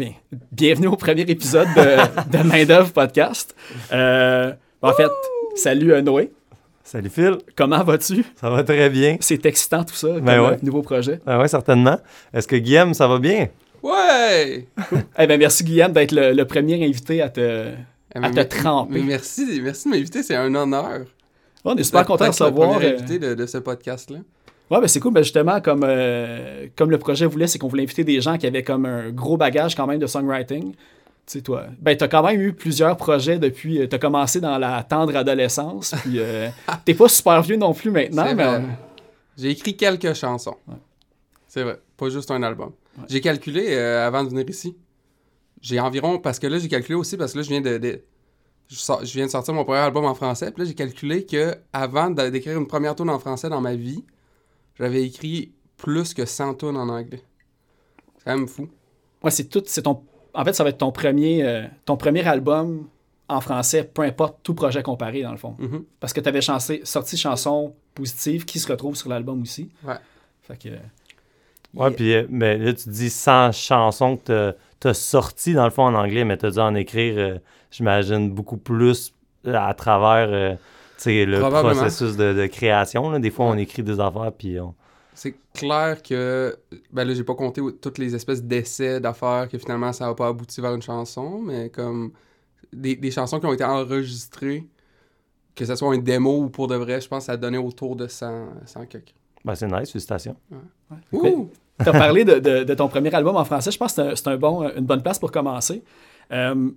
Bien. Bienvenue au premier épisode de, de Main d'œuvre podcast. Euh, en fait, salut Noé. Salut Phil. Comment vas-tu? Ça va très bien. C'est excitant tout ça, Ben comme ouais. nouveau projet. Ah ouais, certainement. Est-ce que Guillaume, ça va bien? Ouais! Eh ben, merci Guillaume d'être le, le premier invité à te, Ah, à te tremper. mais merci, merci de m'inviter, c'est un honneur. On est super content de D'être le savoir. premier euh, invité de, de ce podcast-là. Ouais, ben c'est cool. Ben justement, comme, euh, comme le projet voulait, c'est qu'on voulait inviter des gens qui avaient comme un gros bagage quand même de songwriting. Tu sais, toi, ben t'as quand même eu plusieurs projets depuis. euh, T'as commencé dans la tendre adolescence, puis euh, t'es pas super vieux non plus maintenant, mais. J'ai écrit quelques chansons. C'est vrai, pas juste un album. J'ai calculé euh, avant de venir ici. J'ai environ, parce que là, j'ai calculé aussi, parce que là, je viens de, de- je, viens de sortir mon premier album en français, puis là, j'ai calculé que avant d'écrire une première tune en français dans ma vie, j'avais écrit plus que 100 tunes en anglais. C'est quand même fou. ouais, c'est tout. C'est ton. En fait, ça va être ton premier, euh, ton premier album en français, peu importe tout projet comparé dans le fond, Mhm. parce que t'avais chancé, sorti chansons positives qui se retrouvent sur l'album aussi. Ouais. Fait que. Ouais, puis euh, mais là, tu dis 100 chansons que tu as sorties dans le fond en anglais, mais tu as dû en écrire, euh, j'imagine, beaucoup plus à travers euh, tu le Probablement. processus de, de création. là. Des fois, on écrit des affaires, puis on... C'est clair que. Ben là, j'ai pas compté toutes les espèces d'essais, d'affaires que finalement ça n'a pas abouti vers une chanson, mais comme. Des, des chansons qui ont été enregistrées, que ce soit un démo ou pour de vrai, je pense que ça a donné autour de 100, 100 quelques. ben, c'est nice, félicitations. Ouh! T'as parlé de, de- de ton premier album en français. Je pense que c'est un- c'est un bon, une bonne place pour commencer. Euh,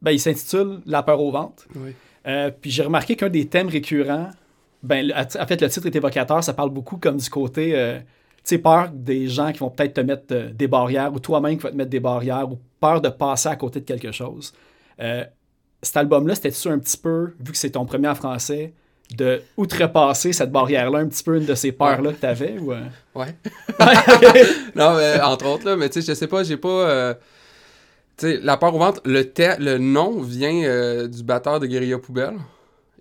ben, il s'intitule La peur au ventre. Oui. Euh, puis j'ai remarqué qu'un des thèmes récurrents, ben, en fait, le titre est évocateur. Ça parle beaucoup comme du côté, euh, tu sais, peur des gens qui vont peut-être te mettre euh, des barrières ou toi-même qui vas te mettre des barrières ou peur de passer à côté de quelque chose. Cet album-là, c'était-tu un petit peu, vu que c'est ton premier en français, de outrepasser cette barrière-là, un petit peu une de ces peurs-là que tu avais? Ou? Ouais. non, mais entre autres, là, mais tu sais, je sais pas, j'ai pas. La peur au ventre, le, nom vient euh, du batteur de Guérilla Poubelle.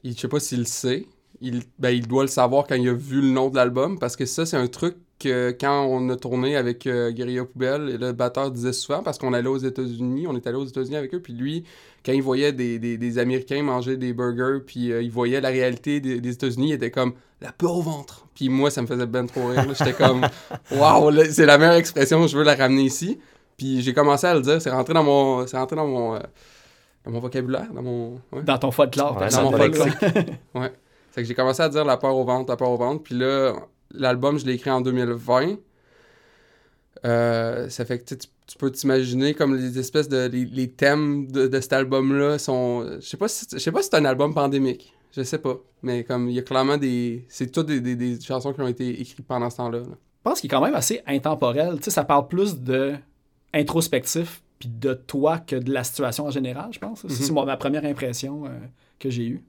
Je sais pas s'il le sait. Il, ben, il doit le savoir quand il a vu le nom de l'album, parce que ça, c'est un truc que quand on a tourné avec euh, Guérilla Poubelle, le batteur disait souvent, parce qu'on allait aux États-Unis, on est allé aux États-Unis avec eux, puis lui, quand il voyait des, Américains manger des burgers, puis euh, il voyait la réalité des, des États-Unis, il était comme la peur au ventre. Puis moi, ça me faisait ben trop rire. J'étais comme, waouh, c'est la meilleure expression, je veux la ramener ici. Puis j'ai commencé à le dire, c'est rentré dans mon, c'est rentré dans mon, euh, dans mon vocabulaire, dans mon, ouais. Dans ton folklore, Ouais, dans mon là. Ouais. C'est que j'ai commencé à dire la peur au ventre, la peur au ventre. Puis là, l'album, je l'ai écrit en 2020. Euh, ça fait que tu, sais, tu- tu peux t'imaginer comme les espèces de. Les, les thèmes de, de cet album-là sont. Je sais pas si je sais pas si c'est un album pandémique. Je sais pas. Mais comme il y a clairement des. C'est toutes des, des- des chansons qui ont été écrites pendant ce temps-là. là. Je pense qu'il est quand même assez intemporel. Tu sais, ça parle plus de introspectif puis de toi que de la situation en général, je pense. C'est Mhm. moi- ma première impression euh, que j'ai eue.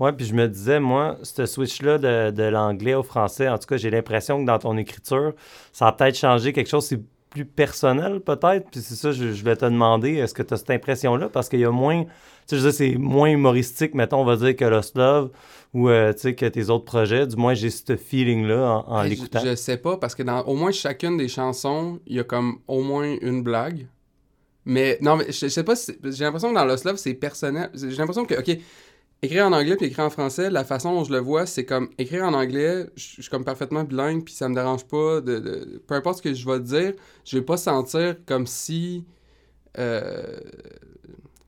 Ouais, puis je me disais, moi, ce switch-là de, de l'anglais au français, en tout cas, j'ai l'impression que dans ton écriture, ça a peut-être changé quelque chose, c'est plus personnel peut-être, puis c'est ça, je, je vais te demander, est-ce que tu as cette impression-là? Parce qu'il y a moins, tu sais, je veux dire, c'est moins humoristique, mettons, on va dire, que Lost Love ou, euh, tu sais, que tes autres projets. Du moins, j'ai ce feeling-là en, l'écoutant. Je, je sais pas, parce que dans au moins chacune des chansons, il y a comme au moins une blague. Mais non, mais je, je sais pas, si- j'ai l'impression que dans Lost Love, c'est personnel. J'ai l'impression que, ok, écrire en anglais puis écrire en français, la façon dont je le vois, c'est comme écrire en anglais, je je suis comme parfaitement bilingue puis ça me dérange pas. De, de- peu importe ce que je vais dire, je vais pas sentir comme si. euh,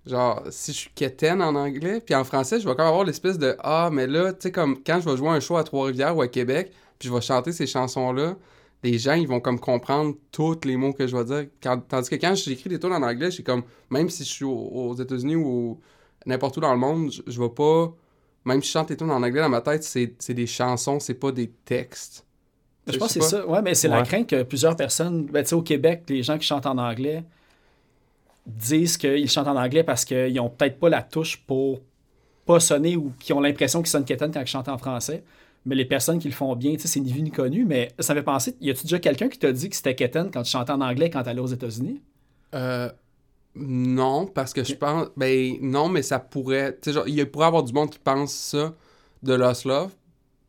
genre, si je suis quétaine en anglais, puis en français, je vais comme avoir l'espèce de Ah, mais là, tu sais, comme quand je vais jouer un show à Trois-Rivières ou à Québec, puis je vais chanter ces chansons-là, les gens, ils vont comme comprendre tous les mots que je vais dire. Quand- tandis que quand j'écris des tunes en anglais, c'est comme, même si je suis au- aux États-Unis ou n'importe où dans le monde, je, je vais pas. Même si je chante des tunes en anglais dans ma tête, c'est c'est des chansons, c'est pas des textes. Je pense que c'est ça. Ouais, mais c'est la crainte que plusieurs personnes, ben, tu sais, au Québec, les gens qui chantent en anglais disent qu'ils chantent en anglais parce qu'ils ont peut-être pas la touche pour pas sonner ou qui ont l'impression qu'ils sonnent quétaine quand ils chantent en français. Mais les personnes qui le font bien, tu sais, c'est ni vu ni connu. Mais ça me fait penser, y a-tu déjà quelqu'un qui t'a dit que c'était quétaine quand tu chantais en anglais quand t'allais aux États-Unis? Euh, non, parce que je pense. Ben, non, mais ça pourrait. Tu sais, il pourrait y avoir du monde qui pense ça de Lost Love,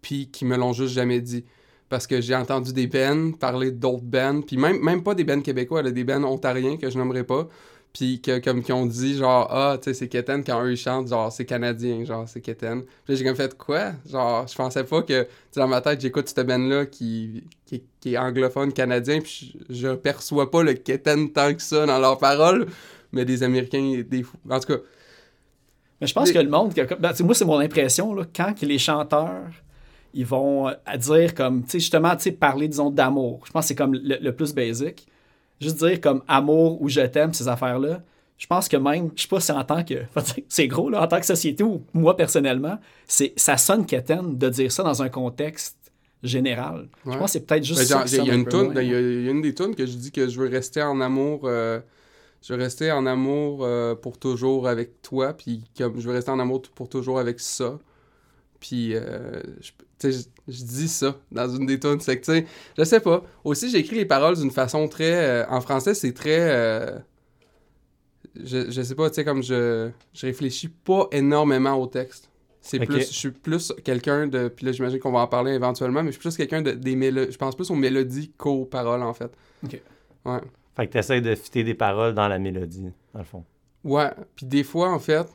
puis qui me l'ont juste jamais dit. parce que j'ai entendu des bands parler d'autres bands, puis même, même pas des bands québécois, là, des bands ontariens que je nommerai pas, puis que, comme qui ont dit genre ah tu sais c'est Keten quand eux ils chantent genre c'est canadien genre c'est Keten puis j'ai comme fait quoi genre je pensais pas que tu sais, dans ma tête j'écoute cette band là qui, qui, qui est anglophone canadien puis je, je perçois pas le Keten tant que ça dans leurs paroles mais des américains des fous en tout cas Mais je pense Des- que le monde, ben, moi, c'est mon impression, là, quand que les chanteurs, ils vont euh, à dire comme, tu sais, justement, tu sais, parler, disons, d'amour. Je pense que c'est comme le, le plus basique. Juste dire comme amour ou je t'aime, ces affaires-là. Je pense que même, je sais pas si en tant que, c'est gros, là, en tant que société ou moi personnellement, c'est, ça sonne quétaine de dire ça dans un contexte général. Je pense que c'est peut-être juste Ben, Il y, a une y y a des tunes que je dis que je veux rester en amour. euh, je veux rester en amour euh, pour toujours avec toi, puis comme je veux rester en amour pour toujours avec ça. Puis, euh, je, je, dis ça dans une des tunes. C'est que, tu sais, je sais pas. Aussi, j'ai écrit les paroles d'une façon très. euh, en français, c'est très. euh, je, je sais pas, tu sais, comme je, je réfléchis pas énormément au texte. C'est plus, je suis plus quelqu'un de, puis là j'imagine qu'on va en parler éventuellement, mais je suis plus quelqu'un de, des mélodies, je pense plus aux mélodies qu'aux paroles en fait. Ok. Ouais. Fait que t'essayes de fitter des paroles dans la mélodie, dans le fond. Ouais, puis des fois en fait,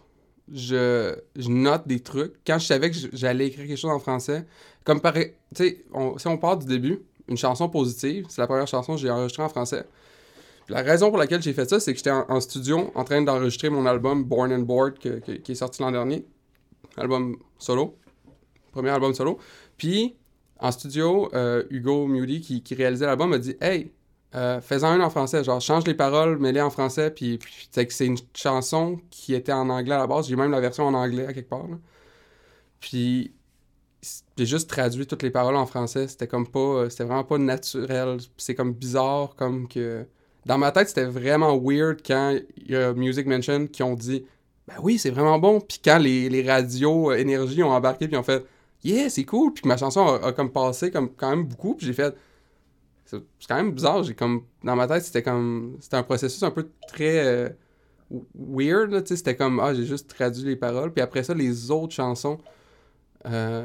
je, note des trucs. Quand je savais que j'allais écrire quelque chose en français, comme par, tu sais, si on part du début, une chanson positive, c'est la première chanson que j'ai enregistrée en français. La raison pour laquelle j'ai fait ça, c'est que j'étais en, studio en train d'enregistrer mon album Born and Bored qui est sorti l'an dernier. Album solo. Premier album solo. Puis en studio, euh, Hugo Mudy qui, qui réalisait l'album m'a dit Hey, euh, fais-en un en français. Genre, change les paroles, mets-les en français. Puis, puis c'est une chanson qui était en anglais à la base. J'ai même la version en anglais à quelque part. Puis j'ai juste traduit toutes les paroles en français. C'était comme pas. euh, C'était vraiment pas naturel. C'est comme bizarre, comme que. Dans ma tête, c'était vraiment weird quand il y a Music Mention qui ont dit Ben oui, c'est vraiment bon. Puis quand les, les radios euh, Énergie ont embarqué, puis ont fait Yeah, c'est cool. Puis que ma chanson a, a comme passé comme quand même beaucoup. Puis j'ai fait C'est quand même bizarre. J'ai comme. Dans ma tête, c'était comme. C'était un processus un peu très. euh, weird, là, tu sais, c'était comme, ah, j'ai juste traduit les paroles, puis après ça, les autres chansons, euh,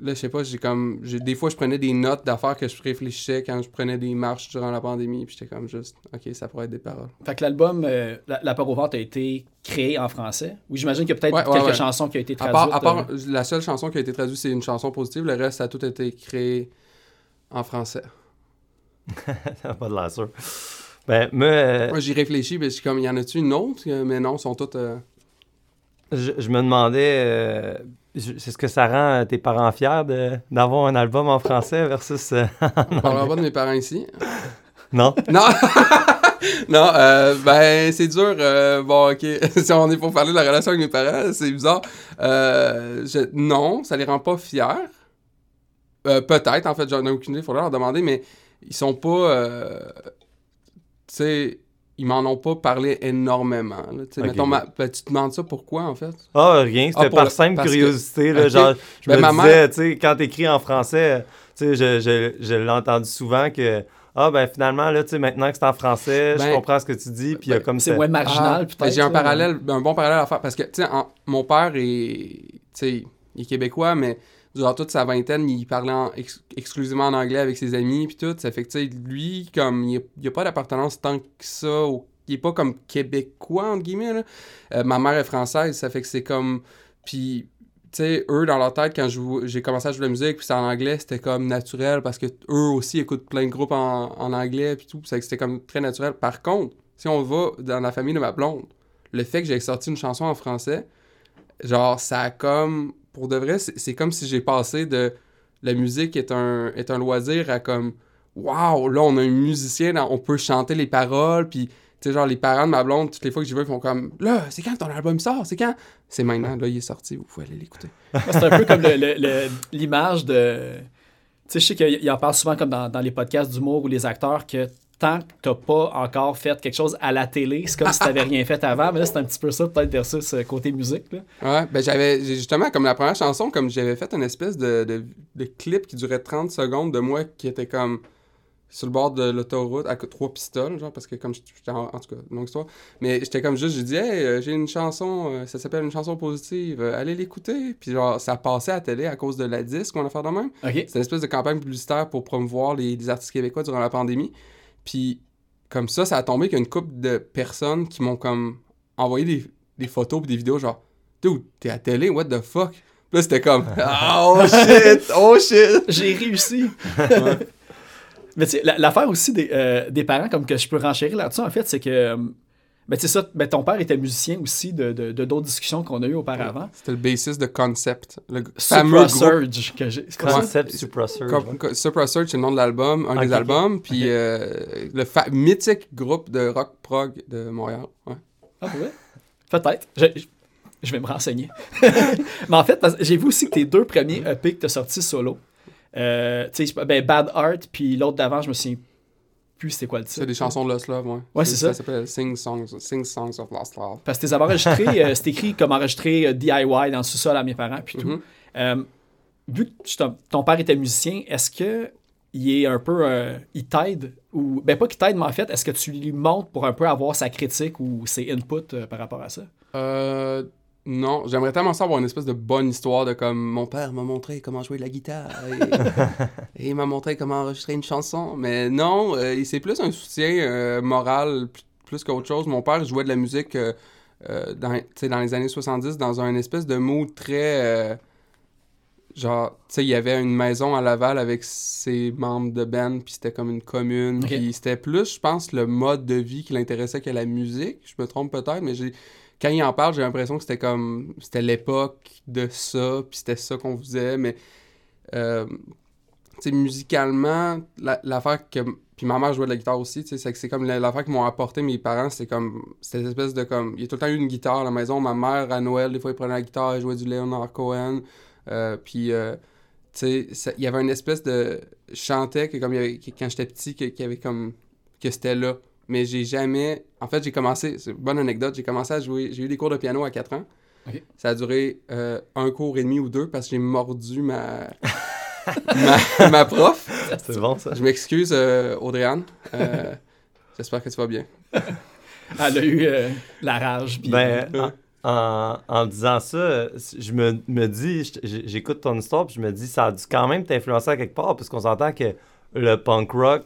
là, je sais pas, j'ai comme, j'ai- des fois, je prenais des notes d'affaires que je réfléchissais quand je prenais des marches durant la pandémie, puis j'étais comme juste, ok, ça pourrait être des paroles. Fait que l'album, euh, la, la part au ventre a été créé en français? Ou j'imagine qu'il y a peut-être Ouais, ouais, quelques ouais. chansons qui ont été À traduites. part, à part euh, la seule chanson qui a été traduite, c'est une chanson positive, le reste, ça a tout été créé en français. Ça n'a pas de l'air sûr. Ben, moi, euh, Moi, j'y réfléchis, mais je suis comme, y en a-tu une autre? Mais non, sont toutes... euh, je, je me demandais, euh, je- est-ce que ça rend euh, tes parents fiers d'avoir un album en français versus... euh, On parlera pas de mes parents ici. non? Non! non, euh, ben, c'est dur. euh, bon, ok. si on est pour parler de la relation avec mes parents, c'est bizarre. Euh, je- non, ça les rend pas fiers. Euh, Peut-être, en fait, j'en ai aucune idée, il faudrait leur demander, mais ils sont pas. euh, tu sais, ils m'en ont pas parlé énormément. là. Mettons, ma- ben, tu te demandes ça pourquoi, en fait? Ah, rien, c'était Ah, par le- simple que- curiosité. Là, Ok. genre, je Ben, me disais, tu sais, quand t'écris en français, tu sais, je, je, je l'ai entendu souvent que, ah, ben finalement, là, tu sais, maintenant que c'est en français, je Ben, comprends ce que tu dis, puis il y a ben, comme c'est moins marginal, Ah, J'ai un là. parallèle, un bon parallèle à faire parce que, tu sais, mon père est, tu sais, il est québécois, mais durant toute sa vingtaine, il parlait en- ex- exclusivement en anglais avec ses amis puis tout. Ça fait que, tu sais, lui, comme, il n'y a, pas d'appartenance tant que ça, il est pas comme québécois, entre guillemets, là. Euh, ma mère est française, ça fait que c'est comme, puis... Tu sais, eux, dans leur tête, quand j'ai commencé à jouer la musique, puis c'est en anglais, c'était comme naturel, parce que eux aussi écoutent plein de groupes en, anglais, puis tout, puis c'était comme très naturel. Par contre, si on va dans la famille de ma blonde, le fait que j'ai sorti une chanson en français, genre, ça a comme. Pour de vrai, c'est comme si j'ai passé de. La musique est un, loisir à comme. Waouh, là, on a un musicien, on peut chanter les paroles, puis. Tu sais, genre, les parents de ma blonde, toutes les fois que j'y vais, ils font comme Là, c'est quand ton album sort? C'est quand? C'est maintenant, là, il est sorti, vous pouvez aller l'écouter. C'est un peu comme l'image de. Tu sais, je sais qu'il en parle souvent comme dans, dans les podcasts d'humour ou les acteurs que tant que t'as pas encore fait quelque chose à la télé, c'est comme si t'avais rien fait avant. Mais là, c'est un petit peu ça, peut-être versus euh, côté musique. Là. Ouais, ben j'avais justement comme la première chanson, comme j'avais fait une espèce de, de, de clip qui durait 30 secondes de moi qui était comme sur le bord de l'autoroute, à trois pistoles, genre, parce que comme j'étais en, en tout cas, longue histoire. Mais j'étais comme juste, j'ai dit, hey, euh, j'ai une chanson, euh, ça s'appelle une chanson positive, allez l'écouter. Puis genre, ça passait à la télé à cause de la disque qu'on a fait de même. C'était une espèce de campagne publicitaire pour promouvoir les, les artistes québécois durant la pandémie. Puis comme ça, ça a tombé qu'il y a une couple de personnes qui m'ont comme envoyé des, des photos et des vidéos genre Dude, t'es à télé, what the fuck? Puis là, c'était comme Oh shit! Oh shit! J'ai réussi. Ouais. Mais tu sais, la- l'affaire aussi des, euh, des parents, comme que je peux renchérir là-dessus, en fait, c'est que. Ben, tu sais ça, ben, ton père était musicien aussi de de- de d'autres discussions qu'on a eues auparavant. C'était le bassiste de Concept. Le fameux. Surge. Que j'ai- c'est? Concept Supra Surge. Co- co- Supra Surge, c'est le nom de l'album, un des albums. Puis euh, le fa- mythique groupe de rock prog de Montréal. Ouais. Ah, vrai? Peut-être. Je, je- je vais me renseigner. Mais en fait, parce j'ai vu aussi que tes deux premiers EP que tu as sortis solo, euh, tu sais, ben, Bad Art, puis l'autre d'avant, je me souviens plus c'était quoi le titre. C'est des chansons de Lost Love, ouais. Ouais, c'est ça. Ça s'appelle Sing Songs, Sing Songs of Lost Love. Parce que avais enregistrés, euh, c'est écrit comme enregistré euh, DIY dans le sous-sol à mes parents, puis tout. Mhm. Euh, vu que ton, ton père était musicien, est-ce que il est un peu. il t'aide ou. Ben, pas qu'il t'aide, mais en fait, est-ce que tu lui montres pour un peu avoir sa critique ou ses inputs par rapport à ça? Euh, non, j'aimerais tellement ça avoir une espèce de bonne histoire de comme mon père m'a montré comment jouer de la guitare et, et il m'a montré comment enregistrer une chanson. Mais non, euh, c'est plus un soutien euh, moral plus, qu'autre chose. Mon père jouait de la musique euh, euh, dans, les années 70 dans un espèce de mood très. euh, genre, tu sais, il y avait une maison à Laval avec ses membres de band, puis c'était comme une commune. Puis c'était plus, je pense, le mode de vie qui l'intéressait que la musique. Je me trompe peut-être, mais j'ai quand il en parle, j'ai l'impression que c'était comme. C'était l'époque de ça, puis c'était ça qu'on faisait, mais. Euh, musicalement, la- l'affaire que. Puis ma mère jouait de la guitare aussi, c'est que c'est comme la- l'affaire qu'ils m'ont apporté mes parents, c'est comme. C'était espèce de comme. Il y a tout le temps eu une guitare à la maison. Ma mère, à Noël, des fois, elle prenait la guitare, elle jouait du Leonard Cohen. Euh, puis. euh, il y avait une espèce de. Je chantais que, comme il quand j'étais petit, y avait comme. que c'était là. Mais j'ai jamais. En fait, j'ai commencé. C'est une bonne anecdote. J'ai commencé à jouer. J'ai eu des cours de piano à 4 ans. Ça a duré euh, un cours et demi ou deux parce que j'ai mordu ma. ma, ma prof. C'est bon, ça. Je m'excuse, euh, Audrey-Anne. Euh, J'espère que tu vas bien. Elle a eu euh, la rage. puis- Ben, en, en- en disant ça, je me, me dis, j'écoute ton histoire, puis je me dis, ça a dû quand même t'influencer à quelque part, parce qu'on s'entend que le punk rock,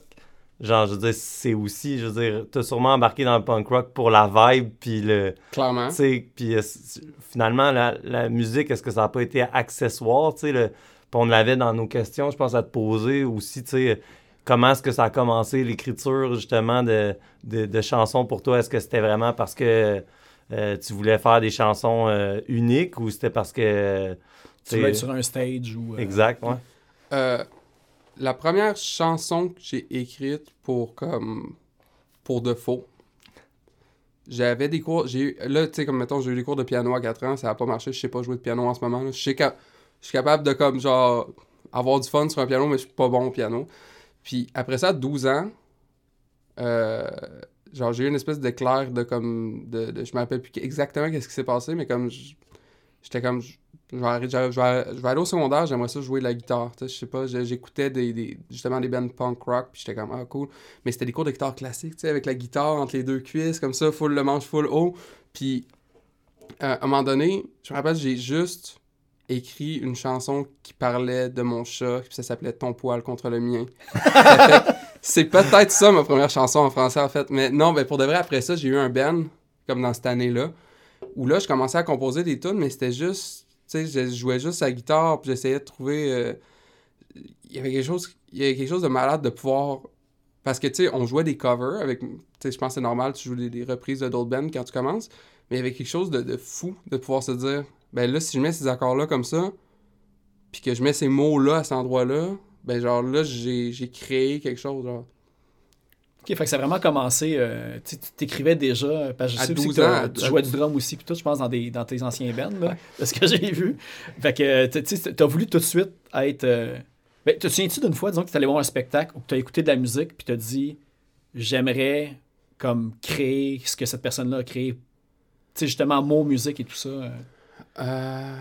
genre, je veux dire, c'est aussi, je veux dire, t'as sûrement embarqué dans le punk rock pour la vibe, puis le, Clairement. tu sais, puis euh, finalement, la, la musique, est-ce que ça n'a pas été accessoire, tu sais, le- puis on l'avait dans nos questions, je pense, à te poser aussi, tu sais, comment est-ce que ça a commencé, l'écriture, justement, de, de, de chansons pour toi? Est-ce que c'était vraiment parce que euh, tu voulais faire des chansons euh, uniques ou c'était parce que... tu vas être sur un stage ou. euh, Exact, ouais. La première chanson que j'ai écrite pour comme pour de faux. J'avais des cours, j'ai là tu sais comme mettons j'ai eu des cours de piano à 4 ans, ça a pas marché, je sais pas jouer de piano en ce moment. Je sais cap- je suis capable de comme genre avoir du fun sur un piano mais je suis pas bon au piano. Puis après ça 12 ans euh, genre j'ai eu une espèce d'éclair de comme de, je me rappelle plus exactement qu'est-ce qui s'est passé mais comme j'étais comme je vais, arrêter- je vais- je vais- je vais aller au secondaire, j'aimerais ça jouer de la guitare. Je sais pas, j'écoutais des, des- justement des bands punk rock, puis j'étais comme, ah cool. Mais c'était des cours de guitare classique, avec la guitare entre les deux cuisses, comme ça, full le manche, full haut. Puis euh, à un moment donné, je me rappelle, j'ai juste écrit une chanson qui parlait de mon chat, puis ça s'appelait Ton poil contre le mien. C'est peut-être ça ma première chanson en français, en fait. Mais non, ben pour de vrai, après ça, j'ai eu un band, comme dans cette année-là, où là, je commençais à composer des tunes, mais c'était juste tu sais, je jouais juste à la guitare, puis j'essayais de trouver. euh, Il y avait quelque chose, il y avait quelque chose de malade de pouvoir. Parce que, tu sais, on jouait des covers avec. Tu sais, je pense que c'est normal, tu joues des, reprises de d'autres bands quand tu commences. Mais il y avait quelque chose de, de fou de pouvoir se dire, ben là, si je mets ces accords-là comme ça, puis que je mets ces mots-là à cet endroit-là, ben genre là, j'ai créé quelque chose. Ok, fait que ça a vraiment commencé. euh, tu t'écrivais déjà. Parce que je À sais aussi 12 que t'as- ans, tu jouais du drum aussi, puis tout, je pense, dans, des, dans tes anciens bands, là, de ce que j'ai vu. Fait que, euh, tu t'as voulu tout de suite être. euh, Ben, te souviens-tu d'une fois, disons, que tu allé voir un spectacle ou que tu as écouté de la musique, puis tu as dit, j'aimerais comme créer ce que cette personne-là a créé. Tu sais, justement, mots, musique et tout ça. euh.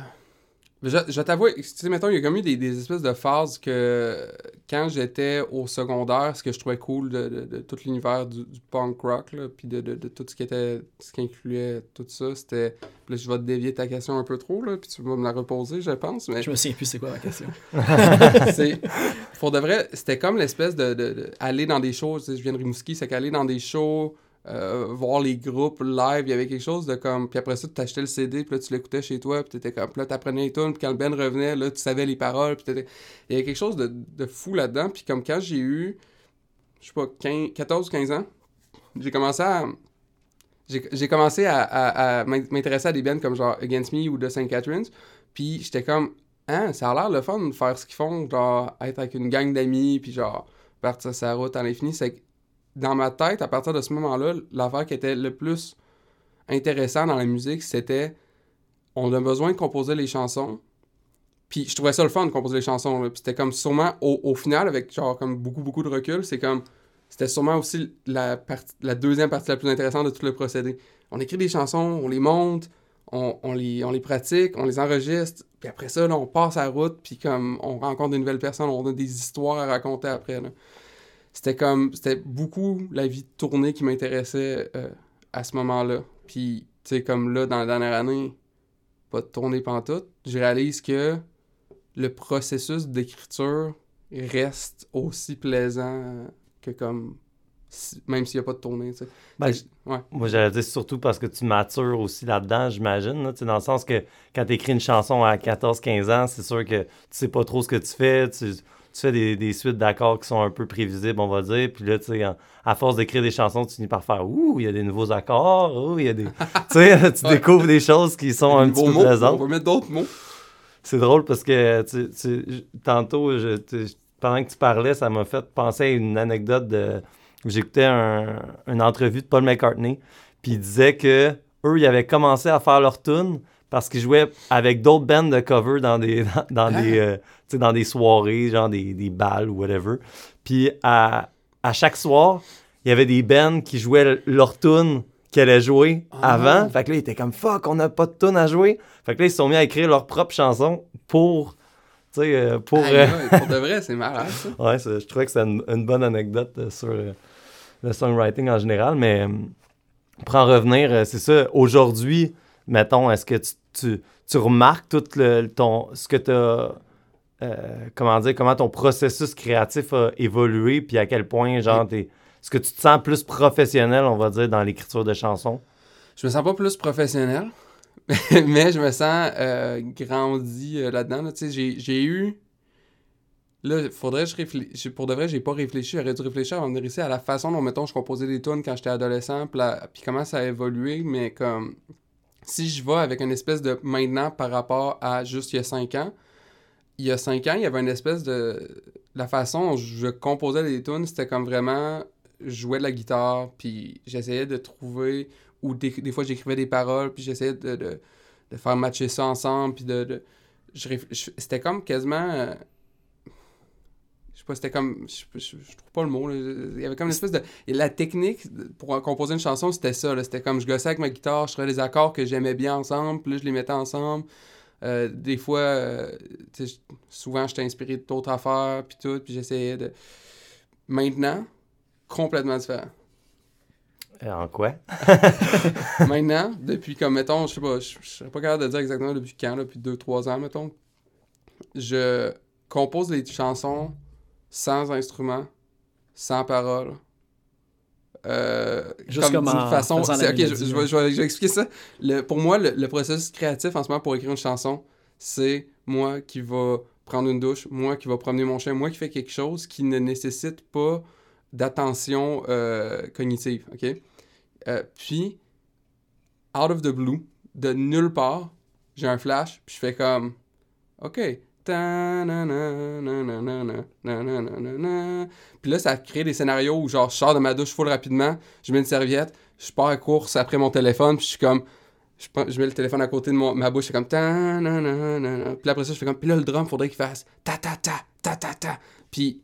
Je, je t'avoue, tu sais, mettons, il y a comme eu des, des espèces de phases que quand j'étais au secondaire, ce que je trouvais cool de, de- de tout l'univers du, du punk rock, là, puis de, de- de tout ce qui était, ce qui incluait tout ça, c'était. Là, je vais te dévier ta question un peu trop, là, puis tu vas me la reposer, je pense. Mais Je me souviens plus c'est quoi la question. c'est pour de vrai c'était comme l'espèce de, aller dans des shows tu sais, je viens de Rimouski c'est qu'aller dans des shows euh, voir les groupes live il y avait quelque chose de comme puis après ça tu t'achetais le CD puis là tu l'écoutais chez toi puis t'étais comme puis là t'apprenais les tunes puis quand le band revenait là tu savais les paroles puis t'étais il y avait quelque chose de, de fou là-dedans puis comme quand j'ai eu je sais pas 15 14 15 ans j'ai commencé à j'ai commencé à, à- m'intéresser à des bands comme genre Against Me ou The St. Catharines puis j'étais comme ah, ça a l'air le fun de faire ce qu'ils font, genre être avec une gang d'amis, puis genre partir sa route à l'infini. C'est dans ma tête, à partir de ce moment-là, l'affaire qui était le plus intéressant dans la musique, c'était on a besoin de composer les chansons. Puis je trouvais ça le fun de composer les chansons. Puis c'était comme sûrement au, final, avec genre comme beaucoup, beaucoup de recul, c'est comme c'était sûrement aussi la, deuxième partie la plus intéressante de tout le procédé. On écrit des chansons, on les monte, on, les, on les pratique, on les enregistre, puis après ça, on passe à la route, puis comme on rencontre de nouvelles personnes, on a des histoires à raconter après. C'était comme, c'était beaucoup la vie de tournée qui m'intéressait euh, à ce moment-là. Puis, tu sais, comme là, dans la dernière année, pas de tournée pantoute, je réalise que le processus d'écriture reste aussi plaisant que comme, même s'il n'y a pas de tournée, tu sais. Ben, ouais. Moi, j'allais dire surtout parce que tu matures aussi là-dedans, j'imagine. là, tu sais, dans le sens que quand tu écris une chanson à 14-15 ans, c'est sûr que tu sais pas trop ce que tu fais. Tu, tu fais des, des suites d'accords qui sont un peu prévisibles, on va dire. Puis là, tu sais, à force d'écrire des chansons, tu finis par faire Ouh, il y a des nouveaux accords. Ouh, il y a des. tu sais, tu découvres des choses qui sont un petit peu mots, plaisantes. On va mettre d'autres mots. C'est drôle parce que tu, tantôt, je, tu- pendant que tu parlais, ça m'a fait penser à une anecdote de. J'écoutais un- une entrevue de Paul McCartney, puis il disait que eux, ils avaient commencé à faire leur tune parce qu'ils jouaient avec d'autres bands de cover dans des, dans, dans Ah. des, euh, dans des soirées, genre des, des balles ou whatever. Puis à, à chaque soir, il y avait des bands qui jouaient leur tune qu'ils allaient jouer Ah avant. non. Fait que là, ils étaient comme fuck, on n'a pas de tune à jouer. Fait que là, ils se sont mis à écrire leur propre chanson pour. Tu sais, euh, pour. Euh, pour de vrai, c'est malade, ça. ouais, c'est- je trouvais que c'était une, une bonne anecdote sur euh, le songwriting en général. Mais pour en revenir, c'est ça. Aujourd'hui, mettons, est-ce que tu, tu, tu remarques tout le, ton, ce que tu as. comment dire, comment ton processus créatif a évolué, puis à quel point, genre, t'es. Est-ce que tu te sens plus professionnel, on va dire, dans l'écriture de chansons? Je me sens pas plus professionnel, mais je me sens euh, grandi euh, là-dedans. là. Tu sais, j'ai, eu. Là, faudrait que je réfléchisse. Pour de vrai, j'ai pas réfléchi. J'aurais dû réfléchir avant de venir ici à la façon dont, mettons, je composais des tunes quand j'étais adolescent, puis comment ça a évolué. Mais comme. Si je vais avec une espèce de maintenant par rapport à juste il y a 5 ans, il y a 5 ans, il y avait une espèce de. La façon dont je composais des tunes, c'était comme vraiment. Je jouais de la guitare, puis j'essayais de trouver ou des, des fois j'écrivais des paroles, puis j'essayais de, de, faire matcher ça ensemble, puis de... c'était comme quasiment... je sais pas, c'était comme... Je, je- je trouve pas le mot, là. Il y avait comme une espèce de... la technique pour composer une chanson, c'était ça. C'était comme je gossais avec ma guitare, je trouvais des accords que j'aimais bien ensemble, puis là, je les mettais ensemble. Euh, des fois, euh, souvent, j'étais inspiré d'autres affaires, puis tout, puis j'essayais de... Maintenant, complètement différent. Euh, En quoi? Maintenant, depuis comme, mettons, je sais pas, je serais pas capable de dire exactement depuis quand, là, depuis 2-3 ans, mettons, je compose des chansons sans instrument, sans paroles. Euh, Juste comme d'une en façon. ok, je, je vais, je vais- je vais expliquer ça. Le- pour moi, le, le processus créatif en ce moment pour écrire une chanson, c'est moi qui va prendre une douche, moi qui va promener mon chien, moi qui fais quelque chose qui ne nécessite pas d'attention euh, cognitive, ok? Euh, puis, out of the blue, de nulle part, j'ai un flash, puis je fais comme, ok. Puis là, ça crée des scénarios où genre je sors de ma douche full rapidement, je mets une serviette, je pars à course après mon téléphone, puis je suis comme je, mets le téléphone à côté de mon, ma bouche, c'est comme Puis après ça, je fais comme puis là le drum, faudrait qu'il fasse. Puis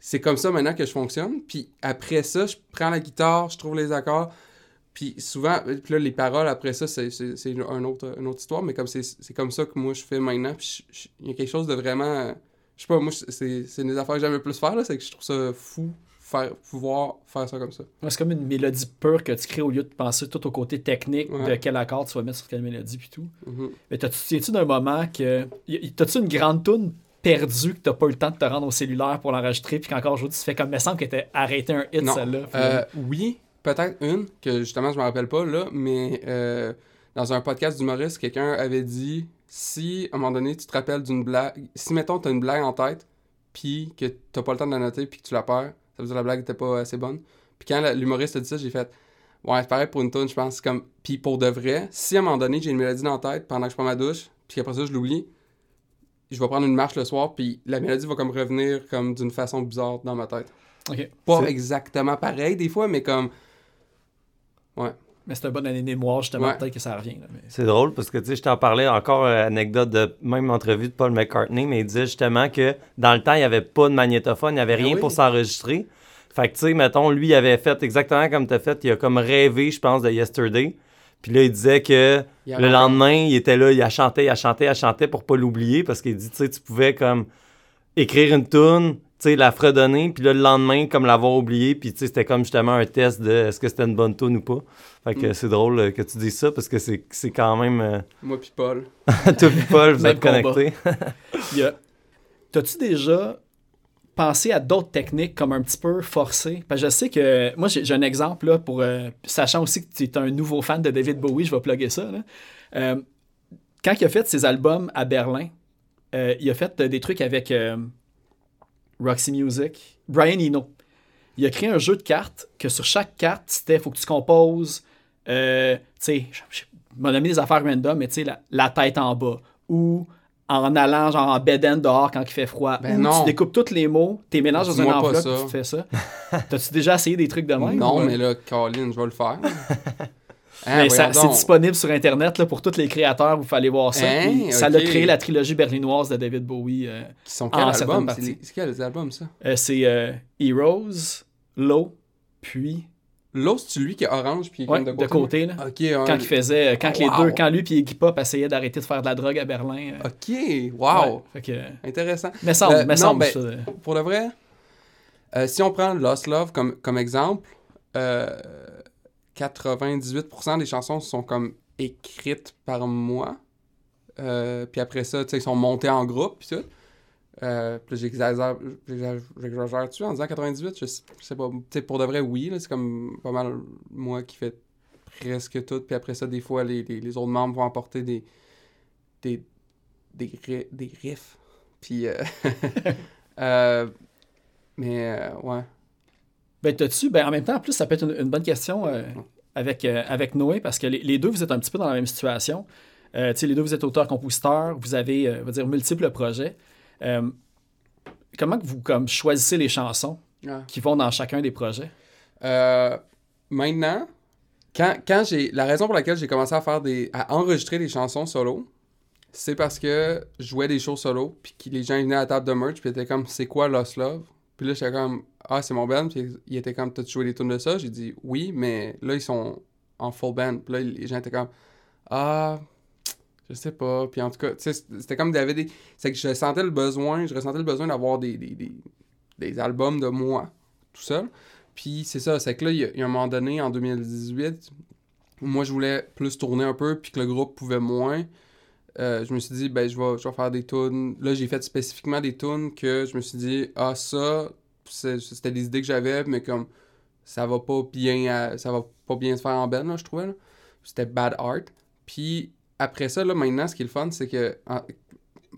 c'est comme ça maintenant que je fonctionne. Puis après ça, je prends la guitare, je trouve les accords, puis souvent, puis là, les paroles après ça, c'est un autre, une autre histoire, mais comme c'est c'est comme ça que moi je fais maintenant. Puis il y a quelque chose de vraiment. euh, Je sais pas, moi, c'est des affaires que j'aime le plus faire, là, c'est que je trouve ça fou faire, pouvoir faire ça comme ça. Ouais, C'est comme une mélodie pure que tu crées au lieu de penser tout au côté technique de quel accord tu vas mettre sur quelle mélodie puis tout. Mhm. Mais t'as- tu tiens-tu d'un moment que. T'as-tu une grande toune perdue que t'as pas eu le temps de te rendre au cellulaire pour l'enregistrer puis qu'encore aujourd'hui tu fais comme. Il me semble que t'as arrêté un hit celle-là. Euh, oui, peut-être une, que justement je me rappelle pas là, mais euh, dans un podcast d'humoriste, quelqu'un avait dit si à un moment donné tu te rappelles d'une blague, si mettons tu as une blague en tête, puis que t'as pas le temps de la noter, puis que tu la perds, ça veut dire que la blague était pas assez bonne. Puis quand l'humoriste a dit ça, j'ai fait ouais, c'est pareil pour une tune, je pense. C'est comme puis pour de vrai, si à un moment donné j'ai une mélodie dans la tête pendant que je prends ma douche, puis qu'après ça je l'oublie, je vais prendre une marche le soir, puis la mélodie va comme revenir comme d'une façon bizarre dans ma tête. ok. Pas exactement pareil des fois, mais comme Mais c'est un bon année mémoire, justement. Ouais. Peut-être que ça revient. mais- C'est drôle parce que tu sais, je t'en parlais encore, euh, anecdote de même entrevue de Paul McCartney, mais il disait justement que dans le temps, il n'y avait pas de magnétophone, il n'y avait Ben rien oui. pour s'enregistrer. Fait que tu sais, mettons, lui, il avait fait exactement comme tu as fait, il a comme rêvé, je pense, de Yesterday. Puis là, il disait que il le lendemain, il était là, il a chanté, il a chanté, il a chanté pour pas l'oublier parce qu'il dit, tu sais, tu pouvais comme écrire une tune, tu sais, la fredonner, puis là, le lendemain, comme l'avoir oublié, puis tu sais, c'était comme justement un test de est-ce que c'était une bonne tune ou pas. Fait que Mm. c'est drôle euh, que tu dises ça parce que c'est c'est quand même. euh, Moi puis Paul. toi et Paul, vous êtes connectés. Il y a- T'as-tu déjà pensé à d'autres techniques comme un petit peu forcées? Parce que je sais que. Moi, j'ai j'ai un exemple, là, pour. euh, sachant aussi que tu es un nouveau fan de David Bowie, je vais plugger ça. là. Euh, quand il a fait ses albums à Berlin, euh, il a fait des trucs avec euh, Roxy Music, Brian Eno. Il a créé un jeu de cartes que sur chaque carte, c'était faut que tu composes, euh, tu sais, je- m'a nommé des affaires random, mais tu sais, la, la tête en bas. Ou en allant genre en beden dehors quand il fait froid. Ben ou non. tu découpes tous les mots, tu les mélanges dans une pas enveloppe tu fais ça. T'as-tu déjà essayé des trucs de même? non, ou, mais là, Colin, je vais le faire. Hein, Mais ça- voyons c'est disponible sur Internet là, pour tous les créateurs, vous fallait voir ça. Hein, ça a créé la trilogie berlinoise de David Bowie. euh, Qui sont en quel certaines album? parties. C'est les- c'est quel les albums, ça? euh, c'est euh, Heroes, Low, puis L'autre, c'est lui qui est orange puis ouais, comme de côté? là. Ok, ouais. Quand il faisait, quand les deux, quand lui puis Iggy Pop essayaient d'arrêter de faire de la drogue à Berlin. Ok, wow. ouais, fait que, Intéressant. mais semble, mais non, semble ben, ça. Pour le vrai, si on prend Lost Love comme, comme exemple, euh, 98% des chansons sont comme écrites par moi. Euh, puis après ça, tu sais, ils sont montés en groupe, puis tout. Euh, puis j'exagère-tu en disant 98? Je sais, je sais pas. Pour de vrai, oui, c'est comme pas mal moi qui fais presque tout. Puis après ça, des fois, les, les, autres membres vont apporter des, des, des, des riffs. Puis, euh, mais, ouais. Ben, t'as-tu, ben, en même temps, en plus, ça peut être une, une bonne question euh, avec, euh, avec Noé, parce que les, les deux, vous êtes un petit peu dans la même situation. Euh, les deux, vous êtes auteur-compositeur, vous avez, va dire, multiples projets. Comment que vous comme, choisissez les chansons Ouais. qui vont dans chacun des projets? Euh, maintenant, quand, quand j'ai. La raison pour laquelle j'ai commencé à faire des. à enregistrer des chansons solo, c'est parce que je jouais des shows solo, puis que les gens venaient à la table de merch, puis ils étaient comme, c'est quoi Lost Love? Puis là, j'étais comme, ah, c'est mon band, puis ils étaient comme, t'as joué des tunes de ça? J'ai dit, oui, mais là, ils sont en full band. Puis là, les gens étaient comme, ah, je sais pas. Puis en tout cas, c'était comme, il des. C'est que je sentais le besoin, je ressentais le besoin d'avoir des, des, des, des albums de moi, tout seul. Puis c'est ça, c'est que là, il y, il y a un moment donné, en 2018, où moi, je voulais plus tourner un peu, puis que le groupe pouvait moins. Euh, je me suis dit, ben, je vais, je vais faire des tunes. Là, j'ai fait spécifiquement des tunes que je me suis dit, ah, ça, c'était des idées que j'avais, mais comme ça va pas bien ça va pas bien se faire en band, je trouvais. C'était bad art. Puis après ça, là, maintenant, ce qui est le fun, c'est que en-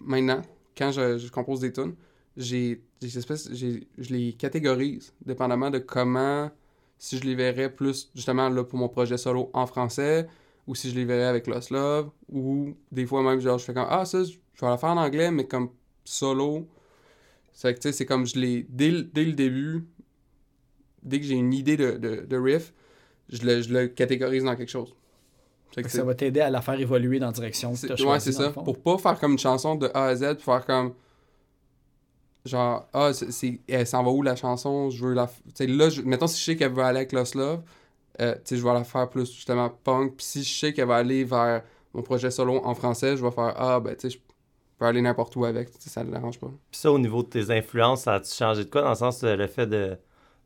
maintenant, quand je, compose des tunes, j'ai- je les catégorise dépendamment de comment, si je les verrais plus justement là pour mon projet solo en français, ou si je les verrais avec Lost Love, ou des fois même, genre, je fais comme Ah, ça, je vais la faire en anglais, mais comme solo. C'est que tu sais, c'est comme je l'ai. Dès, le- dès le début, dès que j'ai une idée de, de, de riff, je le, je le catégorise dans quelque chose. Que ça va t'aider à la faire évoluer dans la direction que c'est- tu ouais, c'est ça. Pour pas faire comme une chanson de A à Z, puis faire comme. Genre, ah, c'est, elle s'en va où la chanson? Je veux la. Tu sais, là, je- mettons si je sais qu'elle veut aller avec Lost Love, euh, je vais la faire plus justement punk. Puis si je sais qu'elle va aller vers mon projet solo en français, je vais faire Ah, ben, tu sais, je peux aller n'importe où avec. Ça ne dérange pas. Puis ça, au niveau de tes influences, ça a-tu changé de quoi dans le sens euh, le fait de,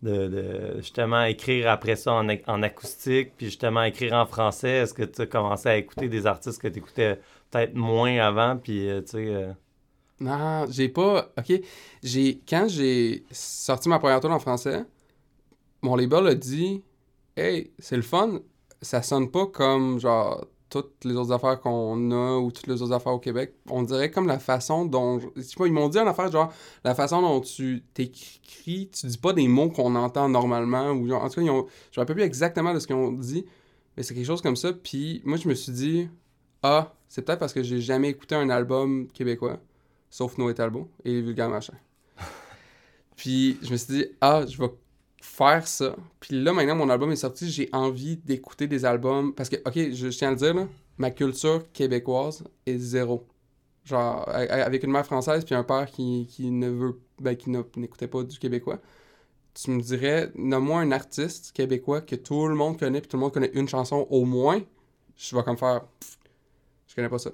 de, de justement écrire après ça en, en acoustique, puis justement écrire en français? Est-ce que tu as commencé à écouter des artistes que tu écoutais peut-être moins avant, puis euh, tu sais. euh, Non, j'ai pas. Ok. J'ai. Quand j'ai sorti ma première tour en français, mon label a dit Hey, c'est le fun. Ça sonne pas comme genre toutes les autres affaires qu'on a ou toutes les autres affaires au Québec. On dirait comme la façon dont. Je sais pas, ils m'ont dit en affaire genre la façon dont tu t'écris, tu dis pas des mots qu'on entend normalement. Ou en tout cas, ils ont, je me rappelle plus exactement de ce qu'ils ont dit, mais c'est quelque chose comme ça. Puis moi, je me suis dit Ah, c'est peut-être parce que j'ai jamais écouté un album québécois sauf Noé Talbot et les vulgaires machins. Puis je me suis dit, ah, je vais faire ça. Puis là, maintenant, mon album est sorti, j'ai envie d'écouter des albums. Parce que, ok, je, tiens à le dire, là, ma culture québécoise est zéro. Genre, avec une mère française puis un père qui, qui ne veut, ben, qui n'écoutait pas du québécois. Tu me dirais, nomme-moi un artiste québécois que tout le monde connaît, puis tout le monde connaît une chanson au moins. Je vais comme faire, je connais pas ça.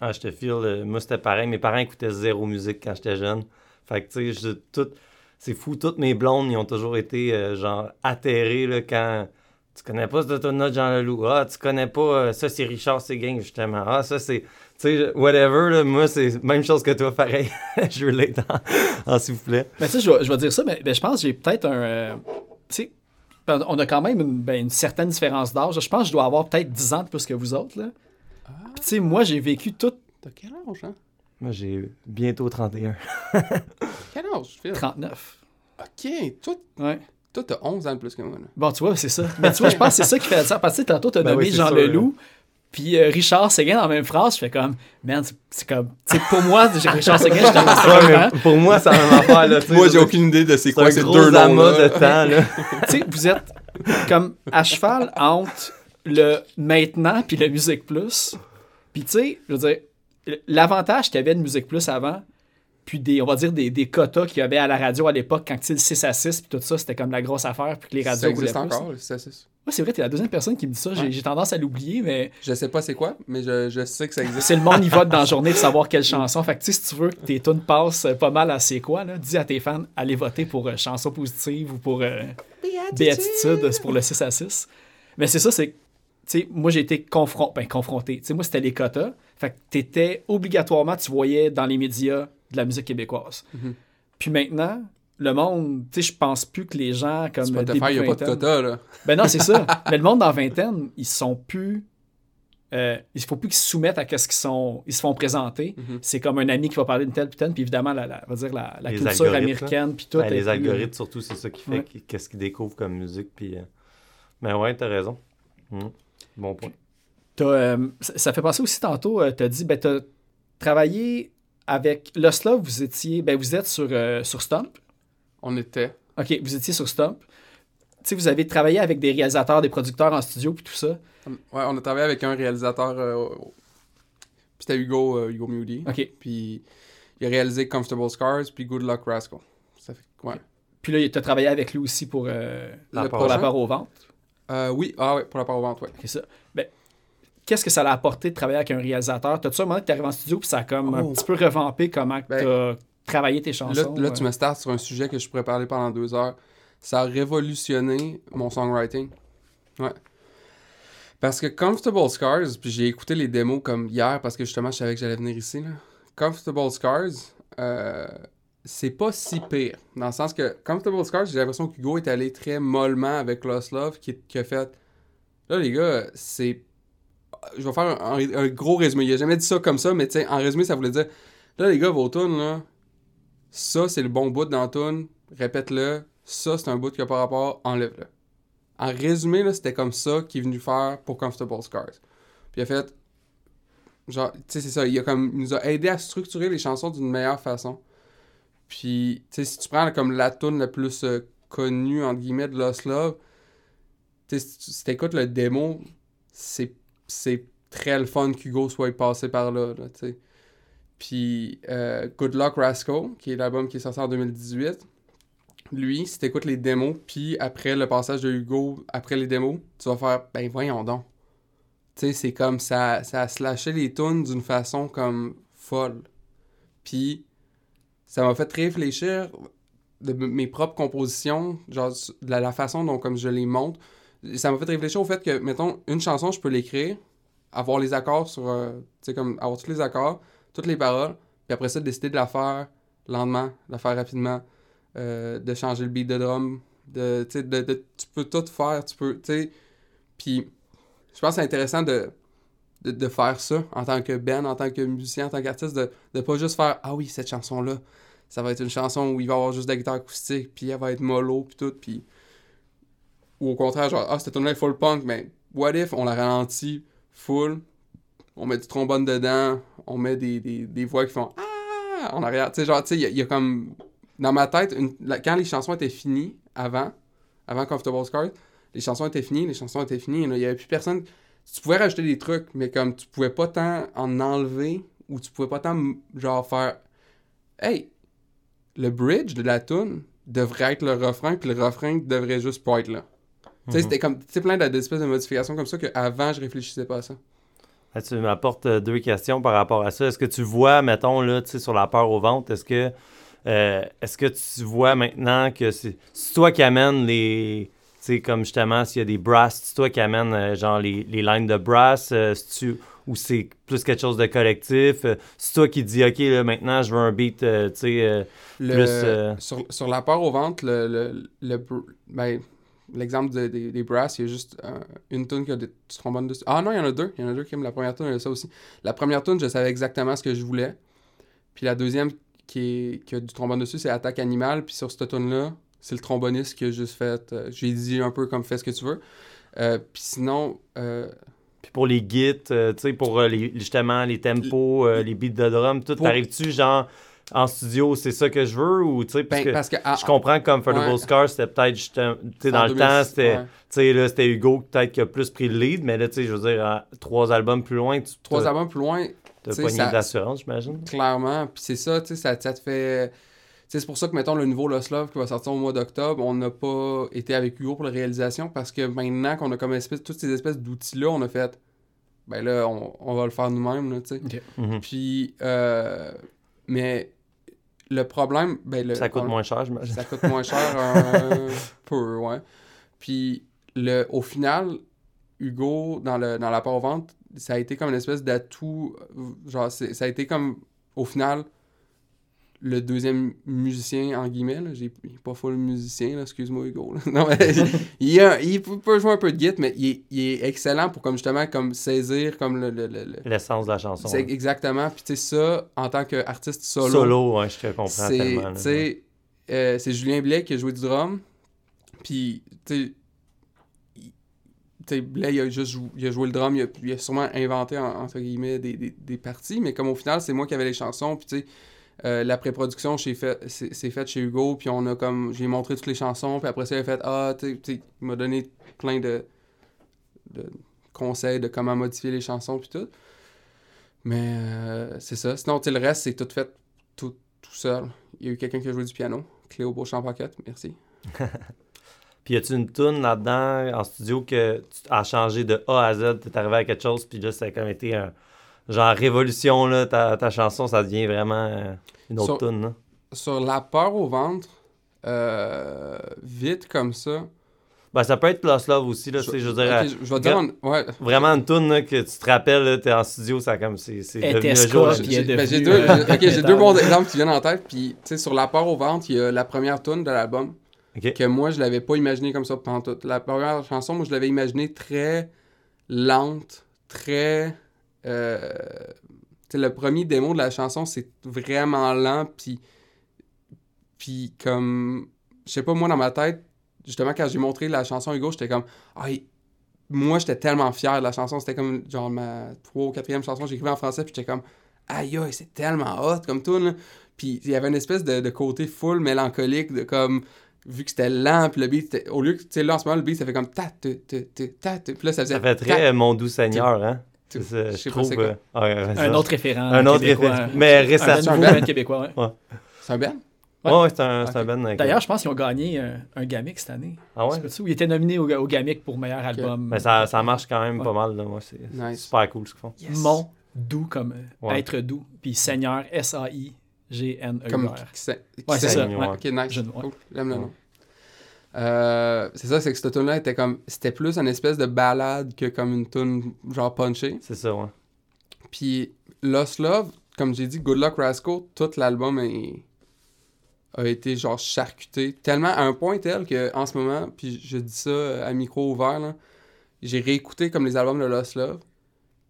Ah, je te file. euh, moi, c'était pareil. Mes parents écoutaient zéro musique quand j'étais jeune. Fait que, tu sais, tout... c'est fou. Toutes mes blondes, ils ont toujours été, euh, genre, atterrés, là, quand... Tu connais pas ce tonne de Jean Leloup? Ah, tu connais pas... euh, ça, c'est Richard Séguin, justement. Ah, ça, c'est... Tu sais, whatever, là, moi, c'est même chose que toi, pareil. je relate en, en s'il vous plaît. Mais tu sais, je vais, dire ça, mais, mais je pense que j'ai peut-être un. euh, tu sais, on a quand même une, ben, une certaine différence d'âge. Je pense que je dois avoir peut-être 10 ans de plus que vous autres. Là. Ah. Puis tu sais, moi, j'ai vécu tout T'as quel âge, hein? Moi, j'ai bientôt 31. Quel âge, Phil? 39. Ok, toi, Ouais. toi, t'as 11 ans de plus que moi, là. Bon, tu vois, c'est ça. Mais tu vois, je pense que c'est ça qui fait ça. Parce que tantôt, tu as Ben nommé oui, Jean sûr, Leloup. Puis euh, Richard Séguin dans la même phrase, je fais comme, man, c'est- comme, tu sais, pour moi, j'ai Richard Séguin, je c'est Ouais, mais pour moi, c'est la même affaire, là. Moi, j'ai aucune idée de c'est quoi ces deux amas de temps, là. tu sais, vous êtes comme à cheval entre le maintenant puis le Musique Plus. Puis tu sais, je veux dire, l'avantage qu'il y avait de Musique Plus avant, puis des, on va dire des, des quotas qu'il y avait à la radio à l'époque, quand tu le 6 à 6, puis tout ça, c'était comme la grosse affaire, puis que les Ça radios existe plus. encore, le 6 à 6. Ouais, c'est vrai, t'es la deuxième personne qui me dit ça. J'ai Ouais. tendance à l'oublier, mais Je sais pas c'est quoi, mais je, je sais que ça existe. c'est le monde y vote dans la journée de savoir quelle chanson. Fait que tu sais, si tu veux que tes tunes passent pas mal à c'est quoi, là, dis à tes fans, allez voter pour euh, chanson positive ou pour euh, béatitude, c'est pour le 6 à 6. Mais c'est ça, c'est sais, moi j'ai été confron- ben, confronté. Tu sais, moi c'était les quotas. Fait que t'étais obligatoirement, tu voyais dans les médias de la musique québécoise. Mhm. Puis maintenant, le monde, tu sais, je pense plus que les gens comme début il n'y a pas de quota, là. ben non, c'est ça. Mais le monde dans vingtaine, ils sont plus. euh, il faut plus qu'ils se soumettent à ce qu'ils sont. Ils se font présenter. Mhm. C'est comme un ami qui va parler d'une telle telle, puis évidemment, la, va dire la, la culture américaine, puis tout. Ben, les plus- algorithmes, surtout, c'est ça qui fait Ouais. qu'est-ce qu'ils découvrent comme musique. Puis, euh, Mais ouais, t'as raison. Mhm. Bon point. T'as, euh, ça fait penser aussi tantôt, tu as dit, ben, tu as travaillé avec Lost Love, vous étiez, ben, vous êtes sur, euh, sur Stump. On était. OK, vous étiez sur Stump. Tu sais, vous avez travaillé avec des réalisateurs, des producteurs en studio, puis tout ça. Ouais, on a travaillé avec un réalisateur. euh, c'était Hugo, euh, Hugo Moody. OK. Puis il a réalisé Comfortable Scars, puis Good Luck Rascal. Ça fait. Ouais. Puis là, tu as travaillé avec lui aussi pour, euh, La Le part- pour la part aux ventes. Euh, oui, ah ouais, pour la part aux ventes, ouais. C'est ça. Ben, qu'est-ce que ça l'a apporté de travailler avec un réalisateur? T'as-tu un moment que t'es arrivé en studio puis ça a comme un Oh. petit peu revampé comment Ben, t'as travaillé tes Là, chansons? là, tu euh? me startes sur un sujet que je pourrais parler pendant deux heures. Ça a révolutionné mon songwriting. Ouais. Parce que Comfortable Scars, puis j'ai écouté les démos comme hier parce que justement je savais que j'allais venir ici. Là. Comfortable Scars, euh, c'est pas si pire. Dans le sens que Comfortable Scars, j'ai l'impression qu'Hugo est allé très mollement avec Lost Love qui, a fait. Là, les gars, c'est. Je vais faire un, gros résumé. Il a jamais dit ça comme ça, mais en résumé, ça voulait dire. Là, les gars, vos tunes, là, ça, c'est le bon bout dans tune. Répète-le. Ça, c'est un bout qui n'a pas rapport. Enlève-le. En résumé, là, c'était comme ça qu'il est venu faire pour Comfortable Scars. Puis il a fait. Genre, tu sais, c'est ça. Il, a comme, il nous a aidé à structurer les chansons d'une meilleure façon. Puis, tu sais, si tu prends comme la tune la plus euh, connue, entre guillemets, de Lost Love, tu sais, si t'écoutes le démo, c'est très le fun qu'Hugo soit passé par là, là tu sais. Puis euh, Good Luck Rascal, qui est l'album qui est sorti en 2018, lui, si t'écoutes les démos, puis après le passage de Hugo, après les démos, tu vas faire, ben voyons donc. Tu sais, c'est comme ça, ça a slashé les tunes d'une façon comme folle. Puis, ça m'a fait réfléchir de mes propres compositions, genre de la, façon dont comme je les monte. Ça m'a fait réfléchir au fait que, mettons, une chanson, je peux l'écrire, avoir les accords sur, euh, tu sais, comme avoir tous les accords, toutes les paroles, puis après ça, décider de la faire lentement, de la faire rapidement, euh, de changer le beat de drum, de, de, de- tu peux tout faire, tu peux, puis je pense que c'est intéressant de, de, de faire ça en tant que band, en tant que musicien, en tant qu'artiste, de, de pas juste faire « Ah oui, cette chanson-là, ça va être une chanson où il va avoir juste de la guitare acoustique, puis elle va être mollo, puis tout, puis... » Ou au contraire, genre « Ah, cette tune-là est full punk, mais what if on la ralentit full, on met du trombone dedans, on met des, des, des voix qui font « Ah! » en arrière, tu sais, genre, tu sais, il y a- comme... Dans ma tête, quand les chansons étaient finies, avant, avant Comfortable Scars, les chansons étaient finies, les chansons étaient finies, il y avait plus personne tu pouvais rajouter des trucs, mais comme tu pouvais pas tant en enlever ou tu pouvais pas tant genre faire Hey, le bridge de la tune devrait être le refrain, puis le refrain devrait juste pas être là. Tu sais, Mhm. c'était comme plein de- d'espèces de modifications comme ça qu'avant je réfléchissais pas à ça. Tu m'apportes euh, deux questions par rapport à ça. Est-ce que tu vois, mettons, là, tu sais, sur la peur au ventre, est-ce que, euh, est-ce que tu vois maintenant que c'est c'est toi qui amène les. Tu sais, comme justement, s'il y a des brass, c'est toi qui amène, euh, genre, les, les lines de brass, euh, c'est-tu- ou c'est plus quelque chose de collectif? euh, c'est toi qui dis, OK, là, maintenant, je veux un beat, tu sais, Le- Plus, sur, sur la peur au ventre, le, le, le br- ben, l'exemple de- des- des brass, il y a juste une tune qui a des du trombone dessus. Ah non, il y en a deux. Il y en a deux qui aiment la première tune, il y a ça aussi. La première tune, je savais exactement ce que je voulais. Puis la deuxième qui, est, qui a du trombone dessus, c'est Attaque Animale. Puis sur cette tune-là, c'est le tromboniste qui a juste fait. euh, J'ai dit un peu comme fais ce que tu veux. Euh, puis sinon, euh, Puis pour les euh, tu sais, pour les, justement les tempos, les beats de drum, tout, Pour- t'arrives-tu genre en studio, c'est ça que je veux ou tu sais, parce ben, que parce que. je comprends que Comfortable ouais. Scars, c'était peut-être tu sais, dans le 2006, temps, c'était, ouais. tu sais, là, c'était Hugo peut-être qui a plus pris le lead, mais là, tu sais, je veux dire, trois albums plus loin, tu Trois albums plus loin, tu pogné de l'assurance, j'imagine. Clairement, puis c'est ça, tu sais, ça, ça te fait... C'est pour ça que, mettons, le nouveau Lost Love qui va sortir au mois d'octobre, on n'a pas été avec Hugo pour la réalisation parce que maintenant qu'on a comme espèce, toutes ces espèces d'outils-là, on a fait, ben là, on, on va le faire nous-mêmes, là, tu sais. Mhm. Puis, euh, mais le problème, ben le... Ça coûte on- moins cher, j'imagine. ça coûte moins cher un peu, ouais. Puis, le, au final, Hugo, dans, le, dans la part aux ventes, ça a été comme une espèce d'atout. Genre, c'est- ça a été comme, au final, le deuxième musicien, en guillemets. Là. J'ai pas full musicien, là, excuse-moi, Hugo. là. Non, mais il, a- il peut jouer un peu de guitare, mais il est, il est excellent pour, comme justement, comme saisir comme le. le- le- le- L'essence de la chanson. C'est là. exactement. Puis, tu sais, ça, en tant qu'artiste solo, Solo, ouais, je te comprends c'est, tellement. euh, c'est Julien Blais qui a joué du drum. Puis, tu sais, Blais, il a juste jou- il a joué le drum. Il a, il a sûrement inventé, en- entre guillemets, des, des, des parties. Mais comme au final, c'est moi qui avais les chansons. Puis, tu sais, euh, la pré-production fait, c'est, c'est faite chez Hugo. Puis, on a comme, j'ai montré toutes les chansons. Puis après ça, il a fait, ah, tu sais, il m'a donné plein de, conseils de comment modifier les chansons. Puis tout. Mais euh, c'est ça. Sinon, tu le reste, c'est tout fait tout, tout seul. Il y a eu quelqu'un qui a joué du piano. Cléo Beauchamp-Paquette, merci. Puis y a-tu une tune là-dedans en studio que tu as changé de A à Z, t'es arrivé à quelque chose, puis là, ça a comme été un genre révolution, là, ta, ta chanson, ça devient vraiment euh, une autre Sur- tune, là. Sur la peur au ventre, euh, vite comme ça. Ben, ça peut être Plus Love aussi, là, sais, je veux dire, je, je vais dire. en- ouais. vraiment une tune là, que tu te rappelles, là, t'es en studio, ça comme, c'est devenu un jour. J'ai ben, deux, euh, j'ai- ok, j'ai deux métal. bons exemples qui viennent en tête. Puis, tu sais, sur la peur au ventre, il y a la première tune de l'album. Ok. Que moi, je l'avais pas imaginé comme ça pendant toute. La première chanson, moi, je l'avais imaginé très lente, très. Euh, le premier démo de la chanson, c'est vraiment lent, puis. Puis, comme. Je sais pas, moi, dans ma tête, justement, quand j'ai montré la chanson à Hugo, j'étais comme. Ah, il- moi, j'étais tellement fier de la chanson. C'était comme, genre, ma trois ou quatrième chanson que j'écrivais en français, puis j'étais comme. Aïe, aïe, c'est tellement hot comme tout, là. Puis, il y avait une espèce de, de côté full mélancolique, de comme vu que c'était lent, puis le beat, au lieu que, tu sais, là, en ce moment, le beat, ça fait comme ta, ta, ta, ta. Puis là, ça faisait. Ça fait très euh, Mon Doux Seigneur, hein? Je je sais pas trouve. euh, ouais, ouais, Un ça. autre référent. Un autre référent. Mais récemment. un band? Québécois, ouais. C'est un band? Ouais. C'est un, c'est un band. D'ailleurs, je pense qu'ils ont gagné un, un Gamic cette année. Ah ouais? Pas ça? Ou ils étaient nominés au, au Gamic pour meilleur album. Mais ça, ça marche quand même Ouais. pas mal. Là. Moi, c'est Nice. super cool ce qu'ils font. Mon doux comme euh, Ouais. être doux. Puis Seigneur, S-A-I-G-N-E-U-R. Comme qui sait- qui Ouais, c'est ça. ouais. Ok, nice. Cool. J'aime le nom. Euh, c'est ça, c'est que cette tune là était comme. C'était plus une espèce de balade que comme une tune genre punchée. C'est ça, ouais. Puis Lost Love, comme j'ai dit, Good Luck Rascal, tout l'album est- a été genre charcuté. Tellement à un point tel que en ce moment, puis je dis ça à micro ouvert, là, j'ai réécouté comme les albums de Lost Love.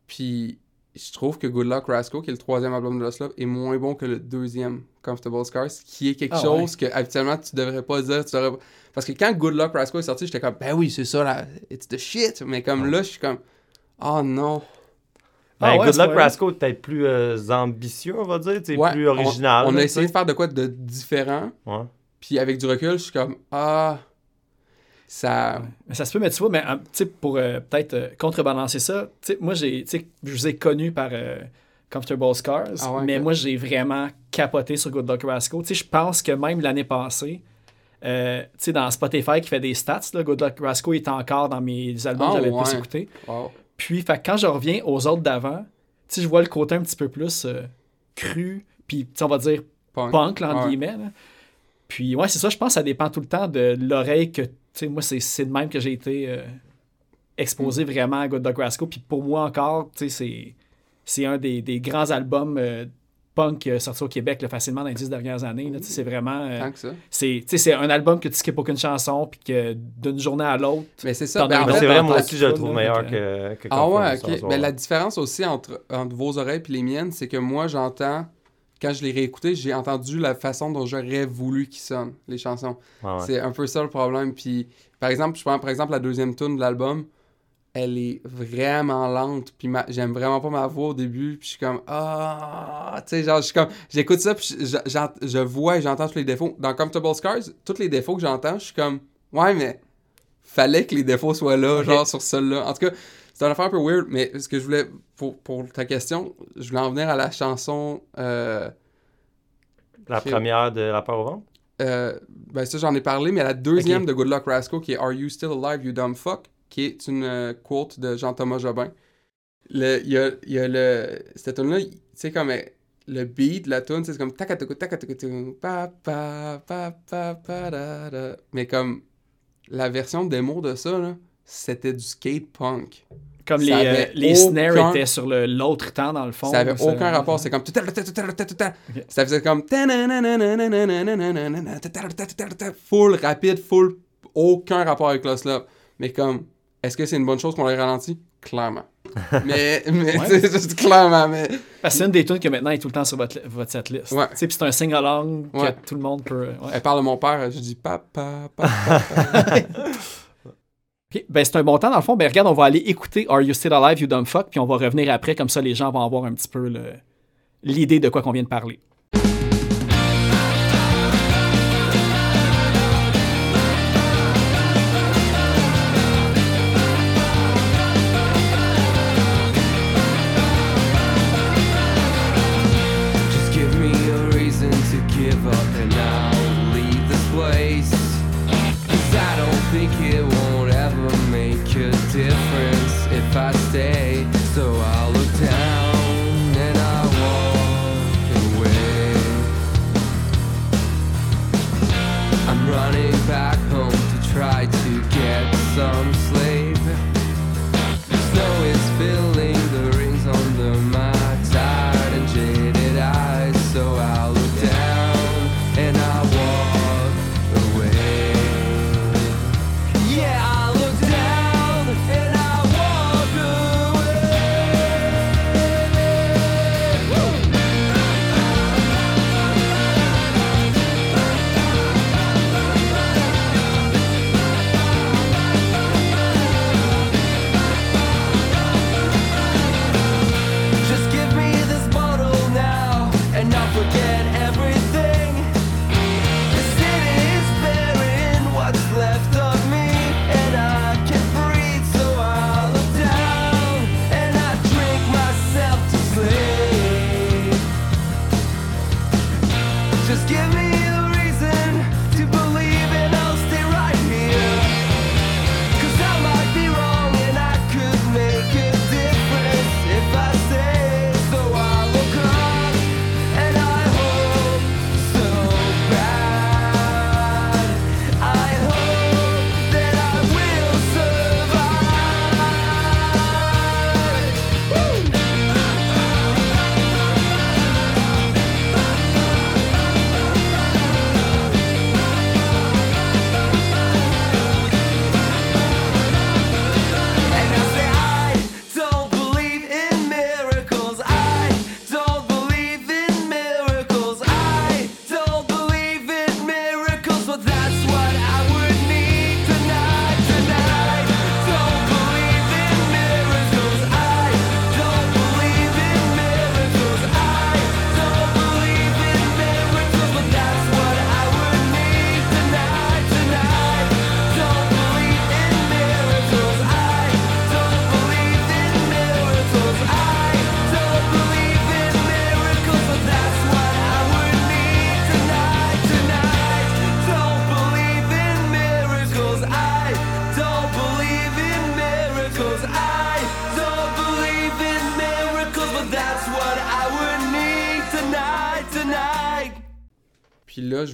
Puis je trouve que Good Luck Rascal, qui est le troisième album de Lost Love, est moins bon que le deuxième, Comfortable Scars, qui est quelque Ah chose que habituellement tu devrais pas dire. Tu devrais pas- Parce que quand Good Luck Rascal est sorti, j'étais comme, ben oui, c'est ça, là, it's the shit. Mais comme là, je suis comme, oh non. Ah Ben, ouais, Good Luck. Rascal est peut-être plus euh, ambitieux, on va dire. Ouais, plus original. On, a essayé de faire de quoi de différent. Ouais. Puis avec du recul, je suis comme Ah ça. Mais ça se peut, mais tu vois, mais sais, pour euh, peut-être euh, contrebalancer ça, moi, j'ai, tu sais, je vous ai connu par euh, Comfortable Scars, Ah ouais, mais moi, j'ai vraiment capoté sur Good Luck Rascal. Tu sais, je pense que même l'année passée, euh, tu sais, dans Spotify qui fait des stats, là, Good Luck Rascal est encore dans mes albums Ah que j'avais le plus ouais. écoutés. Wow. Puis, fait, quand je reviens aux autres d'avant, tu sais, je vois le côté un petit peu plus euh, cru, puis, on va dire Punk. punk, là, entre Ouais. guillemets. là. Puis, ouais, c'est ça, je pense que ça dépend tout le temps de l'oreille que, tu sais, moi, c'est c'est de même que j'ai été euh, exposé Mm. vraiment à Good Dog Rascal. Puis pour moi encore, tu sais, c'est- c'est un des, des grands albums punk qui est sorti au Québec là, facilement dans les dix dernières années. C'est vraiment. euh, Tant que ça. c'est un album que tu skippes aucune chanson, puis que d'une journée à l'autre. Mais c'est ça. Ben, c'est vrai, moi aussi, je le trouve meilleur que, que Ah ouais, ok. Mais ouais. la différence aussi entre, entre vos oreilles et les miennes, c'est que moi, j'entends, quand je l'ai réécouté, j'ai entendu la façon dont j'aurais voulu qu'ils sonnent, les chansons. Ouais. C'est un peu ça le problème. Puis, par exemple, je prends par exemple la deuxième tune de l'album, elle est vraiment lente. Puis, ma- j'aime vraiment pas ma voix au début. Puis, je suis comme, ah, tu sais, genre, je suis comme, j'écoute ça, puis je, j'ent- je vois et j'entends tous les défauts. Dans Comfortable Scars, tous les défauts que j'entends, je suis comme, ouais, mais fallait que les défauts soient là, genre sur celle-là. En tout cas, c'est une affaire un peu weird, mais ce que je voulais, pour, pour ta question, je voulais en venir à la chanson. euh, La première de La peur au ventre? euh, ben ça j'en ai parlé, mais la deuxième de Good Luck Rascal qui est Are You Still Alive, You Dumb Fuck, qui est une euh, quote de Jean-Thomas Jobin. Le- Il y a, il y a le. Cette tune-là, tu sais, comme euh, le beat de la tune, c'est comme takatuku takatuku pa pa pa pa pa da da. Mais comme la version démo de ça, là, c'était du skate punk. Comme Ça les, euh, les snares aucun- étaient sur l'autre temps, dans le fond. Ça avait aucun rapport. C'est comme. Ça faisait comme. Full rapide, full. Aucun rapport avec Lost Love. Mais comme. Est-ce que c'est une bonne chose qu'on l'ait ralenti Clairement. Mais. mais Ouais. c'est juste clairement. Mais. Parce que c'est une des tunes que maintenant est tout le temps sur votre, votre setlist. Ouais. Tu sais, puis c'est un sing-along Ouais. que tout le monde peut. ouais. Elle parle de mon père. Je dis papa, papa. Ok, Ben, c'est un bon temps, dans le fond. Ben, regarde, on va aller écouter Are You Still Alive, You Dumb Fuck, puis on va revenir après, comme ça les gens vont avoir un petit peu le- l'idée de quoi qu'on vient de parler.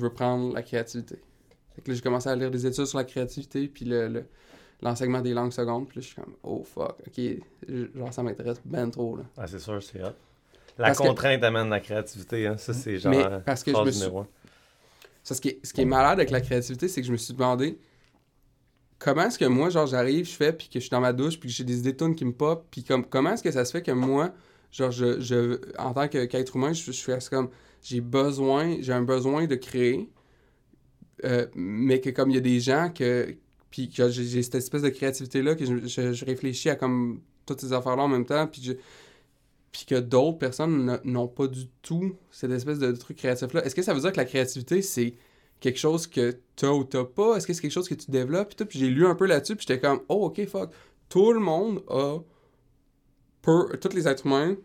Veux prendre la créativité. Fait que là, j'ai commencé à lire des études sur la créativité, puis le, le- l'enseignement des langues secondes. Puis là, je suis comme, oh fuck, ok, genre ça m'intéresse ben trop. Là. Ah, c'est sûr, c'est hot. La Parce que- contrainte amène la créativité, hein. Ça, c'est genre. Mais euh, parce que je me suis-. Ça, ce, qui est, ce qui est malade avec la créativité, c'est que je me suis demandé comment est-ce que moi, genre, j'arrive, je fais, puis que je suis dans ma douche, puis que j'ai des idées de qui me pop, puis comme, comment est-ce que ça se fait que moi, genre, je, je en tant que- qu'être humain, je, je fais comme, j'ai besoin, j'ai un besoin de créer, euh, mais que comme il y a des gens que, puis que j'ai cette espèce de créativité-là, que je, je- réfléchis à comme toutes ces affaires-là en même temps, puis je- que d'autres personnes n'ont pas du tout cette espèce de truc créatif-là. Est-ce que ça veut dire que la créativité, c'est quelque chose que t'as ou t'as pas? Est-ce que c'est quelque chose que tu développes? Puis? Puis j'ai lu un peu là-dessus, puis j'étais comme, oh, ok, fuck. Tout le monde a. Peu, tous les êtres humains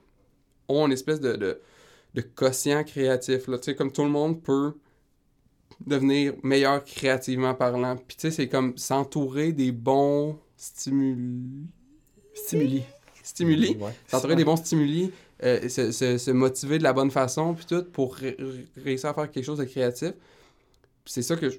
ont une espèce de, de quotient créatif. Là. Tu sais, comme tout le monde peut devenir meilleur créativement parlant. Puis tu sais, c'est comme s'entourer des bons stimuli. Stimuli. Stimuli Ouais. s'entourer des bons stimuli, euh, se, se- se motiver de la bonne façon, puis tout, pour ré- ré- réussir à faire quelque chose de créatif. C'est ça que je...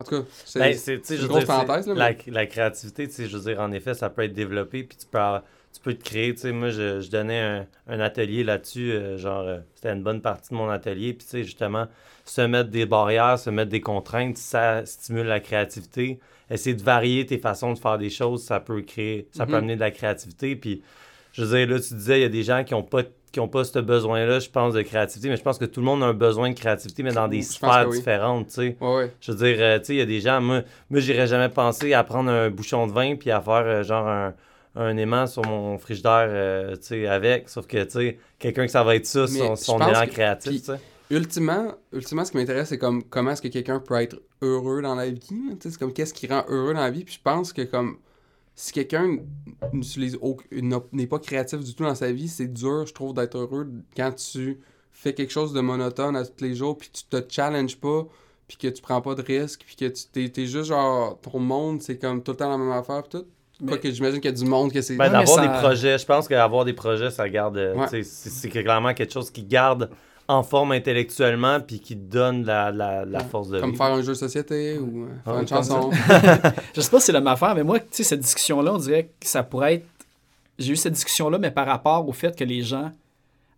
En tout cas, c'est Ben, une grosse dire, parenthèse, là, la, la créativité, tu sais, je veux dire, en effet, ça peut être développé, puis tu peux, avoir- tu peux te créer, tu sais, moi, je, je donnais un, un atelier là-dessus, euh, genre, euh, c'était une bonne partie de mon atelier, puis tu sais, justement, se mettre des barrières, se mettre des contraintes, ça stimule la créativité. Essayer de varier tes façons de faire des choses, ça peut créer, ça peut Mhm. amener de la créativité, puis je veux dire, là, tu disais, il y a des gens qui n'ont pas qui ont pas ce besoin-là, je pense, de créativité, mais je pense que tout le monde a un besoin de créativité, mais dans des Je sphères oui. différentes, tu sais. Ouais, ouais. Je veux dire, euh, tu sais, il y a des gens, moi, moi j'irais jamais penser à prendre un bouchon de vin puis à faire euh, genre un, un aimant sur mon frigidaire, euh, sais, avec. Sauf que, quelqu'un que ça va être ça, son, son élan que- créatif, puis-. Ultimement, ultimement, ce qui m'intéresse, c'est comme comment est-ce que quelqu'un peut être heureux dans la vie. C'est comme qu'est-ce qui rend heureux dans la vie. Puis je pense que comme si quelqu'un n'est pas créatif du tout dans sa vie, c'est dur, je trouve, d'être heureux quand tu fais quelque chose de monotone à tous les jours, puis tu te challenges pas, puis que tu prends pas de risques, puis que tu t'es juste genre ton monde, c'est comme tout le temps la même affaire, puis tout. Mais- j'imagine qu'il y a du monde que c'est. Ben, d'avoir ça- des projets, je pense qu'avoir des projets, ça garde, euh, Ouais. c'est c'est clairement quelque chose qui garde en forme intellectuellement puis qui donne la, la, la Ouais. force de comme vivre. faire un jeu de société ou euh, faire Ouais, une chanson. Je sais pas si c'est la même affaire, mais moi, tu sais, cette discussion-là, on dirait que ça pourrait être. J'ai eu cette discussion-là, mais par rapport au fait que les gens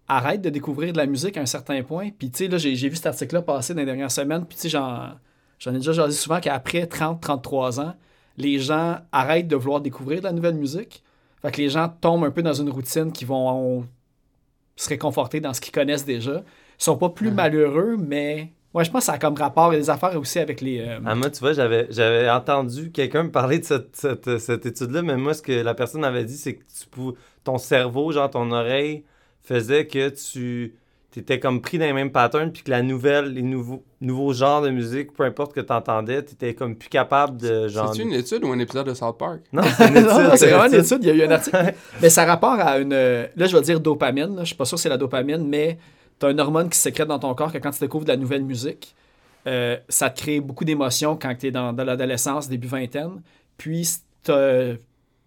arrêtent de découvrir de la musique à un certain point. Puis, tu sais, là, j'ai j'ai vu cet article-là passer dans les dernières semaines. Puis, tu sais, j'en j'en ai déjà jasé souvent qu'après 30-33 ans, les gens arrêtent de vouloir découvrir de la nouvelle musique. Fait que les gens tombent un peu dans une routine qui vont se réconforter dans ce qu'ils connaissent déjà. Ils sont pas plus Mhm. malheureux, mais. Ouais, je pense que ça a comme rapport. A des affaires aussi avec les. euh, Ah, moi, tu vois, j'avais, j'avais entendu quelqu'un me parler de cette, cette, cette étude-là, mais moi, ce que la personne avait dit, c'est que tu pou- ton cerveau, genre ton oreille, faisait que tu étais comme pris dans les mêmes patterns, puis que la nouvelle, les nouveaux, nouveaux genres de musique, peu importe que tu entendais, tu étais comme plus capable de genre. C'est une étude ou un épisode de South Park? Non, c'est une étude. C'est vraiment une étude. Il y a eu un article. mais ça a rapport à une. euh, Là, je vais dire dopamine. là. Je suis pas sûr que c'est la dopamine, mais tu as une hormone qui se sécrète dans ton corps que quand tu découvres de la nouvelle musique, euh, ça te crée beaucoup d'émotions quand tu es dans, dans l'adolescence, début vingtaine. Puis, t'as-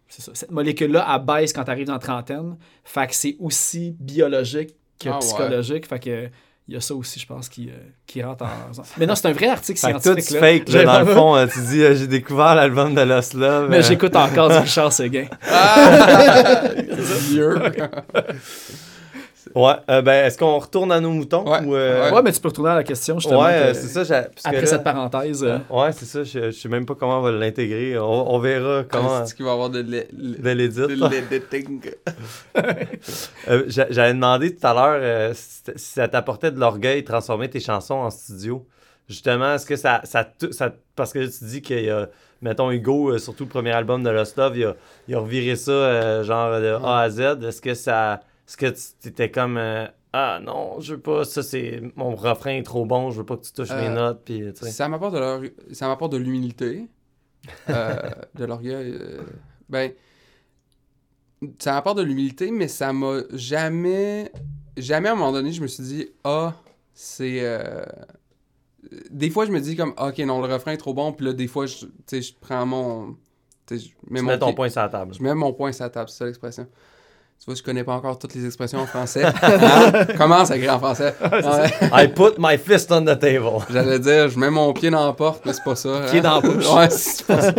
c'est ça, cette molécule-là, elle baisse quand tu arrives dans la trentaine. Fait que c'est aussi biologique que Ah ouais. psychologique. Fait que. Il y a ça aussi, je pense, qui, euh, qui rentre en. Mais non, c'est un vrai article scientifique. là. fake, là, J'ai dans le fond, euh, tu dis, euh, j'ai découvert l'album de Lost Love. Mais euh, j'écoute encore du Richard Seguin. Vieux. Ouais, euh, ben, est-ce qu'on retourne à nos moutons? Ouais, ou, euh, Ouais, mais tu peux retourner à la question, justement. Ouais, que- c'est ça. j'ai- parce que Après là- cette parenthèse. euh, Ouais, c'est ça. Je, je sais même pas comment on va l'intégrer. On, on verra comment. Est-ce qu'il va y avoir de l'editing? Euh, j'a- J'avais demandé tout à l'heure euh, si ça t'apportait de l'orgueil de transformer tes chansons en studio. Justement, est-ce que ça, ça, Parce que tu dis qu'il y a. Mettons, Hugo, euh, surtout le premier album de Lost Love, il a, il a reviré ça euh, genre de A à Z. Est-ce que ça. Est-ce que tu étais comme. euh, ah non, je veux pas. Ça, c'est. Mon refrain est trop bon, je veux pas que tu touches mes Euh, notes. Puis. Ça m'apporte de l'or- ça m'apporte de l'humilité, euh, de l'orgueil. ben, ça m'apporte de l'humilité, mais ça m'a jamais, jamais à un moment donné, je me suis dit, ah, c'est. euh, Des fois, je me dis comme, ok, non, le refrain est trop bon, puis là, des fois, je, je prends mon. je mets Tu mon mets ton pied- point sur la table. Je mets mon point sur la table, c'est ça l'expression. Tu vois, je connais pas encore toutes les expressions en français. Hein? Commence à écrire en français? Ouais. I put my fist on the table. J'allais dire, je mets mon pied dans la porte, mais c'est pas ça. Pied hein? dans la bouche. ouais, c'est pas ça.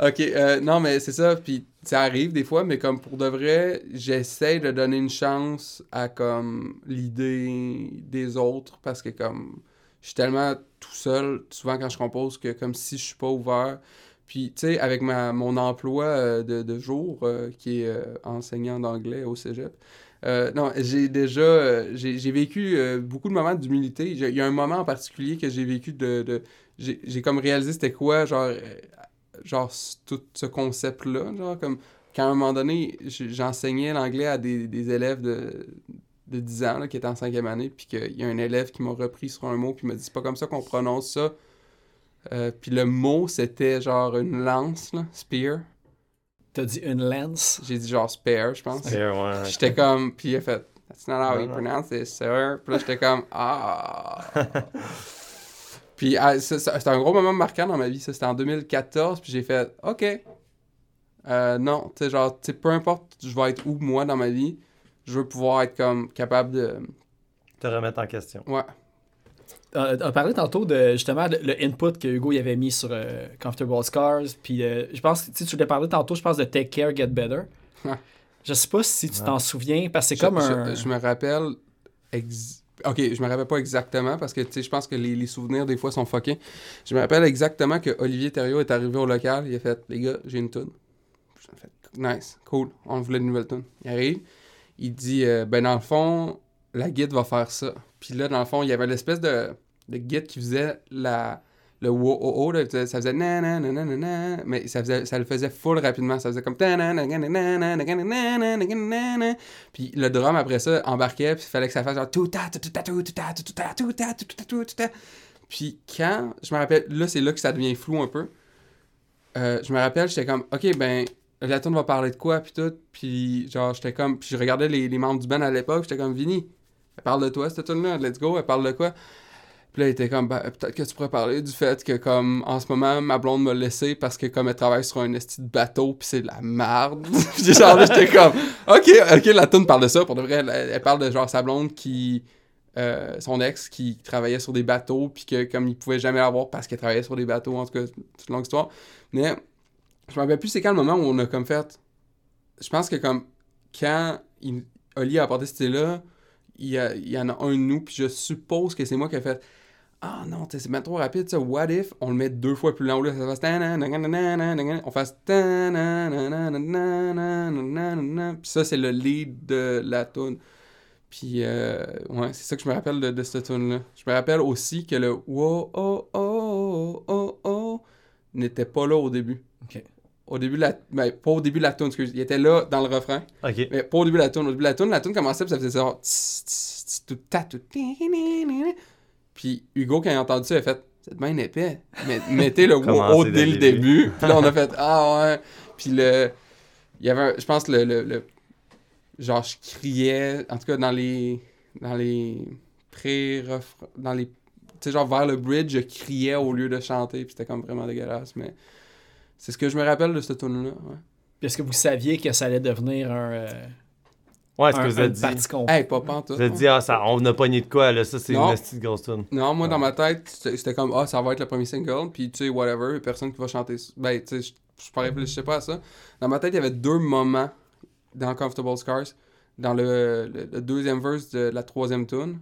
ok, euh, non, mais c'est ça. Puis ça arrive des fois, mais comme pour de vrai, j'essaie de donner une chance à comme l'idée des autres parce que comme je suis tellement tout seul souvent quand je compose que comme si je suis pas ouvert. Puis tu sais, avec ma, mon emploi euh, de, de jour euh, qui est euh, enseignant d'anglais au cégep. non, j'ai déjà j'ai vécu beaucoup de moments d'humilité. Il y a un moment en particulier que j'ai vécu de, de j'ai comme réalisé c'était quoi genre genre tout ce concept là genre comme quand à un moment donné j'enseignais l'anglais à des, des élèves de de 10 ans là, qui étaient en cinquième année puis qu'il y a un élève qui m'a repris sur un mot puis m'a dit c'est pas comme ça qu'on prononce ça Euh, puis le mot c'était genre une lance là spear T'as dit une lens. j'ai dit genre spare je pense C'est- ouais. J'étais comme, puis il a fait, That's not how you pronounce this, sir. Puis là, j'étais comme, ah. puis ah, c'était un gros moment marquant dans ma vie. Ça, c'était en 2014. Puis j'ai fait, OK. Euh, non, tu sais, genre, tu sais, peu importe, je vais être où, moi, dans ma vie, je veux pouvoir être comme capable de. Te remettre en question. Ouais. Euh, on parlait tantôt de justement le, input que Hugo y avait mis sur euh, Comfortable Scars. Puis euh, je pense que tu l'as parlé tantôt, je pense de Take Care, Get Better. Je sais pas si tu Ouais. t'en souviens, parce que c'est comme je, un. je me rappelle. ex- Ok, je me rappelle pas exactement parce que tu sais, je pense que les, les souvenirs des fois sont fuckés. Je me rappelle exactement que Olivier Thériault est arrivé au local. Il a fait Les gars, j'ai une toune. Fait Nice, cool. On voulait une nouvelle toune. Il arrive. Il dit euh, Ben, dans le fond, la guide va faire ça. Puis là, dans le fond, il y avait l'espèce de, de guide qui faisait la, le wow oh, là, ça faisait na mais ça faisait ça le faisait full rapidement. Ça faisait comme puis le drum après ça embarquait il fallait que ça fasse genre tout puis quand je me rappelle là c'est là que ça devient flou un peu je me rappelle j'étais comme ok ben la tune va parler de quoi puis tout puis genre j'étais comme je regardais les, membres du band à l'époque j'étais comme Vinny parle de toi cette tune là, let's go, elle parle de quoi? Puis là, il était comme, Ben, peut-être que tu pourrais parler du fait que, comme, en ce moment, ma blonde m'a laissé parce que, comme, elle travaille sur un esti de bateau, puis c'est de la merde. puis genre, j'étais comme, ok, ok, la tune parle de ça. Pour de vrai, elle, parle de, genre, sa blonde qui, euh, son ex, qui travaillait sur des bateaux, puis que, comme, il pouvait jamais l'avoir parce qu'elle travaillait sur des bateaux, en tout cas, c'est une longue histoire. Mais, je me rappelle plus c'est quand le moment où on a, comme, fait, je pense que, comme, quand il, Oli a apporté cette idée-là, il y, a, il y en a un de nous, puis je suppose que c'est moi qui ai fait Ah non, c'est bien trop rapide, ça. What if on le met deux fois plus lent ça fasse on fasse Puis ça, c'est le lead de la tune. Puis, euh, ouais, c'est ça que je me rappelle de, de cette tune là Je me rappelle aussi que le Wow, oh, oh, oh, oh, oh, oh n'était pas là au début. Okay. Au début de la. Ben, pas au début de la tune, excuse. Il était là dans le refrain. Ok. Mais pas au début de la tune. Au début de la tune, la tune commençait, puis ça faisait genre. tout, ta, tout. Puis Hugo, quand il a entendu ça, il a fait C'est bien épais. Mais mettez le wow dès dès le début. Puis là, on a fait Ah ouais. Puis le. Il y avait, un- je pense, le, le, le- Genre, je criais, en tout cas, dans les. Dans les. Pré-refrains. Dans les. Tu sais, genre, vers le bridge, je criais au lieu de chanter. Puis c'était comme vraiment dégueulasse. Mais. C'est ce que je me rappelle de cette tune là ouais. Puis Est-ce que vous saviez que ça allait devenir un. euh, Ouais, est-ce un- que vous avez dit. Hey, pas pantoute. Vous avez dit, ah, ça, on a pogné de quoi, là? Ça, c'est une petite grosse tune. Non, moi, Ouais. dans ma tête, c'était comme, ah, ça va être le premier single, puis tu sais, whatever, personne qui va chanter. ça. Ben, tu sais, je- je ne réfléchissais pas à ça. Dans ma tête, il y avait deux moments dans Comfortable Scars. Dans le, le- le deuxième verse de la troisième tune,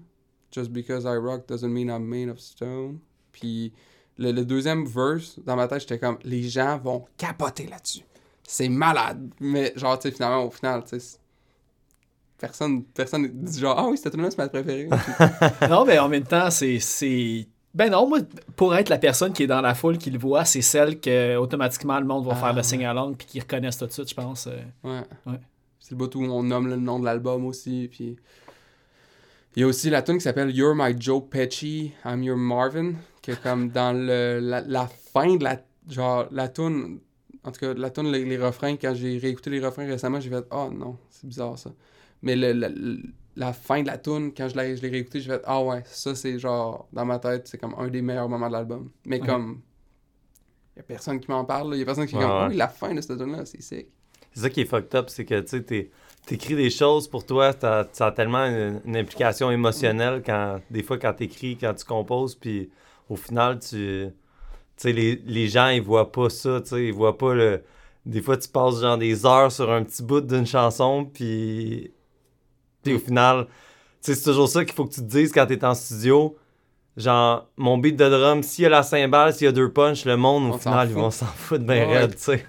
Just because I rock doesn't mean I'm made of stone. Puis le, le deuxième verse, dans ma tête, j'étais comme, les gens vont capoter là-dessus. C'est malade. Mais genre, tu sais, finalement, au final, tu sais, personne, personne dit genre, ah oui, cette tune-là, c'est ma préférée. non, mais en même temps, c'est. c'est- Ben non, moi, pour être la personne qui est dans la foule qui le voit, c'est celle que automatiquement le monde va Ah, faire le ouais. signe à langue puis qu'ils reconnaissent tout de suite, je pense. euh. Ouais. Ouais. C'est le bout où on nomme le nom de l'album aussi. Puis... Il y a aussi la tune qui s'appelle You're My Joe Pesci, I'm Your Marvin, qui est comme dans le, la, la fin de la. Genre, la tune. En tout cas, la tune, les, les refrains, quand j'ai réécouté les refrains récemment, j'ai fait Oh non, c'est bizarre ça. Mais le, la fin de la tune, quand je l'ai, je l'ai réécouté, j'ai fait Ah ouais, ça c'est genre, dans ma tête, c'est comme un des meilleurs moments de l'album. Mais Ouais. comme. Il y a personne qui m'en parle, il y a personne qui est Ouais, comme ouais. Oh, la fin de cette tune-là, c'est sick. C'est ça qui est fucked up, c'est que tu sais, t'es- t'écris des choses pour toi, ça a tellement une, une implication émotionnelle quand des fois quand t'écris, quand tu composes, puis au final tu, sais les, les gens ils voient pas ça, tu sais, ils voient pas le, des fois tu passes genre des heures sur un petit bout d'une chanson, puis puis au final, tu sais c'est toujours ça qu'il faut que tu te dises quand t'es en studio. Genre, mon beat de drum, s'il y a la cymbale, s'il y a deux punches, le monde, au On final, ils vont s'en foutre bien Ouais. raide, tu sais.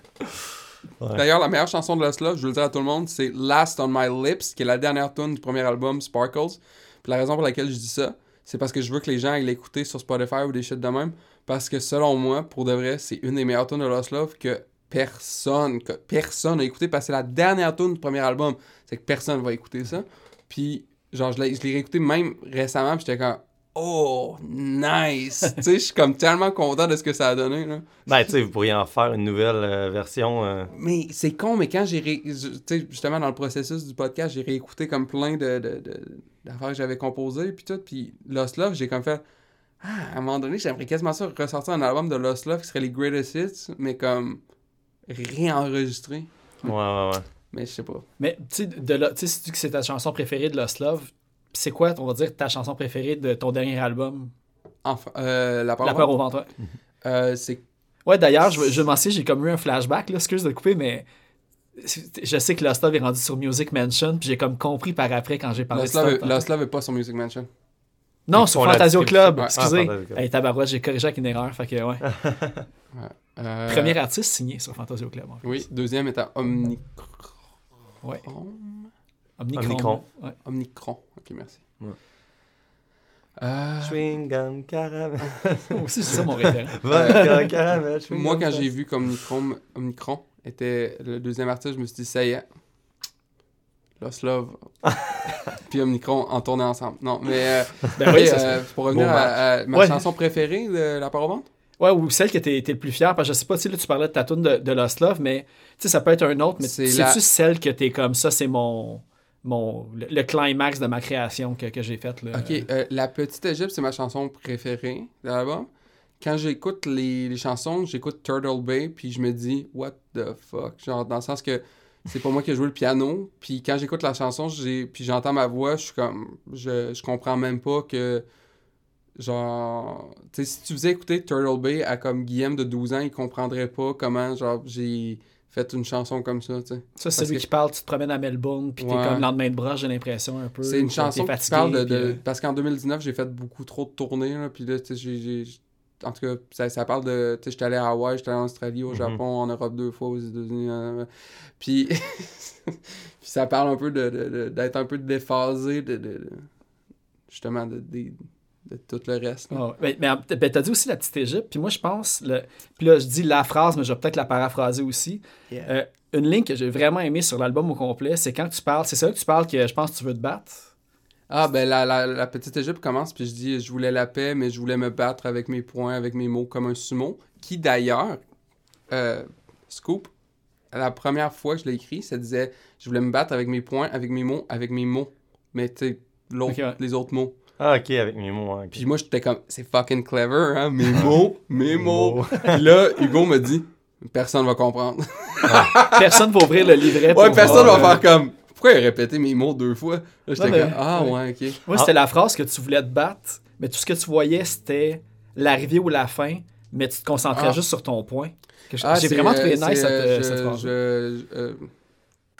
Ouais. D'ailleurs, la meilleure chanson de Lost Love, je veux le dire à tout le monde, c'est Last on My Lips, qui est la dernière tune du premier album, Sparkles. Puis la raison pour laquelle je dis ça, c'est parce que je veux que les gens aillent l'écouter sur Spotify ou des shit de même. Parce que selon moi, pour de vrai, c'est une des meilleures tunes de Lost Love que personne, que personne a écouté parce que c'est la dernière tune du premier album. C'est que personne va écouter ça. Puis, genre, je l'ai je l'ai réécouté même récemment, puis j'étais comme, oh, nice! tu sais, je suis comme tellement content de ce que ça a donné, là. Ben, tu sais, vous pourriez en faire une nouvelle euh, version. euh, Mais c'est con, mais quand j'ai ré... tu sais, justement dans le processus du podcast, j'ai réécouté comme plein de, de, de- d'affaires que j'avais composées puis tout, puis Lost Love, j'ai comme fait ah, à un moment donné, j'aimerais quasiment ça ressortir un album de Lost Love qui serait les greatest hits, mais comme réenregistré. Ouais, ouais, ouais. Mais je sais pas. Mais tu sais, de là- tu sais, si tu dis que c'est ta chanson préférée de Lost Love, c'est quoi, on va dire, ta chanson préférée de ton dernier album? Enfin, euh, la La peur parole, au ventre. euh, c'est Ouais, d'ailleurs, je, je m'en sais, j'ai comme eu un flashback, là, excuse de le couper, mais je sais que Lost Love est rendu sur Music Mansion, puis j'ai comme compris par après quand j'ai parlé Lost de ça. Love, tantôt. Lost Love est pas sur Music Mansion. Non, sur la Fantasio. Club, Ouais. excusez. Ah, hey, tabarouette, j'ai corrigé avec une erreur, fait que ouais. Euh, Premier artiste signé sur Fantasio Club. en fait. Oui, deuxième étant Omnicron. Ouais. Omnicron. Omnicron. Ouais. Omnicron. Ok, merci. Ouais. Euh, Chewing gum, caramel. Moi aussi, c'est ça mon référent. Moi, quand j'ai vu qu'Omnicron Omnicron était le deuxième artiste, je me suis dit, ça y est. Lost Love. Puis Omnicron en tournée ensemble. Non, mais. euh, Ben oui, euh, pour revenir Bon à, à ma Ouais. chanson préférée de La part au ventre. Ouais, ou celle que t'es t'es le plus fier, parce que je sais pas, tu sais, là, tu parlais de ta tune de, de Lost Love, mais tu sais, ça peut être un autre, mais C'est sais-tu la- celle que t'es comme ça, c'est mon, mon, le, le climax de ma création que, que j'ai faite, là? Ok, euh, La Petite Égypte, c'est ma chanson préférée de l'album. Quand j'écoute les, les chansons, j'écoute Turtle Bay, puis je me dis, what the fuck? Genre, dans le sens que c'est pas moi qui ai joué le piano, puis quand j'écoute la chanson, j'ai, puis j'entends ma voix, je suis comme, je, je comprends même pas que, genre, tu sais, si tu faisais écouter Turtle Bay à comme Guillaume de 12 ans, il comprendrait pas comment, genre, j'ai fait une chanson comme ça, tu sais. Ça, c'est que- qui parle, tu te promènes à Melbourne, puis t'es Ouais. comme le lendemain de bras, j'ai l'impression un peu. C'est une chanson qui parle de... puis, de- euh, Parce qu'en 2019, j'ai fait beaucoup trop de tournées, là, puis là, tu sais, j'ai... En tout cas, ça, ça parle de... Tu sais, j'étais allé à Hawaï, j'étais allé en Australie, au Mhm. Japon, en Europe deux fois, aux États-Unis. euh, Puis... puis ça parle un peu de, de- de- d'être un peu déphasé de... de- de- justement, de, de, de tout le reste. Ah. Mais, mais ben, t'as dit aussi la petite Égypte, puis moi je pense, le... puis là je dis la phrase, mais je vais peut-être la paraphraser aussi. Euh, une ligne que j'ai vraiment aimée sur l'album au complet, c'est quand tu parles, c'est ça que tu parles que je pense que tu veux te battre? Ah, ben la, la, la petite Égypte commence, puis je dis je voulais la paix, mais je voulais me battre avec mes poings, avec mes mots, comme un sumo. Qui d'ailleurs, euh, Scoop, la première fois que je l'ai écrit, ça disait je voulais me battre avec mes poings, avec mes mots, avec mes mots. Mais tu sais, ouais. les autres mots. Ah, ok, avec mes mots. hein. Puis moi, j'étais comme c'est fucking clever, hein, mes mots, mes mots. Puis là, Hugo me dit personne va comprendre. Personne va ouvrir le livret. pour ouais, personne voir, va euh, faire comme pourquoi il a répété mes mots deux fois? Là, j'étais Ouais, mais- comme ah ouais. ok. Moi, c'était la phrase que tu voulais te battre, mais tout ce que tu voyais, c'était l'arrivée ou la fin, mais tu te concentrais Ah. juste sur ton point. Ah, J'ai vraiment trouvé euh, nice cette, euh, euh, cette phrase. je- euh,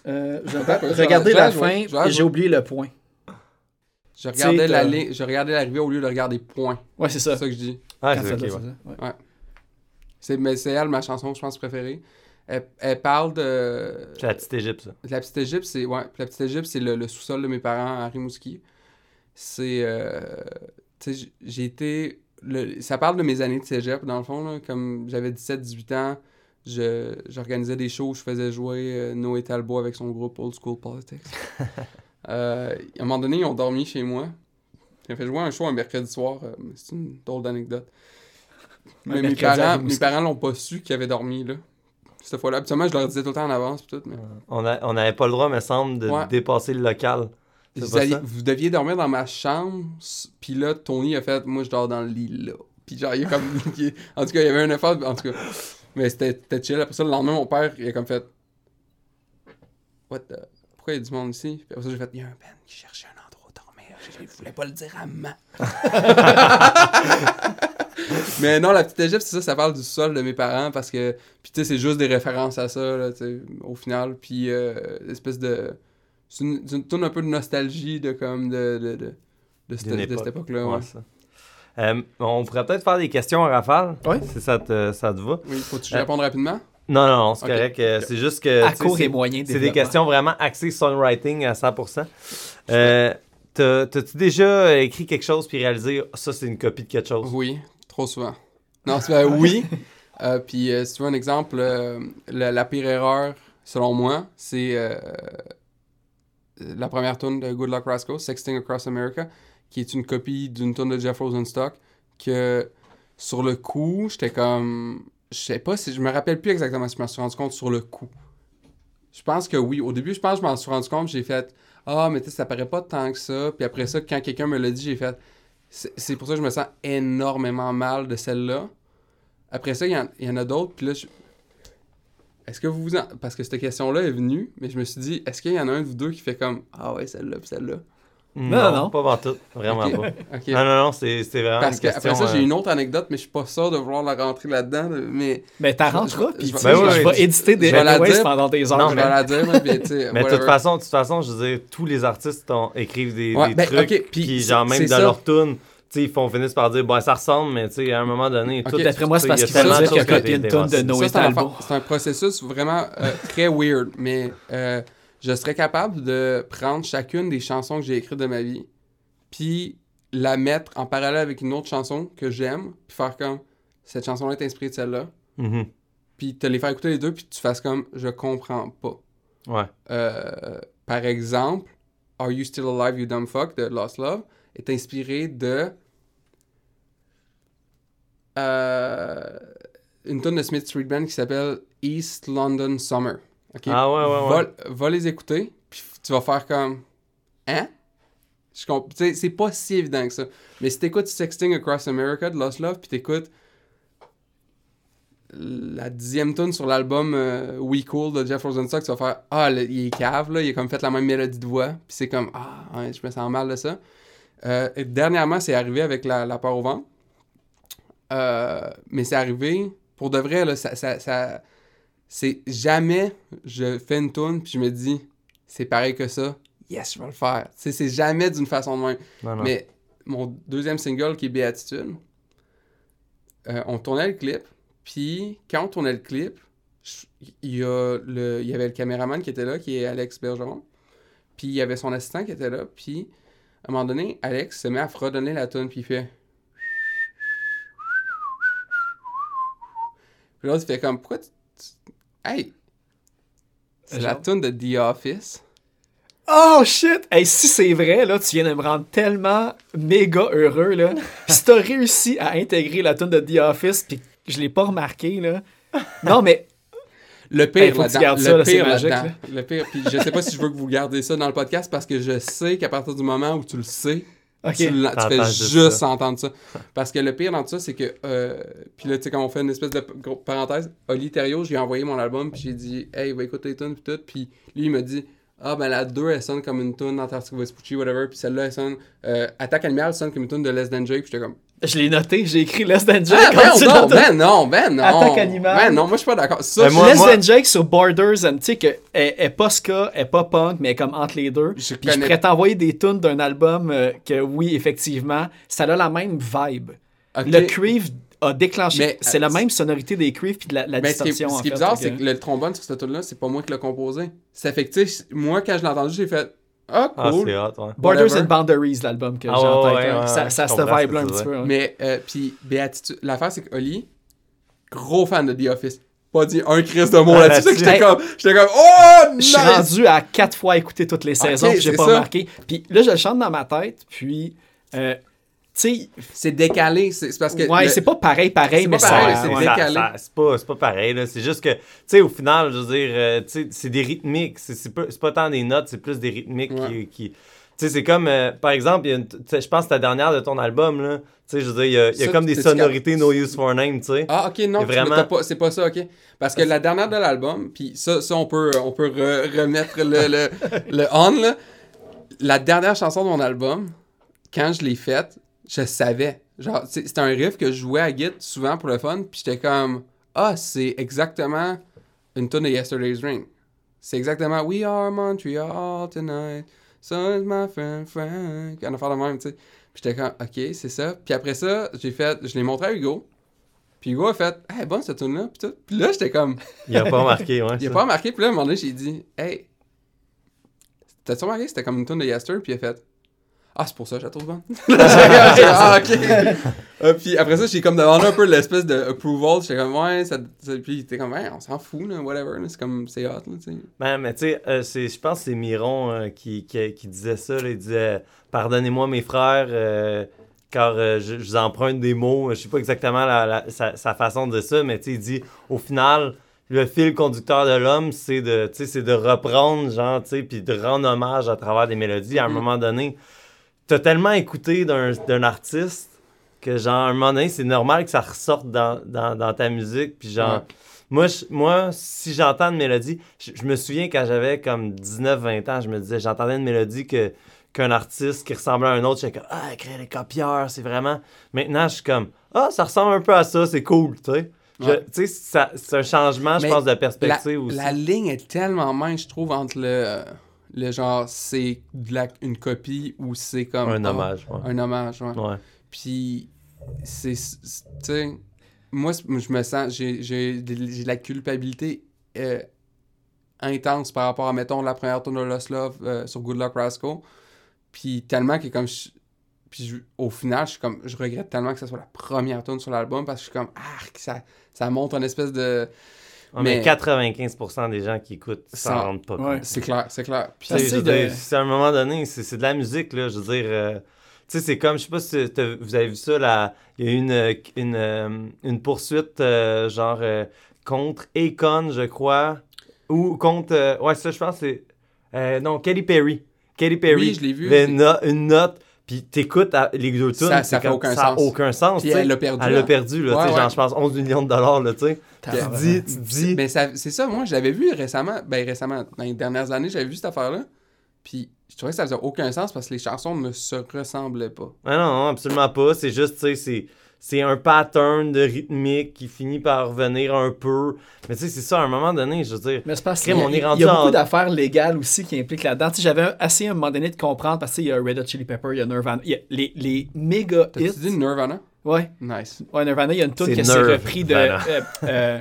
Euh, regardez la fin, j'ai oublié le point. Je regardais, t'as- la ligne, je regardais l'arrivée au lieu de regarder point. Ouais, c'est C'est ça. ça que je dis. Ah, c'est ça ouais. c'est ça, ouais. C'est, mais c'est elle, ma chanson, je pense, préférée. Elle, elle parle de... C'est la petite Égypte, ça. La petite Égypte, c'est... Ouais, la petite Égypte, c'est le, le sous-sol de mes parents à Rimouski. C'est... euh, tu sais, j'ai été... le- ça parle de mes années de cégep, dans le fond, là. Comme j'avais 17-18 ans, je, j'organisais des shows où je faisais jouer euh, Noé Talbot avec son groupe Old School Politics. Euh, à un moment donné, ils ont dormi chez moi. J'ai fait jouer un show un mercredi soir. c'est une drôle d'anecdote. Mais mes parents, mes parents l'ont pas su qu'ils avaient dormi, là. Cette fois-là. Habituellement, je leur disais tout le temps en avance, tout, mais... On a- on n'avait pas le droit, me semble, de Ouais. dépasser le local. Vous, alliez- deviez dormir dans ma chambre, puis là, Tony a fait, moi, je dors dans le lit, là. Puis genre, il a comme... en tout cas, il y avait un effort, en tout cas. Mais c'était chill. Après ça, le lendemain, mon père, il a comme fait... What the... pourquoi il y a du monde ici? Puis après ça, j'ai fait, il y a un Ben qui cherchait un. Je, voulais pas le dire à maman. Mais non, la petite Égypte, c'est ça, ça parle du sol de mes parents parce que, puis tu sais, c'est juste des références à ça, là, tu sais, au final. Puis, euh, espèce de. C'est une, tourne un peu de nostalgie de comme de, de, de, de cette, époque. cette époque-là. Ouais, Ouais. ça. Euh, on pourrait peut-être faire des questions en rafale, Ouais. si ça te, ça te va. Oui, faut-tu Euh, réponde rapidement? Non, non, non, c'est Ok. correct. C'est juste que. À court c'est- et moyen C'est des questions vraiment axées songwriting à 100%. Euh, T'as-tu déjà écrit quelque chose puis réalisé Ah, ça, c'est une copie de quelque chose? Oui, trop souvent. Non, c'est euh, oui. Euh, puis euh, si tu veux un exemple, euh, la, la pire erreur, selon moi, c'est euh, la première tune de Good Luck Rascal, Sexting Across America, qui est une copie d'une tune de Jeff Rosenstock, que sur le coup, j'étais comme... Je sais pas si... Je me rappelle plus exactement si je m'en suis rendu compte sur le coup. Je pense que oui. Au début, je pense que je m'en suis rendu compte, j'ai fait « Ah, mais tu sais, ça paraît pas tant que ça. » Puis après ça, quand quelqu'un me l'a dit, j'ai fait c'est pour ça que je me sens énormément mal de celle-là. Après ça, il y, en- il y en a d'autres, puis là, je... Est-ce que vous vous en... Parce que cette question-là est venue, mais je me suis dit, est-ce qu'il y en a un de vous deux qui fait comme « Ah ouais, celle-là, puis celle-là? Non, non. Pas tout. Vraiment pas. » OK. Non, non, non, c'est c'est vraiment Parce une que question. après ça, j'ai euh, une autre anecdote, mais je suis pas sûr de vouloir la rentrer là-dedans, là, mais Mais Je- rentreras, je- puis Ben oui, je vais tu- éditer des dire. pendant des heures. Non, je vais là. la dire, là, puis tu sais, Mais de toute façon, de toute façon, je veux dire, tous les artistes ont- écrivent des, Ouais, des ben, trucs, ok, puis genre même dans ça. leur tune, ils font finissent par dire, bon, ça ressemble, mais tu sais, à un moment donné, tout. D'après moi, c'est parce tu sais, qu'ils il y a veulent tellement dire de qu'il a copié été une tonne de. Noé c'est un processus vraiment euh, très weird, mais euh, je serais capable de prendre chacune des chansons que j'ai écrites de ma vie, puis la mettre en parallèle avec une autre chanson que j'aime, puis faire comme cette chanson-là est inspirée de celle-là, Mhm. puis te les faire écouter les deux, puis tu fasses comme je comprends pas. Ouais. Euh, par exemple, Are You Still Alive, You Dumb Fuck de Lost Love est inspiré de euh, une tonne de Smith Street Band qui s'appelle East London Summer. Ah ouais, ouais, ouais. Va, va les écouter, puis tu vas faire comme Hein? C'est pas si évident que ça. Mais si t'écoutes Sexting Across America de Lost Love, puis t'écoutes la dixième tune sur l'album euh, We Cool de Jeff Rosenstock, tu vas faire Ah, le- il est cave, là, il a comme fait la même mélodie de voix, puis c'est comme Ah, je me sens mal de ça. Euh, et dernièrement, c'est arrivé avec la, la peur au ventre. Euh, mais c'est arrivé, pour de vrai, là, ça, ça, ça- c'est jamais je fais une tune puis je me dis c'est pareil que ça, yes, je vais le faire. C'est jamais d'une façon de même. Non, non. Mais mon deuxième single qui est Béatitude, euh, on tournait le clip, puis quand on tournait le clip, il y, a le, il y avait le caméraman qui était là, qui est Alex Bergeron, puis il y avait son assistant qui était là, puis à un moment donné, Alex se met à fredonner la tune, puis il fait... Puis l'autre, il fait comme, pourquoi tu... Hey! C'est la Genre? tune de The Office. Oh shit! Hey, si c'est vrai, là, tu viens de me rendre tellement méga heureux, là. Si t'as réussi à intégrer la tune de The Office, puis je l'ai pas remarqué, là. Non, mais Le Hey, pire faut que tu le ça, là, c'est pire magique. Le pire. Puis je sais pas si je veux que vous gardiez ça dans le podcast parce que je sais qu'à partir du moment où tu le sais, ok. tu, fais juste ça. entendre ça. Parce que le pire dans tout ça, c'est que. euh, puis là, tu sais, quand on fait une espèce de parenthèse, Oli Thériault, je lui ai envoyé mon album, puis j'ai dit, hey, va écouter les tunes, puis tout. Puis lui, il m'a dit, ah, ben la 2, elle sonne comme une tune d'Antarctica Vespucci, whatever. Puis celle-là, elle sonne. euh, Attaque Animale elle sonne comme une tune de Less Than Jake, puis j'étais comme. Je l'ai noté, j'ai écrit Less Than Jake. Ah, quand ben non, ben non, ben non. Attaque Animale. Ben non, moi, je suis pas d'accord. Ça, Ben, je- moi- Less Than Jake sur Borders, and tu sais qu'elle elle est pas ska, elle est pas punk, mais elle est comme entre les deux. Je Puis je connais- pourrais t'envoyer des tunes d'un album euh, que oui, effectivement, ça a la même vibe. Le Creve a déclenché. Mais, c'est euh, la même sonorité des Creves puis de la, la Mais ce qui est, distorsion. ce qui est bizarre, c'est que le trombone sur cette tune-là, c'est pas moi qui l'ai composé. Ça fait que, tu sais, moi, quand je l'ai entendu, j'ai fait Ah, Ah, cool. c'est hot, ouais. Borders whatever. and Boundaries, l'album que Ah, j'ai en ouais, tête. ouais, hein. ouais, ça ouais, ça je se vibe un petit peu. hein. Mais, euh, puis, Béatitude. L'affaire, c'est que Oli, gros fan de The Office. Pas dit un crise de mots Ah, là-dessus. J'étais comme, j'étais comme, oh, Je nice! suis rendu à quatre fois écouter toutes les saisons, Ok, puis j'ai pas ça. remarqué. Puis là, je le chante dans ma tête, puis, euh, sais, C'est décalé. C'est parce que. ouais, le- c'est pas pareil, pareil, C'est mais ça. c'est décalé. C'est pas, c'est pas pareil, là. C'est juste que, tu sais, au final, je veux dire, euh, tu sais, c'est des rythmiques. C'est c'est pas, c'est pas tant des notes, c'est plus des rythmiques Ouais. qui. qui- tu sais, c'est comme, euh, par exemple, je pense que ta dernière de ton album, là, tu sais, je veux dire, il y a, il y a Ça, comme des sonorités No Use for Name, tu sais. Ah, ok, non, vraiment- c'est pas ça, ok. Parce que la dernière de l'album, puis ça, ça, on peut, on peut re- remettre le, le, le on, là. La dernière chanson de mon album, quand je l'ai faite, je savais. Genre, c'était un riff que je jouais à Git souvent pour le fun, puis j'étais comme, ah, c'est exactement une tune de Yesterday's Ring. C'est exactement We are Montreal tonight, so is my friend Frank. On a fait de même, tu sais. Puis j'étais comme, ok, c'est ça. Puis après ça, j'ai fait, je l'ai montré à Hugo. Puis Hugo a fait, hey, bonne cette tune là Puis tout. Puis là, j'étais comme, Il a pas remarqué, ouais. il a pas remarqué. Puis là, à un moment donné, j'ai dit, hey, t'as-tu remarqué c'était comme une tune de Yester? Puis il a fait, ah, c'est pour ça, je la trouve bonne. Là, j'ai fait, ah, ok. Euh, puis après ça, j'ai comme demandé un peu l'espèce de approval. J'étais comme, ouais, ça. ça- Puis il était comme, ouais, on s'en fout, là, whatever. là, C'est comme, c'est hot, là, tu sais. Ben, mais tu sais, euh, c'est- je pense que c'est Miron euh, qui, qui, qui disait ça. là. il disait Pardonnez-moi, mes frères, euh, car euh, je, je vous emprunte des mots. Je sais pas exactement la- la- sa, sa façon de dire ça, mais tu sais, il dit Au final, le fil conducteur de l'homme, c'est de, tu sais, c'est de reprendre, genre, tu sais, puis de rendre hommage à travers des mélodies. À un Mhm. moment donné, t'as tellement écouté d'un artiste que, genre, à un moment donné, c'est normal que ça ressorte dans, dans, dans ta musique. Puis, genre, Ouais. moi, je- moi, si j'entends une mélodie, je, je me souviens quand j'avais comme 19-20 ans, je me disais, j'entendais une mélodie que qu'un artiste qui ressemblait à un autre, j'étais comme, ah, écrire les copieurs, c'est vraiment. Maintenant, je suis comme, ah, ça ressemble un peu à ça, c'est cool, tu sais. Ouais. Tu sais, c'est un changement, je pense, de La, perspective aussi. la ligne est tellement mince, je trouve, entre le, le genre, c'est de la- une copie ou c'est comme. Un ah, hommage, ouais. Un hommage, ouais. Ouais. Puis, c'est. Tu sais, moi, je me sens. J'ai j'ai de la culpabilité euh, intense par rapport à, mettons, la première tune de Lost Love euh, sur Good Luck Rascal. Puis, tellement que, comme. je- puis, je- au final, je suis comme. Je regrette tellement que ce soit la première tune sur l'album parce que je suis comme. Ah, ça, ça montre une espèce de. Ouais, mais, Mais- 95% des gens qui écoutent s'en rendent pas Ouais. compte. C'est clair, c'est clair. Puis, de- c'est à un moment donné, c'est c'est de la musique, là. Je veux dire, euh, tu sais, c'est comme, je sais pas si vous avez vu ça, là, il y a eu une, une, euh, une poursuite, euh, genre, euh, contre Akon, je crois, ou contre, ouais, ça, je pense, c'est, non, Katy Perry. Katy Perry. Oui, je l'ai vu. avait une, no- une note, puis t'écoutes les deux tunes, Ça- ça fait comme- aucun ça a sens. aucun sens, Puis elle l'a perdu. Elle hein. l'a perdu, là, Ouais, ouais. genre, je pense 11 millions de dollars, là, tu sais. Tu dis, tu dis, Mais c'est ça, moi, je l'avais vu récemment. Ben, récemment, dans les dernières années, j'avais vu cette affaire-là. Puis, je trouvais que ça faisait aucun sens parce que les chansons ne se ressemblaient pas. Ah non, non, absolument pas. C'est juste, tu sais, c'est, c'est un pattern de rythmique qui finit par revenir un peu. Mais tu sais, c'est ça, à un moment donné, je veux dire. Mais c'est parce qu'il y a- on est il y a beaucoup en- d'affaires légales aussi qui impliquent là-dedans. Tu sais, J'avais assez à un moment donné de comprendre parce qu'il y a Red Hot Chili Pepper, il y a Nirvana, il y a les, les méga hits. dit Nirvana? Ouais, Nice. ouais, Nirvana, il y a une tune C'est qui s'est Nerve, repris de. Euh, euh,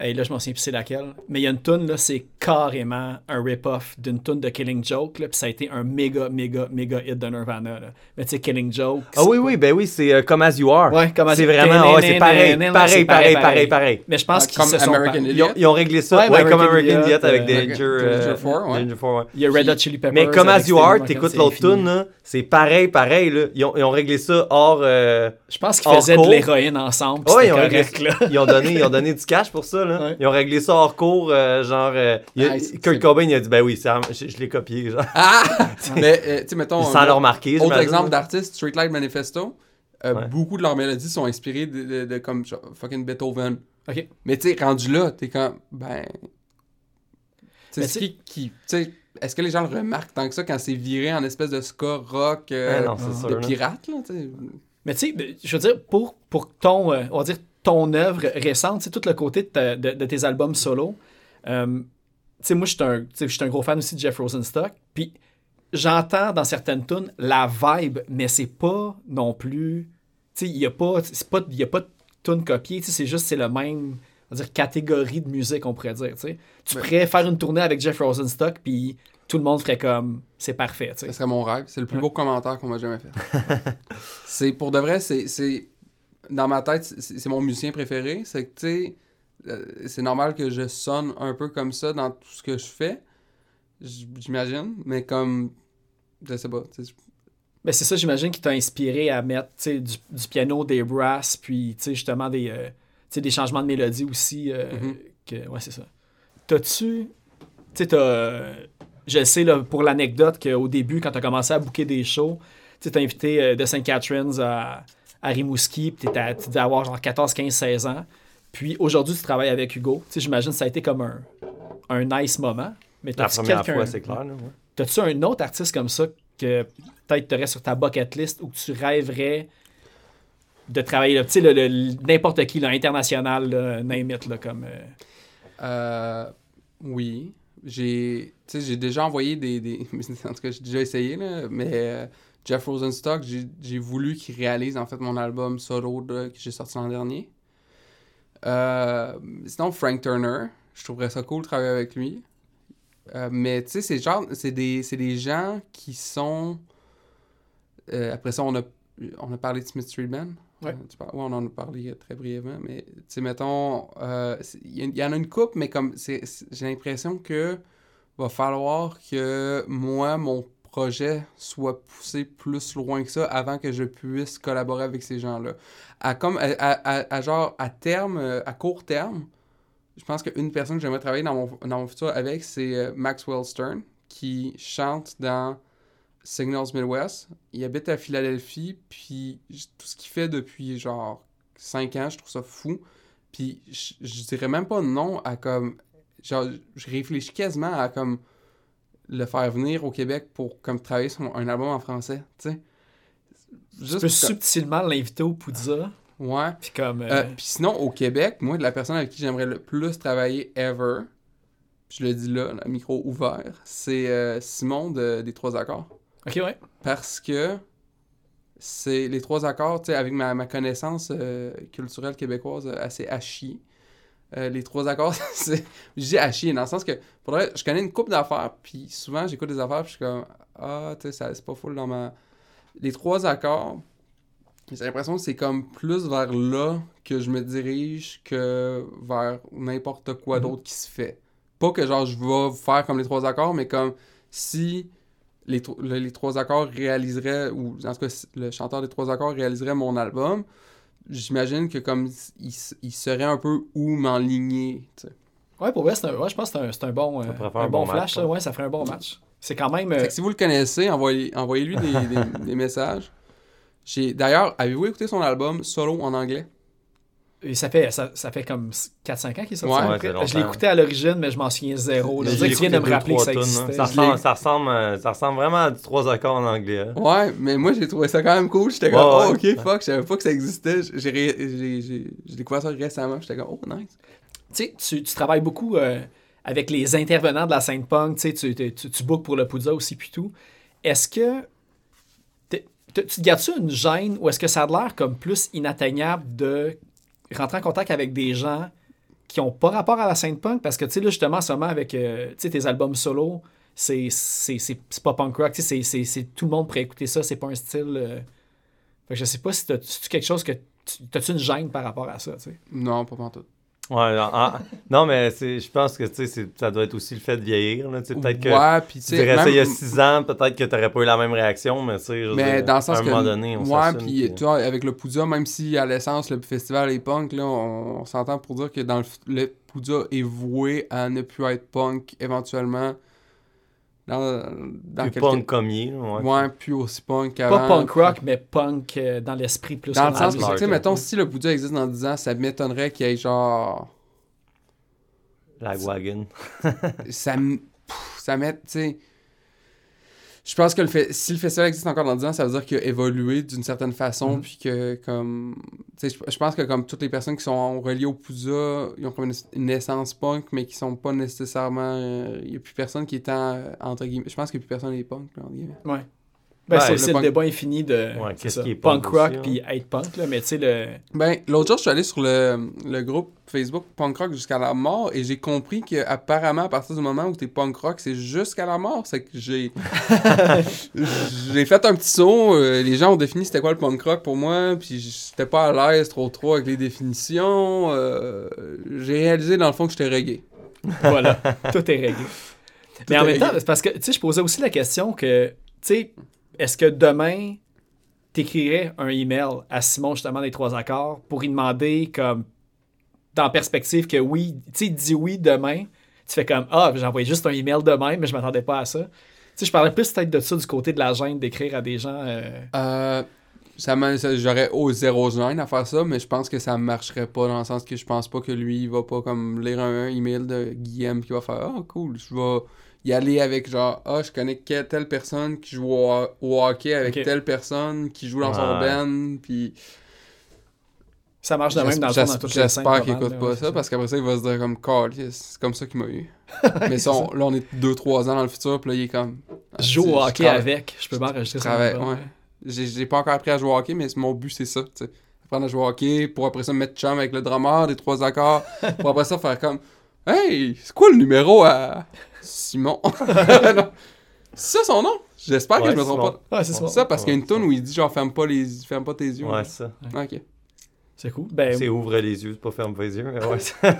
hey, là, je m'en souviens plus c'est laquelle. Mais il y a une tune, là, c'est carrément un rip-off d'une tune de Killing Joke. Là, puis ça a été un méga, méga, méga hit de Nirvana. Là. Mais tu sais, Killing Joke. Ah oui, oui, ben oui, c'est euh, comme As You Are. Ouais, comme As c'est You- vraiment, ouais, c'est pareil, C'est pareil, pareil, pareil, pareil. Mais je pense Ah, qu'ils comme se sont Ils ont, Idiot. ils ont réglé ça, Ouais, comme American Idiot, avec Danger, Danger euh, Four, ouais. Danger Four, ouais. Il y a Red Hot Chili Peppers. Mais comme As You Are, t'écoutes l'autre c'est tune, là, c'est pareil, pareil, là. Ils ont, réglé ça hors... euh, Je pense qu'ils faisaient de l'héroïne ensemble. Ouais, ils ont donné du cash pour ça, là. Ouais. Ils ont réglé ça hors cours, euh, genre... euh, il a- Nice. Kurt Cobain, il a dit, ben oui, je, je l'ai copié, genre. Ah! Mais, euh, tu sais, mettons. Sans un le remarquer, Autre exemple d'artiste, Streetlight Manifesto. euh, Ouais. Beaucoup de leurs mélodies sont inspirées de, de- de comme genre, fucking Beethoven. Ok. Mais tu sais, rendu là, t'es comme, ben. Tu sais, qui. qui tu sais, est-ce que les gens le remarquent tant que ça quand c'est viré en espèce de ska rock euh, Ah non, c'est sûr, de là. pirate, là, tu sais? Mais tu sais, je veux dire, pour, pour ton, euh, on va dire, ton œuvre récente, c'est tout le côté de, ta- de- de tes albums solo. euh, tu sais, moi, je suis un, un gros fan aussi de Jeff Rosenstock. Puis j'entends dans certaines tunes la vibe, mais c'est pas non plus. Tu sais, il n'y a pas, c'est pas, il y a pas de tune copiée. C'est juste, c'est le même, on va dire, catégorie de musique, on pourrait dire. Tu sais, tu Ouais. pourrais faire une tournée avec Jeff Rosenstock, puis tout le monde ferait comme, c'est parfait. Ce serait mon rêve. C'est le plus Ouais. beau commentaire qu'on m'a jamais fait. c'est pour de vrai, c'est. Dans ma tête, c'est mon musicien préféré. C'est que, tu sais, euh, c'est normal que je sonne un peu comme ça dans tout ce que je fais. J'imagine. Mais comme. Je sais pas. tu sais, Ben, c'est ça, j'imagine, qui t'a inspiré à mettre du, du piano, des brasses, puis justement des, euh, des changements de mélodie aussi. euh, Mhm. que, ouais, c'est ça. T'as-tu. Tu sais, t'as. euh, je sais, là, pour l'anecdote, qu'au début, quand tu as commencé à booker des shows, tu t'es invité euh, de St. Catharines à, à Rimouski, puis t'étais à- tu devais avoir genre 14, 15, 16 ans. Puis aujourd'hui, tu travailles avec Hugo. Tu sais, j'imagine que ça a été comme un, un nice moment. Mais La première quelqu'un- fois, c'est clair. là, ouais. T'as-tu un autre artiste comme ça que peut-être t'aurais sur ta bucket list ou que tu rêverais de travailler, tu sais, le- le- n'importe qui, là, international, là, name it, là, comme... euh, Euh, oui. J'ai tu sais, j'ai déjà envoyé des, des- En tout cas, j'ai déjà essayé, là, mais euh, Jeff Rosenstock, j'ai voulu qu'il réalise en fait mon album solo que j'ai sorti l'an dernier. Euh, sinon, Frank Turner, je trouverais ça cool de travailler avec lui. Euh, mais tu sais, c'est genre, c'est des, des gens qui sont. euh, après ça, on a, on a parlé de Smith Street Band. Ouais. On en a parlé très brièvement, mais tu sais, mettons, il y, y en a une coupe, mais comme j'ai l'impression que va falloir que moi, mon projet soit poussé plus loin que ça avant que je puisse collaborer avec ces gens-là. À, comme, à, genre, à terme, euh, à court terme, je pense qu'une personne que j'aimerais travailler dans mon, futur avec, c'est euh, Maxwell Stern, qui chante dans Signals Midwest. Il habite à Philadelphie, puis tout ce qu'il fait depuis genre 5 ans, je trouve ça fou. Puis je, je dirais même pas non à comme. Genre, je réfléchis quasiment à comme le faire venir au Québec pour comme travailler sur un album en français, tu sais. tu Juste peux subtilement l'inviter au Poudza, Ouais. puis comme... euh, Euh, Puis sinon, au Québec, moi, de la personne avec qui j'aimerais le plus travailler ever, je le dis là, le micro ouvert, c'est euh, Simon de- des Trois Accords. OK, ouais. Parce que c'est les Trois Accords, tu sais, avec ma, ma connaissance culturelle québécoise assez à chier. Euh, les trois accords, c'est. Je dis à chier, dans le sens que, pour vrai, je connais une coupe d'affaires, puis souvent j'écoute des affaires, puis je suis comme, ah, tu sais, ça- c'est pas full dans ma. Les trois accords, j'ai l'impression que c'est comme plus vers là que je me dirige que vers n'importe quoi Mhm. d'autre qui se fait. Pas que genre je vais faire comme les trois accords, mais comme si les, les trois accords réaliseraient, ou en tout cas le chanteur des trois accords réaliserait mon album, j'imagine que comme il, s- il saurait un peu où m'enligner. Ouais, pour vrai, c'est un- ouais, je pense que c'est un, c'est un bon, euh, un un bon, flash. ouais. ça. Ouais, ça ferait un bon match. C'est quand même... euh, Fait que si vous le connaissez, envoyez, envoyez-lui des, des- des messages. J'ai D'ailleurs, avez-vous écouté son album solo en anglais? Et ça, fait, ça, ça fait comme 4-5 ans qu'il est sorti. Ouais, à peu ouais, près. c'est longtemps. je l'ai écouté à l'origine, mais je m'en souviens zéro. là. Tu viens de me rappeler que ça existait. hein. Ça ressemble, ça, ressemble, euh, ça ressemble vraiment à du trois accords en anglais. hein. Ouais, mais moi j'ai trouvé ça quand même cool. J'étais comme, Ouais, oh ouais. ok, fuck, je savais pas que ça existait. J'ai ré- j'ai- j'ai- j'ai découvert ça récemment. J'étais comme, oh nice. Tu sais, tu, travailles beaucoup euh, avec les intervenants de la scène punk, tu, tu, tu, tu, tu bookes pour le Poudza aussi, puis tout. Est-ce que tu te gardes-tu une gêne ou est-ce que ça a l'air comme plus inatteignable de rentrer en contact avec des gens qui ont pas rapport à la scène punk? Parce que, tu sais, là, justement, en ce moment, avec euh, tes albums solo, c'est pas punk rock, c'est- tout le monde pourrait écouter ça, c'est pas un style... euh, Fait que je sais pas si t'as quelque chose que... tu- T'as-tu une gêne par rapport à ça, tu sais? Non, pas pantoute. Ouais, en- non, mais c'est- je pense que ça doit être aussi le fait de vieillir. Peut-être que Ouais, tu dirais ça il y a même- 6 ans, peut-être que tu n'aurais pas eu la même réaction, mais tu sais, je Mais dire, dans le sens à un que. moment donné, on ouais, puis vois, avec le Poudja, même si à l'essence, le festival est punk, là, on, on s'entend pour dire que dans le, le Poudja est voué à ne plus être punk éventuellement. Dans, dans plus quelques- punk comme il ouais. Ouais, plus aussi punk qu'avant. Pas punk rock, mais punk euh, dans l'esprit plus. Dans le sens la que, tu sais, mettons, si le Poudja existe dans 10 ans, ça m'étonnerait qu'il y ait genre. Lagwagon. ça m- pff, ça met tu sais je pense que le fait, si le festival existe encore dans 10 ans, ça veut dire qu'il a évolué d'une certaine façon, Mhm. puis que, comme, je, je pense que comme toutes les personnes qui sont reliées au Poudja, ils ont comme une, une essence punk, mais qui sont pas nécessairement, euh, il y a plus personne qui est en, euh, entre guillemets, je pense qu'il y a plus personne qui est punk, entre guillemets. Ouais. Ben, Ouais, c'est le aussi le punk- débat infini de Ouais, c'est qu'est-ce ça, qui est punk, punk rock puis être punk, là, mais tu sais, le. Ben, l'autre jour, je suis allé sur le, le groupe Facebook Punk Rock jusqu'à la mort et j'ai compris que apparemment à partir du moment où t'es punk rock, c'est jusqu'à la mort. C'est que j'ai. j'ai fait un petit saut. euh, les gens ont défini c'était quoi le punk rock pour moi, puis j'étais pas à l'aise trop trop avec les définitions. euh, j'ai réalisé dans le fond que j'étais reggae. Voilà, tout est réglé. mais en même temps, parce que, tu sais, je posais aussi la question que, tu sais, est-ce que demain, t'écrirais un email à Simon, justement, des trois accords, pour lui demander, comme, dans perspective, que oui, tu sais, dit oui demain, tu fais comme Ah, j'ai envoyé juste un email de même, mais je m'attendais pas à ça. Tu sais, je parlais plus peut-être de ça du côté de la gêne d'écrire à des gens. euh, Euh, ça J'aurais au zéro gêne à faire ça, mais je pense que ça marcherait pas dans le sens que je pense pas que lui, il va pas comme lire un, email de Guillaume qui va faire Ah, cool, je vais y aller avec genre Ah, je connais telle personne qui joue au, au hockey avec telle personne qui joue dans son Ouais. band, puis. Ça marche de même dans le fond dans toutes les scènes. J'espère qu'il pas écoute pas ouais, ça, parce qu'après ça, il va se dire comme Calisse, c'est comme ça qu'il m'a eu. Mais ça, on- là, on est 2-trois ans dans le futur, puis là, il est comme. Ah, Je joue au hockey avec. Je peux m'enregistrer je ça. ouais. J'ai j'ai pas encore appris à jouer au hockey, mais mon but, c'est ça. tu sais. Apprendre à jouer au hockey, pour après ça me mettre chum avec le drummer, des trois accords, pour après ça faire comme Hey, c'est quoi le numéro à Simon Non. C'est ça son nom? J'espère que je me trompe Simon. pas. Ouais, c'est ça. Ça, parce qu'il y a une toune où il dit genre ferme pas, les... ferme pas tes yeux. Ouais, c'est ça. Ah, ok. C'est cool. Ben, C'est ouvre les yeux, pas ferme pas les yeux. mais ouais,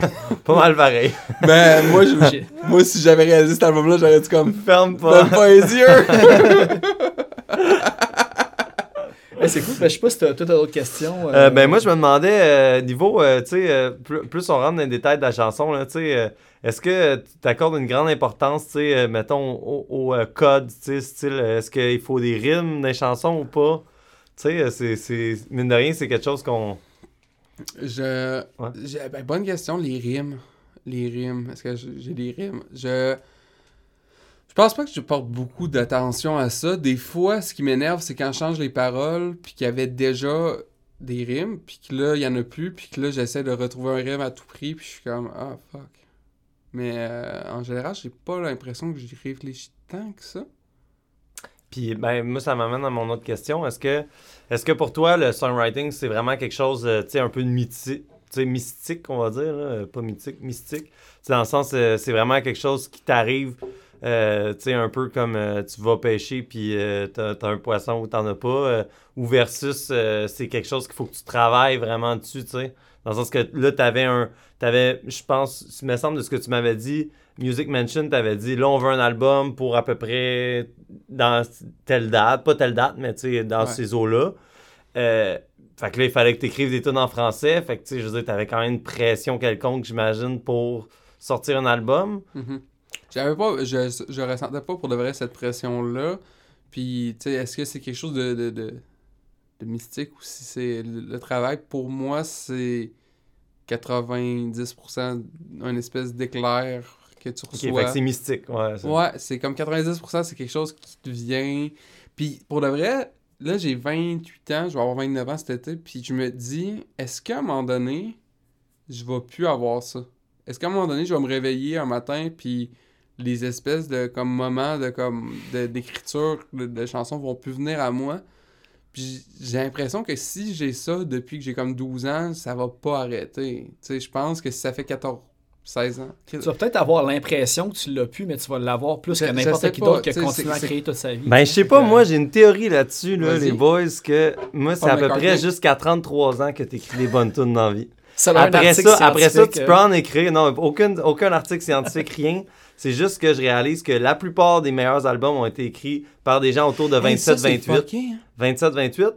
pas mal pareil. Ben, moi, je- moi si j'avais réalisé cet album-là, j'aurais dit comme Ferme pas. ferme pas les yeux. ben, c'est cool. Ben, je sais pas si t'as toi, t'as d'autres questions. Euh, ben moi je me demandais euh, niveau euh, tu sais euh, plus, plus on rentre dans les détails de la chanson là tu sais euh, est-ce que tu t'accordes une grande importance tu sais euh, mettons au, au, euh, code tu sais style euh, est-ce qu'il faut des rimes dans les chansons ou pas? Tu sais euh, c'est c'est mine de rien c'est quelque chose qu'on Je. Ouais. ben, bonne question, les rimes. Les rimes. Est-ce que j'ai j'ai des rimes? Je. Je pense pas que je porte beaucoup d'attention à ça. Des fois, ce qui m'énerve, c'est quand je change les paroles, puis qu'il y avait déjà des rimes, puis que là, il y en a plus, puis que là, j'essaie de retrouver un rime à tout prix, puis je suis comme, ah, fuck. Mais euh, en général, j'ai pas l'impression que j'y réfléchis tant que ça. Puis ben moi ça m'amène à mon autre question. Est-ce que est-ce que pour toi le songwriting c'est vraiment quelque chose euh, tu sais un peu de mythique, mystique on va dire là, pas mythique, mystique? Dans le sens euh, c'est vraiment quelque chose qui t'arrive euh, tu sais un peu comme euh, tu vas pêcher puis euh, t'as, t'as un poisson ou t'en as pas euh, ou versus c'est quelque chose qu'il faut que tu travailles vraiment dessus, tu sais. Dans le sens que là t'avais un t'avais je pense il me semble de ce que tu m'avais dit Music Mansion t'avais dit là on veut un album pour à peu près dans telle date, pas telle date, mais tu sais, dans Ouais. ces eaux-là. Fait que là, il fallait que tu écrives des tunes en français. Fait que tu sais, je veux dire, t'avais quand même une pression quelconque, j'imagine, pour sortir un album. Mhm. J'avais pas, je, je ressentais pas pour de vrai cette pression-là. Puis, tu sais, est-ce que c'est quelque chose de, de, de, de mystique ou si c'est le, le travail? Pour moi, c'est 90% un espèce d'éclair que tu reçois. que c'est mystique. Ouais. Ouais, c'est comme 90%, c'est quelque chose qui te vient. Puis pour de vrai, là j'ai 28 ans, je vais avoir 29 ans cet été, puis je me dis, est-ce qu'à un moment donné, je vais plus avoir ça? Est-ce qu'à un moment donné, je vais me réveiller un matin, puis les espèces de comme moments de comme de- d'écriture de, de chansons vont plus venir à moi? Puis j'ai l'impression que si j'ai ça depuis que j'ai comme 12 ans, ça va pas arrêter. Tu sais, je pense que si ça fait 14, 16 ans. Tu vas peut-être avoir l'impression que tu l'as pu, mais tu vas l'avoir plus que n'importe qui d'autre qui a tu continué à créer toute sa vie. Ben, je sais pas, moi, j'ai une théorie là-dessus, là, les boys, que moi, c'est à peu près jusqu'à 33 ans que t'écris des bonnes tunes dans la vie. Après ça, après ça, tu euh, peux en écrire. Non, aucun, aucun article scientifique, rien. C'est juste que je réalise que la plupart des meilleurs albums ont été écrits par des gens autour de Hey, ça, c'est 27-28. fucké, hein? 27-28.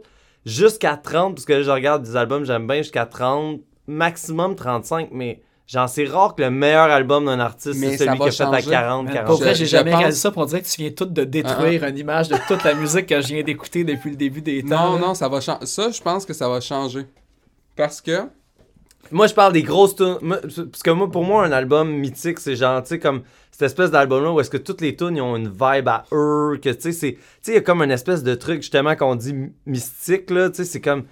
Jusqu'à 30, parce que là, je regarde des albums, j'aime bien jusqu'à 30, maximum 35, mais j'en sais rare que le meilleur album d'un artiste, Mais c'est ça celui va qui a fait à changer. 40, Man, 40. Pour vrai, Je- j'ai jamais pense- réalisé ça, pour dirait que tu viens tout de détruire une image de toute la musique que je viens d'écouter depuis le début des temps. Non, là. non, ça va changer. Ça, je pense que ça va changer. Parce que. Moi, je parle des grosses tunes. Parce que moi, pour moi, un album mythique, c'est genre, tu sais, comme cette espèce d'album-là où est-ce que toutes les tunes ont une vibe à eux, que tu sais, c'est. Tu sais, il y a comme une espèce de truc, justement, qu'on dit my- mystique, là, tu sais, c'est comme. Tu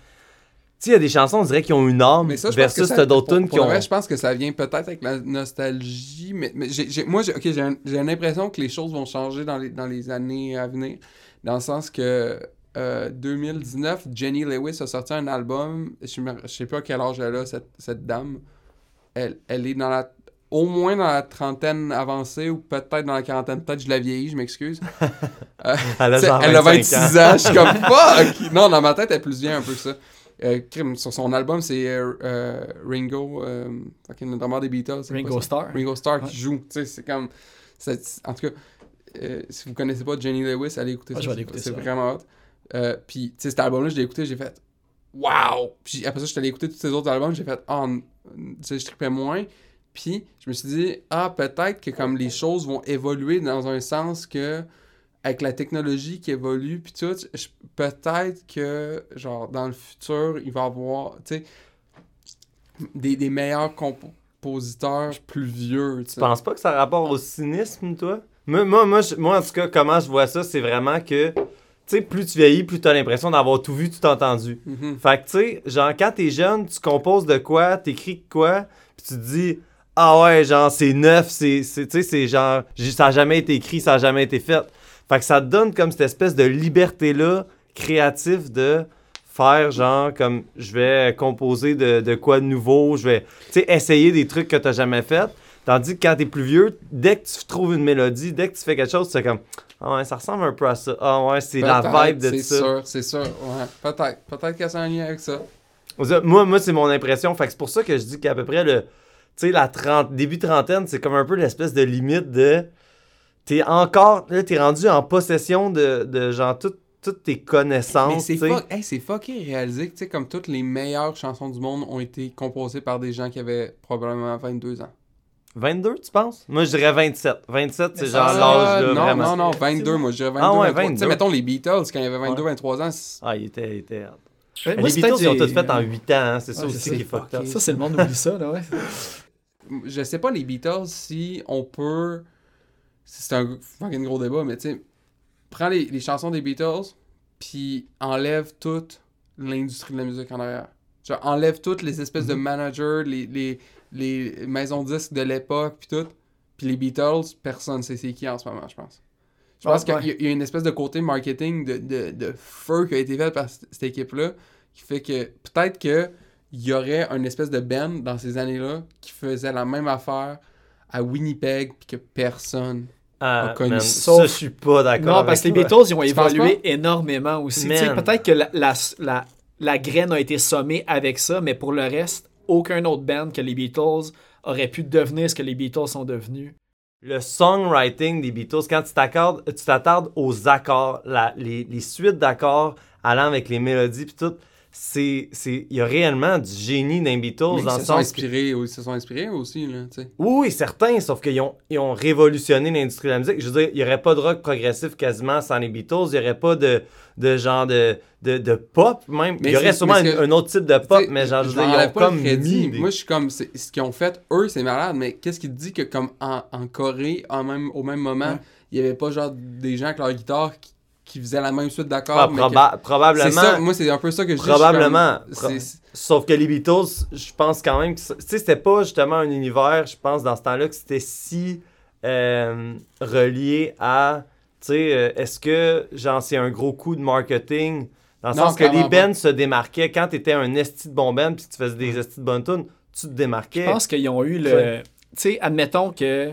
sais, il y a des chansons, on dirait qu'ils ont une âme, Mais ça, versus d'autres tunes qui ont. vrai, je pense que ça vient peut-être avec la nostalgie. Mais, mais j'ai, j'ai- moi, j'ai, ok, j'ai, un- j'ai l'impression que les choses vont changer dans les, dans les années à venir. Dans le sens que. euh, 2019, Jenny Lewis a sorti un album. Je, je sais pas à quel âge elle a, cette, cette dame. Elle, elle est dans la. Au moins dans la trentaine avancée ou peut-être dans la quarantaine. Peut-être je la vieillis, je m'excuse. Euh, Elle a T'sais, genre elle a 25 26 ans. je suis comme fuck! Non, dans ma tête, elle est plus vieille un peu que ça. Euh, sur son album, c'est euh, euh, Ringo, euh, fucking le drummer des Beatles. Ringo? Starr. Ringo Starr Ouais. qui joue. Tu sais, c'est comme. En tout cas, euh, si vous connaissez pas Jenny Lewis, allez écouter Ouais, ça. je vais aller c'est- vraiment hot. Euh, Puis, tu sais, cet album-là, je l'ai écouté, j'ai fait Wow! Puis après ça, je suis allé écouter tous ses autres albums, j'ai fait Oh, tu sais, je trippais moins. Puis je me suis dit, ah, peut-être que comme les choses vont évoluer dans un sens que, avec la technologie qui évolue, puis tout, peut-être que, genre, dans le futur, il va y avoir, tu sais, des, des meilleurs compositeurs plus vieux, tu Tu penses pas que ça a rapport au cynisme, toi? Moi, moi, moi, je- moi, en tout cas, comment je vois ça, c'est vraiment que, tu sais, plus tu vieillis, plus t'as l'impression d'avoir tout vu, tout entendu. Mhm. Fait que, tu sais, genre, quand t'es jeune, tu composes de quoi, t'écris de quoi, puis tu te dis, ah ouais, genre, c'est neuf, c'est, c'est- tu sais, c'est genre, ça a jamais été écrit, ça a jamais été fait. Fait que ça te donne comme cette espèce de liberté-là, créative, de faire, genre, comme, je vais composer de, de quoi de nouveau, je vais, tu sais, essayer des trucs que t'as jamais fait. Tandis que quand t'es plus vieux, dès que tu trouves une mélodie, dès que tu fais quelque chose, c'est comme, ah ouais, ça ressemble un peu à ça. Ah ouais, c'est la vibe de c'est ça. sûr, c'est sûr, ouais. Peut-être, peut-être qu'il y a un lien avec ça. Moi, moi c'est mon impression. Fait que c'est pour ça que je dis qu'à peu près le. Tu sais, la trente, début trentaine, c'est comme un peu l'espèce de limite de. T'es encore. Là, t'es rendu en possession de, de genre tout- toutes tes Mais connaissances. c'est fuck, hey, c'est fucké réalisé que, tu sais, comme toutes les meilleures chansons du monde ont été composées par des gens qui avaient probablement 22 ans. 22, tu penses? Moi, je dirais 27. 27, c'est genre l'âge, là, non, vraiment. non, non, 22, moi je dirais 22, Ah ouais, 23. Tu 22. sais, mettons les Beatles, quand il y avait 22, Ouais. 23 ans, Ah, il était. Il était... Ouais, les moi, Beatles, peut-être ils ont tout fait en 8 ans, hein, c'est ça aussi qui est ça. fucked up. Ça, c'est le monde oublie ça, là, ouais. Je sais pas les Beatles si on peut c'est un fucking gros débat mais tu sais prends les, les chansons des Beatles puis enlève toute l'industrie de la musique en arrière. Genre enlève toutes les espèces de managers les, les, les maisons disques de l'époque puis tout. Puis les Beatles personne sait c'est qui en ce moment je pense. Je Ouais, pense qu'il y y a une espèce de côté marketing de, de, de feu qui a été fait par cette équipe-là qui fait que peut-être que il y aurait une espèce de band dans ces années-là qui faisait la même affaire à Winnipeg puis que personne. Ah, a connu. man, Sauf- ça, je suis pas d'accord. Non, parce que les. Beatles, ils ont Tu évolué énormément aussi. Tu sais, Man. Peut-être que la, la, la, la graine a été sommée avec ça, mais pour le reste, aucun autre band que les Beatles aurait pu devenir ce que les Beatles sont devenus. Le songwriting des Beatles, quand tu t'accordes, tu t'attardes aux accords, la- les, les suites d'accords allant avec les mélodies puis tout, c'est c'est il y a réellement du génie dans les Beatles Mais dans ils le se sont sens que- inspirés, ils se sont inspirés aussi là, tu sais. oui, oui, certains, sauf qu'ils ont, ils ont révolutionné l'industrie de la musique. Je veux dire, il n'y aurait pas de rock progressif quasiment sans les Beatles. Il n'y aurait pas de, de genre de, de, de pop même. Mais il y aurait sûrement mais un, autre type de pop, mais genre, je je veux dire, ils ont pas comme mis des- Moi, je suis comme, c'est- ce qu'ils ont fait, eux, c'est malade, mais qu'est-ce qui te dit que, comme en, en Corée, en même, au même moment, Ouais. il y avait pas genre des gens avec leur guitare qui, qui faisaient la même suite d'accords. Ah, proba- probablement. ça, moi, c'est un peu ça que je dis. je suis Probablement. comme- Sauf que les Beatles, je pense quand même que tu sais, c'était pas justement un univers, je pense, dans ce temps-là, que c'était si euh, relié à, tu sais, euh, est-ce que, genre, c'est un gros coup de marketing, dans le Non, sens que les bands se démarquaient, quand t'étais un esti de bon band, puis que tu faisais des esti de tunes, tu te démarquais. Je pense qu'ils ont eu le. Tu sais, admettons que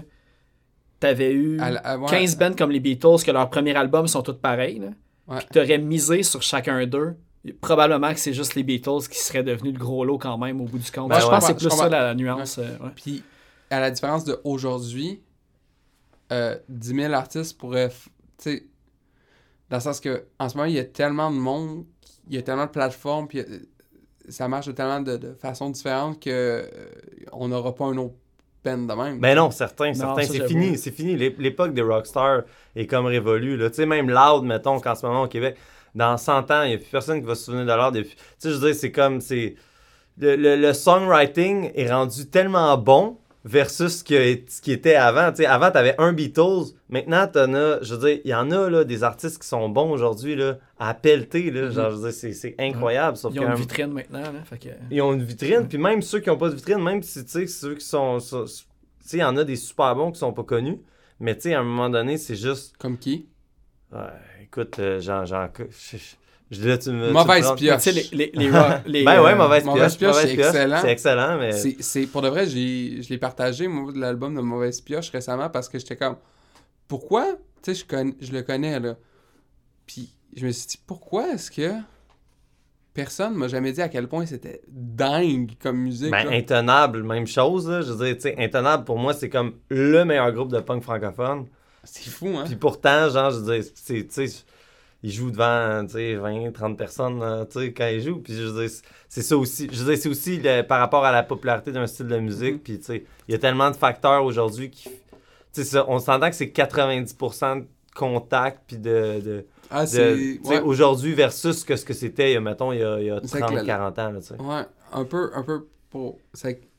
t'avais eu à la- à- ouais, 15 bands comme les Beatles, que leurs premiers albums sont tous pareils, là, Ouais. puis t'aurais misé sur chacun d'eux. Probablement que c'est juste les Beatles qui seraient devenus le gros lot quand même au bout du compte. Ben je ouais. pense que c'est plus comprends. ça la nuance. euh, ouais. Puis, à la différence d'aujourd'hui, euh, 10 000 artistes pourraient. f- Tu sais, dans le sens que, en ce moment, il y a tellement de monde, il y a tellement de plateformes, puis euh, ça marche de tellement de, de façons différentes que euh, on n'aura pas un autre peine de même. Ben non, certains, certains. C'est fini, c'est fini. L'é- L'époque des rockstars est comme révolue. là. Tu sais, même Loud, mettons, qu'en ce moment au Québec, dans 100 ans, il n'y a plus personne qui va se souvenir de Loud. Tu sais, je veux dire, c'est comme, c'est... Le, le- le songwriting est rendu tellement bon versus ce qui, a- ce qui était avant. Tu sais, avant, tu avais un Beatles. Maintenant, t'en as, je veux dire, il y en a, là, des artistes qui sont bons aujourd'hui, là, à pelleter, là. Genre, je veux dire, c'est- incroyable. Sauf Ils ont une un- vitrine maintenant. Là, fait que... ils ont une vitrine, puis même ceux qui n'ont pas de vitrine, même si, tu sais, ceux qui sont... Tu sais, il y en a des super bons qui sont pas connus, mais tu sais, à un moment donné, c'est juste... Comme qui? Ouais, écoute, euh, j'en... Je, là, tu me... Mauvaise pioche. Les, les, les, rock- les, Ben ouais, euh, mauvaise Mauvaise pioche. Pioche, mauvaise c'est pioche. excellent. C'est excellent, mais... C'est, c'est- pour de vrai, j'ai, je l'ai partagé, moi, de l'album de Mauvaise Pioche récemment parce que j'étais comme, pourquoi, tu sais, je, conn- je le connais, là. Puis je me suis dit, pourquoi est-ce que personne m'a jamais dit à quel point c'était dingue comme musique, Ben, là? Intenable, même chose, là. Je veux dire, tu sais, Intenable, pour moi, c'est comme le meilleur groupe de punk francophone. C'est fou, hein? Puis pourtant, genre, je veux dire, c'est, tu sais, il joue devant, tu sais, 20, 30 personnes, quand il joue. Puis je c'est- ça aussi. Je c'est aussi le- par rapport à la popularité d'un style de musique. Mhm. Puis, il y a tellement de facteurs aujourd'hui qui. Ça, on s'entend que c'est 90% de contact, puis de. de, Ah, ouais. Aujourd'hui versus que ce que c'était, il y a, mettons, il y a, il y a C'est 30, que la- 40 ans, là. Ouais, un peu, un peu pour.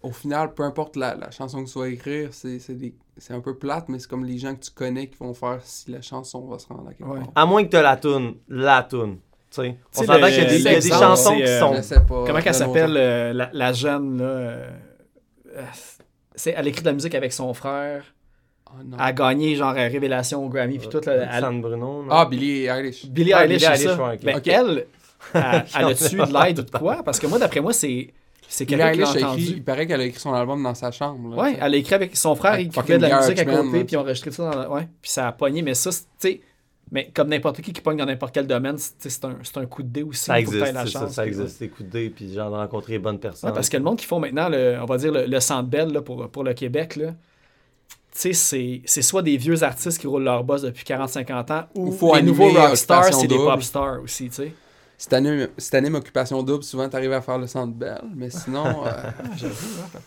Au final, peu importe la, la chanson que tu vas écrire, c'est un peu plate, mais c'est comme les gens que tu connais qui vont faire si la chanson va se rendre à quelque Ouais. part. À moins que tu la toune, la toune. Tu sais, on s'entend qu'il y a des, il y a des l'exemple, chansons qui euh, sont. Je sais pas. Comment qu'elle s'appelle, euh, la, la jeune, là? euh, euh, c'est, elle écrit de la musique avec son frère. Ah. Elle a gagné, genre, Révélation au Grammy, puis tout. là, elle- Bruno. non? Ah, Billie Eilish. Billie Ah, Eilish, Billie c'est Eilish, ça. ouais. Ben, elle, elle a-tu de l'aide ou de quoi? Parce que moi, d'après moi, c'est, c'est Eilish a écrit. Il paraît qu'elle a écrit son album dans sa chambre. là, Ouais, tu sais. elle a écrit avec son frère, Avec il écrivait de la musique à côté, puis ils ont enregistré ça dans la... Ouais, puis ça a pogné, mais ça, c'est- tu sais, mais comme n'importe qui qui pogne dans n'importe quel domaine, c'est tu sais, c'est un, c'est un coup de dé aussi. Ça existe, la c'est ça, chance, ça puis, existe, les coups de dé, puis genre de rencontrer les bonnes personnes. Ouais, parce que le monde qui font maintenant, le, on va dire, le, le Centre Bell là, pour, pour le Québec, là, tu sais, c'est- c'est soit des vieux artistes qui roulent leur boss depuis 40-50 ans, ou Ou faut les nouveaux rockstars, Occupation c'est des pop stars aussi, tu sais. Si t'animes si t'animes Occupation Double, souvent t'arrives à faire le centre belle, mais sinon, euh, Ah, j'avoue, ouais,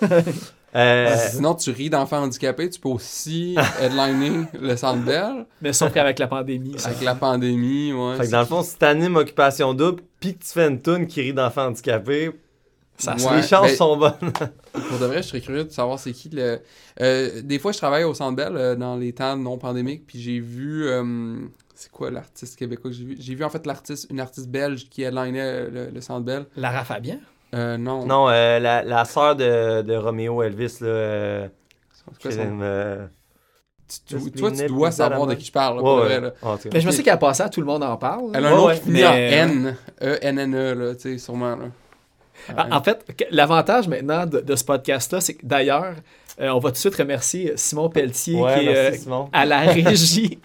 peut-être. Euh, sinon tu ris d'enfants handicapés, tu peux aussi headliner le centre belle Mais sauf qu'avec la pandémie, ça... avec la pandémie, ouais. fait que dans le fond, si t'animes Occupation Double, puis que tu fais une toune qui rit d'enfants handicapés, ça Ouais. les chances ben- sont bonnes. Pour de vrai, je serais curieux de savoir c'est qui le. Euh, des fois, je travaille au Centre Bell euh, dans les temps non pandémiques, puis j'ai vu. Euh, c'est quoi l'artiste québécois que j'ai vu? J'ai vu en fait l'artiste, une artiste belge qui headlinait le, le Centre Bell. Lara Fabian? Euh, non. Non, euh, la, la sœur de, de Roméo Elvis, là. euh, C'est quoi son- euh, Tu- Just toi, tu dois savoir de qui je parle, là, ouais, ouais. vrai. Là. Mais je me sais qu'à passer à tout le monde en parle. Elle a un nom Ouais, qui finit en N, E-N-N-E, là, tu sais, sûrement. Là. Ah, En fait, l'avantage maintenant de, de ce podcast-là, c'est que d'ailleurs, euh, on va tout de suite remercier Simon Pelletier Ouais, qui est merci, euh, Simon. à la régie,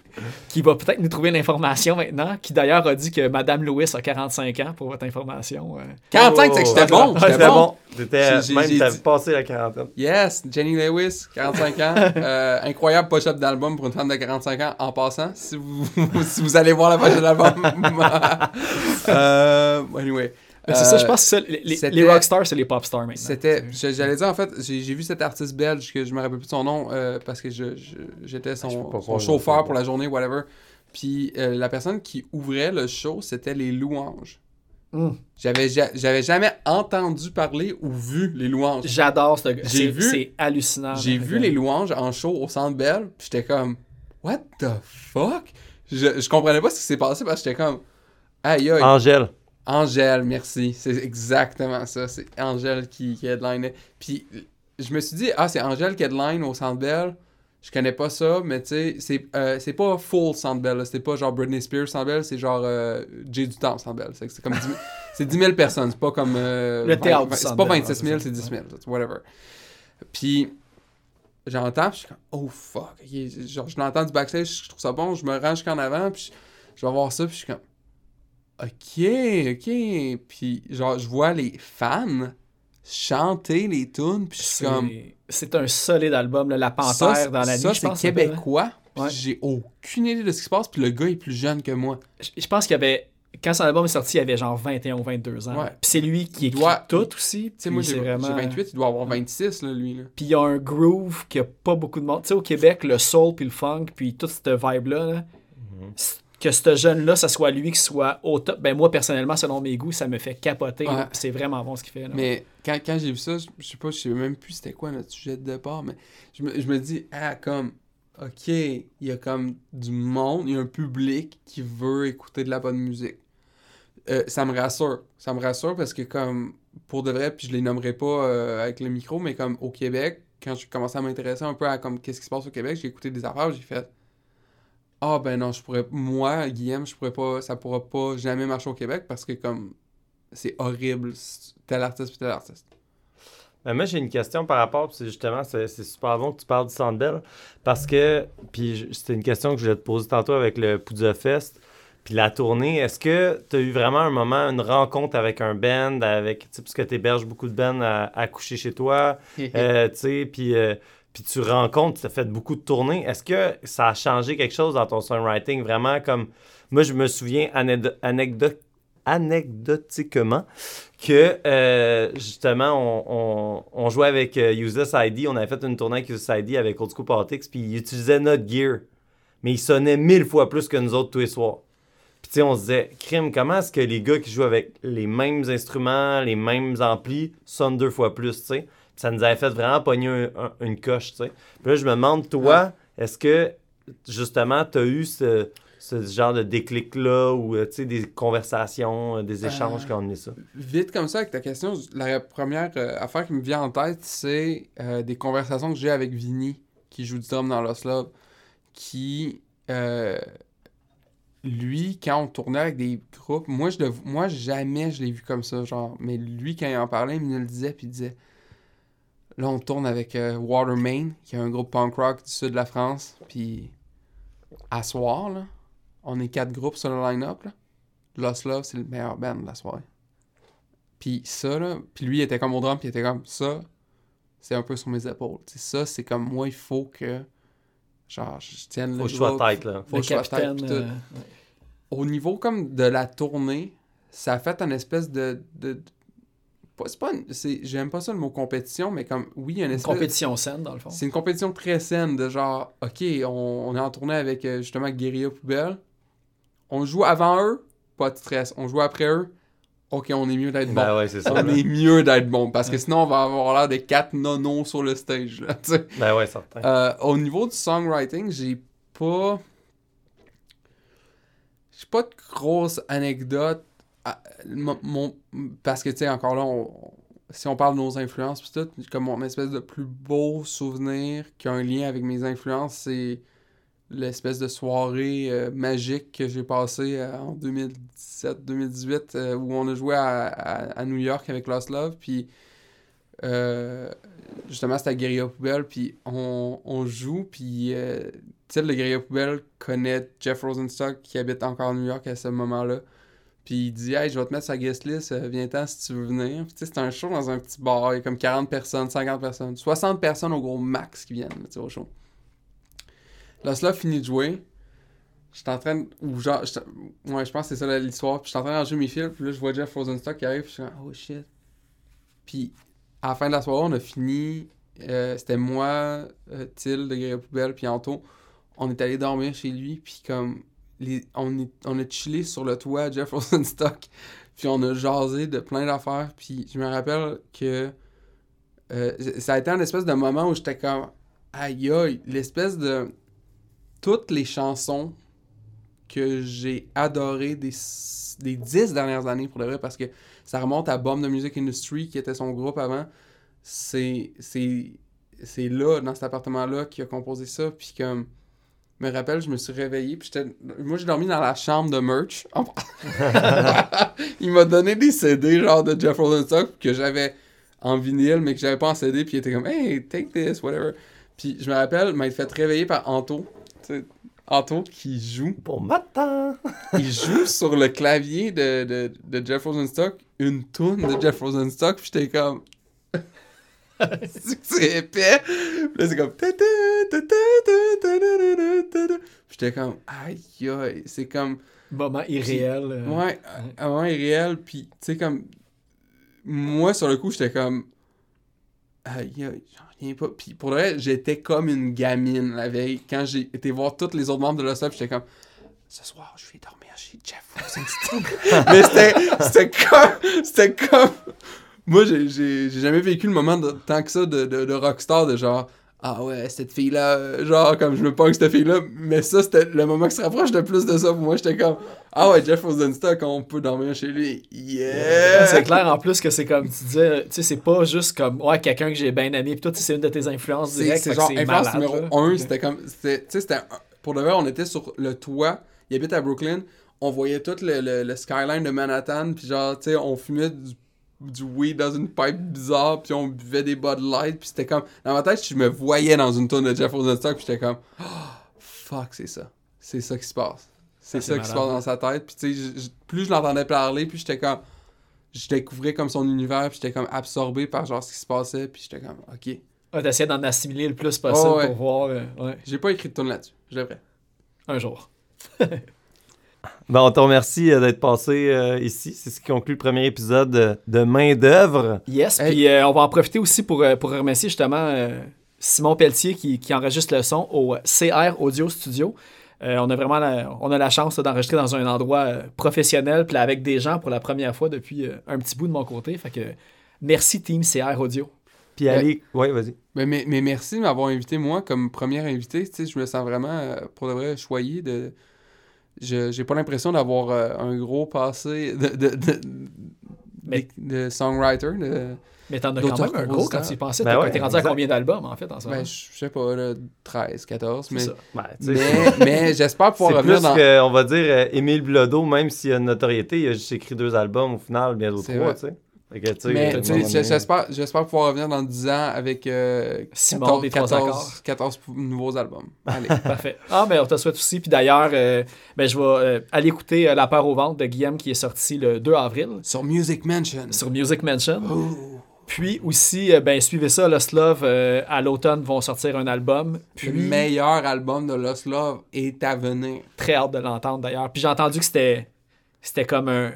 qui va peut-être nous trouver l'information maintenant, qui d'ailleurs a dit que Madame Louis a 45 ans, pour votre information. euh. 45, c'est que j'étais Ouais, bon, j'étais C'était bon. bon. T'étais- Même j'ai t'avais dit- passé la quarantaine. Yes, Jenny Lewis, 45 ans. Euh, incroyable pochette d'album pour une femme de 45 ans en passant. Si vous, si vous allez voir la pochette d'album. euh, anyway. C'est ça, Euh, je pense que les, les- rockstars, c'est les pop stars maintenant. C'était, j'allais dire en fait, j'ai vu cet artiste belge que je me rappelle plus de son nom euh, parce que j'étais Ah, son, chauffeur pour la journée, whatever. Puis euh, la personne qui ouvrait le show, c'était les louanges. Mm. J'avais, ja- j'avais jamais entendu parler ou vu les louanges. J'adore ce gars. J'ai C'est- vu- C'est hallucinant. J'ai vu les louanges en show au Centre Bell, puis j'étais comme What the fuck? Je, je comprenais pas ce qui s'est passé parce que j'étais comme Aïe aïe. Angèle. Angèle, merci. C'est exactement ça. C'est Angèle qui, qui headlinait. Puis je me suis dit, ah, c'est Angèle qui headline au Centre Bell. Je connais pas ça, mais tu sais, c'est euh, c'est pas full Centre Bell. C'est pas genre Britney Spears Centre Bell, c'est genre euh, Jay du Temps Centre Bell. C'est c'est comme 10 000 c'est 10 000 personnes. C'est pas comme. euh, Le théâtre 20 du C'est pas Bell, 26 ouais, 000, c'est c'est ça. 10 000. Whatever. Puis j'entends, puis je suis comme, oh fuck. Genre, je l'entends du backstage, je trouve ça bon, je me range jusqu'en avant, puis je, je vais voir ça, puis je suis comme, ok, ok. Puis genre, je vois les fans chanter les tunes, puis je suis comme, c'est un solide album, là, La Panthère dans la nuit. ça je c'est pense, ça s'appelle, québécois, puis Ouais. j'ai aucune idée de ce qui se passe, puis le gars est plus jeune que moi. Je, je pense qu'il y avait. Quand son album est sorti, il avait genre 21 ou 22 ans. Ouais. Puis c'est lui qui Il écrit doit- tout aussi. Tu sais, moi, j'ai c'est vraiment... j'ai 28, il doit avoir 26, là, lui. Là. Puis il y a un groove qui a pas beaucoup de monde. Tu sais, au Québec, le soul puis le funk, puis toute cette vibe-là, là, Mhm. Que ce jeune-là, ça soit lui qui soit au top. Ben moi, personnellement, selon mes goûts, ça me fait capoter. Ouais. C'est vraiment bon ce qu'il fait. Là. Mais quand, quand j'ai vu ça, je, je sais pas, je sais même plus c'était quoi notre sujet de départ, mais je me, je me dis, ah, comme, ok, il y a comme du monde, il y a un public qui veut écouter de la bonne musique. Euh, ça me rassure. Ça me rassure parce que, comme, pour de vrai, puis je les nommerai pas euh, avec le micro, mais comme au Québec, quand je commençais à m'intéresser un peu à comme qu'est-ce qui se passe au Québec, j'ai écouté des affaires, j'ai fait ah ben non, je pourrais moi Guillaume, je pourrais pas ça pourra pas jamais marcher au Québec parce que comme c'est horrible tel artiste puis tel artiste. Ben, moi, j'ai une question par rapport, puis c'est justement, c'est super bon que tu parles du Centre Bell, parce que, puis c'était une question que je voulais te poser tantôt avec le Poudre Fest, puis la tournée, est-ce que tu as eu vraiment un moment, une rencontre avec un band, avec, tu sais, parce que tu héberges beaucoup de bands à, à coucher chez toi, euh, tu sais, puis euh, puis tu rencontres, tu as fait beaucoup de tournées, est-ce que ça a changé quelque chose dans ton songwriting, vraiment comme... Moi, je me souviens anecdo- anecdo- anecdotiquement que euh, justement, on, on- on jouait avec euh, Useless ID. On avait fait une tournée avec Useless ID avec Old School Politics, puis ils utilisaient notre gear. Mais ils sonnaient mille fois plus que nous autres tous les soirs. Puis tu sais, on se disait, crime, comment est-ce que les gars qui jouent avec les mêmes instruments, les mêmes amplis, sonnent deux fois plus, tu sais? Ça nous avait fait vraiment pogner un- un- une coche, tu sais. Puis là, je me demande, toi, est-ce que, justement, tu as eu ce, ce genre de déclic-là ou, euh, tu sais, des conversations, euh, des échanges Euh, qui ont amené ça? Vite comme ça, avec ta question, la première euh, affaire qui me vient en tête, c'est euh, des conversations que j'ai avec Vinny, qui joue du drum dans Lost Love, qui, lui, quand on tournait avec des groupes, moi, je le, moi jamais je l'ai vu comme ça, genre, mais lui, quand il en parlait, il me le disait, puis il disait, là, on tourne avec euh, Watermain, qui est un groupe punk rock du sud de la France, puis à soir, là, on est quatre groupes sur le line-up, là. Lost Love, c'est le meilleur band de la soirée. Puis ça, là, puis lui, il était comme au drum, puis il était comme ça, c'est un peu sur mes épaules. Tu sais, ça, c'est comme moi, il faut que, genre, je tienne Faut le que je sois groupe, tête, là. Faut le que je sois tête, tout. euh, ouais. Au niveau comme de la tournée, ça a fait une espèce de... de, de- pas- c'est pas j'aime pas ça le mot compétition, mais comme, oui, il y a une Une espèce... compétition saine, dans le fond. C'est une compétition très saine de genre, ok, on, on est en tournée avec euh, justement Guerilla Poubelle. On joue avant eux, pas de stress. On joue après eux, ok, on est mieux d'être bon. Ben ouais, c'est ça. on là. est mieux d'être bon parce que sinon on va avoir l'air de quatre nonos sur le stage. Là, tu sais. Ben ouais, certain. Euh, au niveau du songwriting, j'ai pas. J'ai pas de grosses anecdotes. À- mon- parce que, tu sais, encore là, on- si on parle de nos influences, pis tout, comme mon espèce de plus beau souvenir qui a un lien avec mes influences, c'est l'espèce de soirée euh, magique que j'ai passée euh, en 2017-2018 euh, où on a joué à, à- à New York avec Lost Love. Puis justement, c'était à Guerilla Poubelle. Puis on, on joue. Puis euh, Till de Guerilla Poubelle connaît Jeff Rosenstock qui habite encore à New York à ce moment-là. Puis il dit Hey, je vais te mettre sur guest list, euh, viens-t'en si tu veux venir. Puis tu sais, c'est un show dans un petit bar, il y a comme 40 personnes, 50 personnes, 60 personnes au gros max qui viennent tu sais, au show. Là, cela finit de jouer. J'étais en train de. Ou genre. Ouais, je pense que c'est ça l'histoire. Puis j'étais en train de ranger mes fils. Puis là, je vois Jeff Rosenstock qui arrive. Puis je suis comme, oh shit. Puis à la fin de la soirée, on a fini. euh, C'était moi, euh, de Guerre Poubelle, puis Anto. On est allé dormir chez lui. Puis comme. On, est, on a chillé sur le toit à Jeff Rosenstock. Puis on a jasé de plein d'affaires. Puis je me rappelle que. euh, ça a été un espèce de moment où j'étais comme. Aïe aïe, l'espèce de. Toutes les chansons que j'ai adorées des, des dix dernières années pour de vrai, parce que ça remonte à Bomb the Music Industry, qui était son groupe avant. C'est. C'est. C'est là, dans cet appartement-là, qu'il a composé ça. Puis comme. Je me rappelle, je me suis réveillé, puis j'étais... Moi, j'ai dormi dans la chambre de merch. il m'a donné des CD, genre, de Jeff Rosenstock, que j'avais en vinyle, mais que j'avais pas en CD, puis il était comme « Hey, take this, whatever ». Puis je me rappelle, m'a fait réveiller par Anto. Anto qui joue. Bon matin! Il joue sur le clavier de, de, de Jeff Rosenstock une tune de Jeff Rosenstock, puis j'étais comme c'est épais. Puis là, c'est comme. J'étais comme, aïe, aïe. C'est comme. Moment irréel. Puis, ouais, un moment irréel. Puis, tu sais, comme. Moi, sur le coup, j'étais comme. Aïe, aïe, j'en reviens pas. Puis, pour le reste, j'étais comme une gamine la veille. Quand j'ai été voir tous les autres membres de l'OSAP, j'étais comme ce soir, je vais dormir chez Jeff Rosenstein. mais c'était, comme, c'était comme, moi, j'ai- jamais vécu le moment de, tant que ça de, de, de rockstar, de genre. Ah ouais, cette fille-là, euh, genre, comme je me punk cette fille-là. Mais ça, c'était le moment qui se rapproche le plus de ça pour moi. J'étais comme. Ah ouais, Jeff Rosenstock, on peut dormir chez lui. Yeah! C'est clair en plus que c'est comme tu disais, tu sais, c'est pas juste comme ouais, quelqu'un que j'ai bien aimé, puis toi, tu sais, c'est une de tes influences directes. c'est genre influence malade, numéro là. 1, Ok. c'était comme. Tu sais, c'était. un- Pour de vrai, on était sur le toit. Il habite à Brooklyn. On voyait tout le, le- le skyline de Manhattan. Puis genre, tu sais, on fumait du, du weed dans une pipe bizarre. Puis on buvait des Bud Light. Puis c'était comme. Dans ma tête, je me voyais dans une tonne de Jeff Rosenstock. Puis j'étais comme. Oh, fuck, c'est ça. C'est ça qui se passe. C'est Ah, ça qui se passe dans sa tête. Puis tu sais, plus je l'entendais parler, plus j'étais comme. Je découvrais comme son univers. Puis j'étais comme absorbé par genre ce qui se passait. Puis j'étais comme, ok. Ouais, T'essayais d'en assimiler le plus possible Oh, ouais. pour voir euh, ouais, J'ai pas écrit de tune là-dessus. Je devrais. un jour. Ben, on te remercie euh, d'être passé euh, ici. C'est ce qui conclut le premier épisode de, de Main d'œuvre. Yes, Hey. puis euh, on va en profiter aussi pour, euh, pour remercier justement euh, Simon Pelletier qui, qui enregistre le son au CR Audio Studio. Euh, on a vraiment la, on a la chance d'enregistrer dans un endroit euh, professionnel, puis avec des gens pour la première fois depuis euh, un petit bout de mon côté. Fait que merci Team CR Audio. Puis allez. Ouais, vas-y. Ben, mais, mais merci de m'avoir invité, moi, comme premier invité. Tu sais, je me sens vraiment, euh, pour de vrai, choyé de... Je j'ai pas l'impression d'avoir euh, un gros passé de, de, de, Mais- de- de songwriter. De... Mais t'en as quand même un gros quand tu y pensais. Ben T'as ouais, t'es rendu à combien d'albums en fait en ce moment? Ben, je je sais pas, là, 13, 14, C'est mais, ça. Ben, mais, mais j'espère pouvoir C'est revenir plus dans... que, on va dire, euh, Émile Bilodeau, même s'il a une notoriété, il a juste écrit deux albums au final, bientôt C'est trois, tu sais. Donné- j'espère, j'espère pouvoir revenir dans 10 ans avec euh, Simon 14, des trois 14, accords. 14 nouveaux albums. Allez. Parfait. Ah, ben, on te souhaite aussi. Puis d'ailleurs, euh, ben, je vais euh, aller écouter euh, La peur au ventre de Guillaume qui est sorti le 2 avril Sur Music Mansion. sur Music Mansion. Oh. Puis aussi, euh, ben, suivez ça, Lost Love, euh, à l'automne, vont sortir un album. Puis, Le meilleur album de Lost Love est à venir. très hâte de l'entendre d'ailleurs. Puis j'ai entendu que c'était, c'était comme un,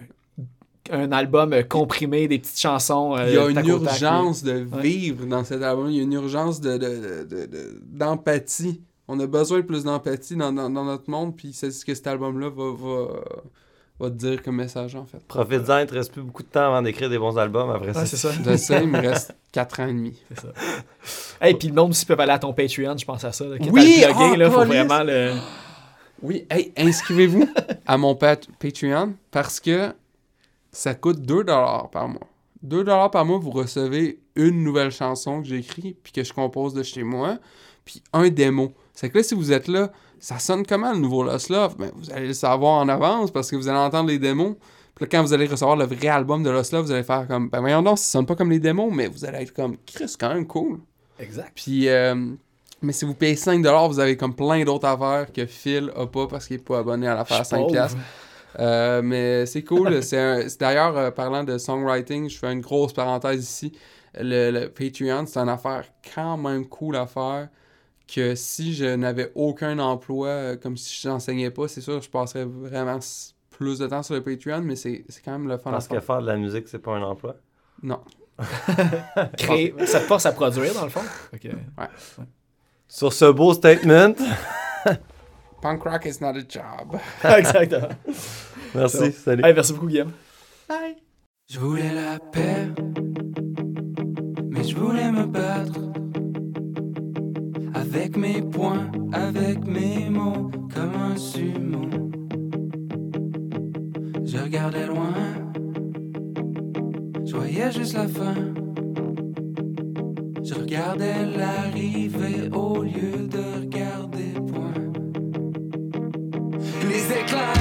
un album euh, comprimé, des petites chansons. euh, Il y a une urgence de Ouais. vivre dans cet album. Il y a une urgence de, de- de- de- de- d'empathie. On a besoin de plus d'empathie dans, dans- dans notre monde. Puis c'est ce que cet album-là va, va, va te dire comme message, en fait. Profite-en, il te reste plus beaucoup de temps avant d'écrire des bons albums après Ouais, ça. c'est ça. De ça, il me reste 4 ans et demi. C'est ça. Hey, puis le monde aussi peut aller à ton Patreon, je pense à ça. Là, qui est Oui, à le plugger, ah, là, faut police. vraiment le. Oui, hey, inscrivez-vous à mon pat- Patreon parce que ça coûte 2$ par mois. 2$ par mois, vous recevez une nouvelle chanson que j'écris puis que je compose de chez moi, puis un démo. C'est que là, si vous êtes là, ça sonne comment le nouveau Lost Love? Ben, vous allez le savoir en avance parce que vous allez entendre les démos. Puis là, quand vous allez recevoir le vrai album de Lost Love, vous allez faire comme, ben voyons donc, ça sonne pas comme les démos, mais vous allez être comme, Chris, quand même cool. Exact. Puis, euh, mais si vous payez 5$, vous avez comme plein d'autres affaires que Phil a pas parce qu'il est pas abonné à l'affaire à 5$. Euh, mais c'est cool. c'est D'ailleurs, euh, parlant de songwriting, je fais une grosse parenthèse ici. Le, le Patreon, c'est une affaire quand même cool à faire. Que si je n'avais aucun emploi, euh, comme si je n'enseignais pas, c'est sûr que je passerais vraiment plus de temps sur le Patreon, mais c'est c'est quand même le fun à Parce que faire. de la musique, c'est pas un emploi? Non. Créer, ça te force à produire, dans le fond? Fait que- Sur ce beau statement, Punk rock is not a job. Exactement. merci, salut. Hey, merci beaucoup, Guillaume. Je voulais la paix, mais je voulais me battre. Avec mes poings, avec mes mots, comme un sumo. Je regardais loin, je voyais juste la fin. Je regardais l'arrivée au lieu de regarder They climb.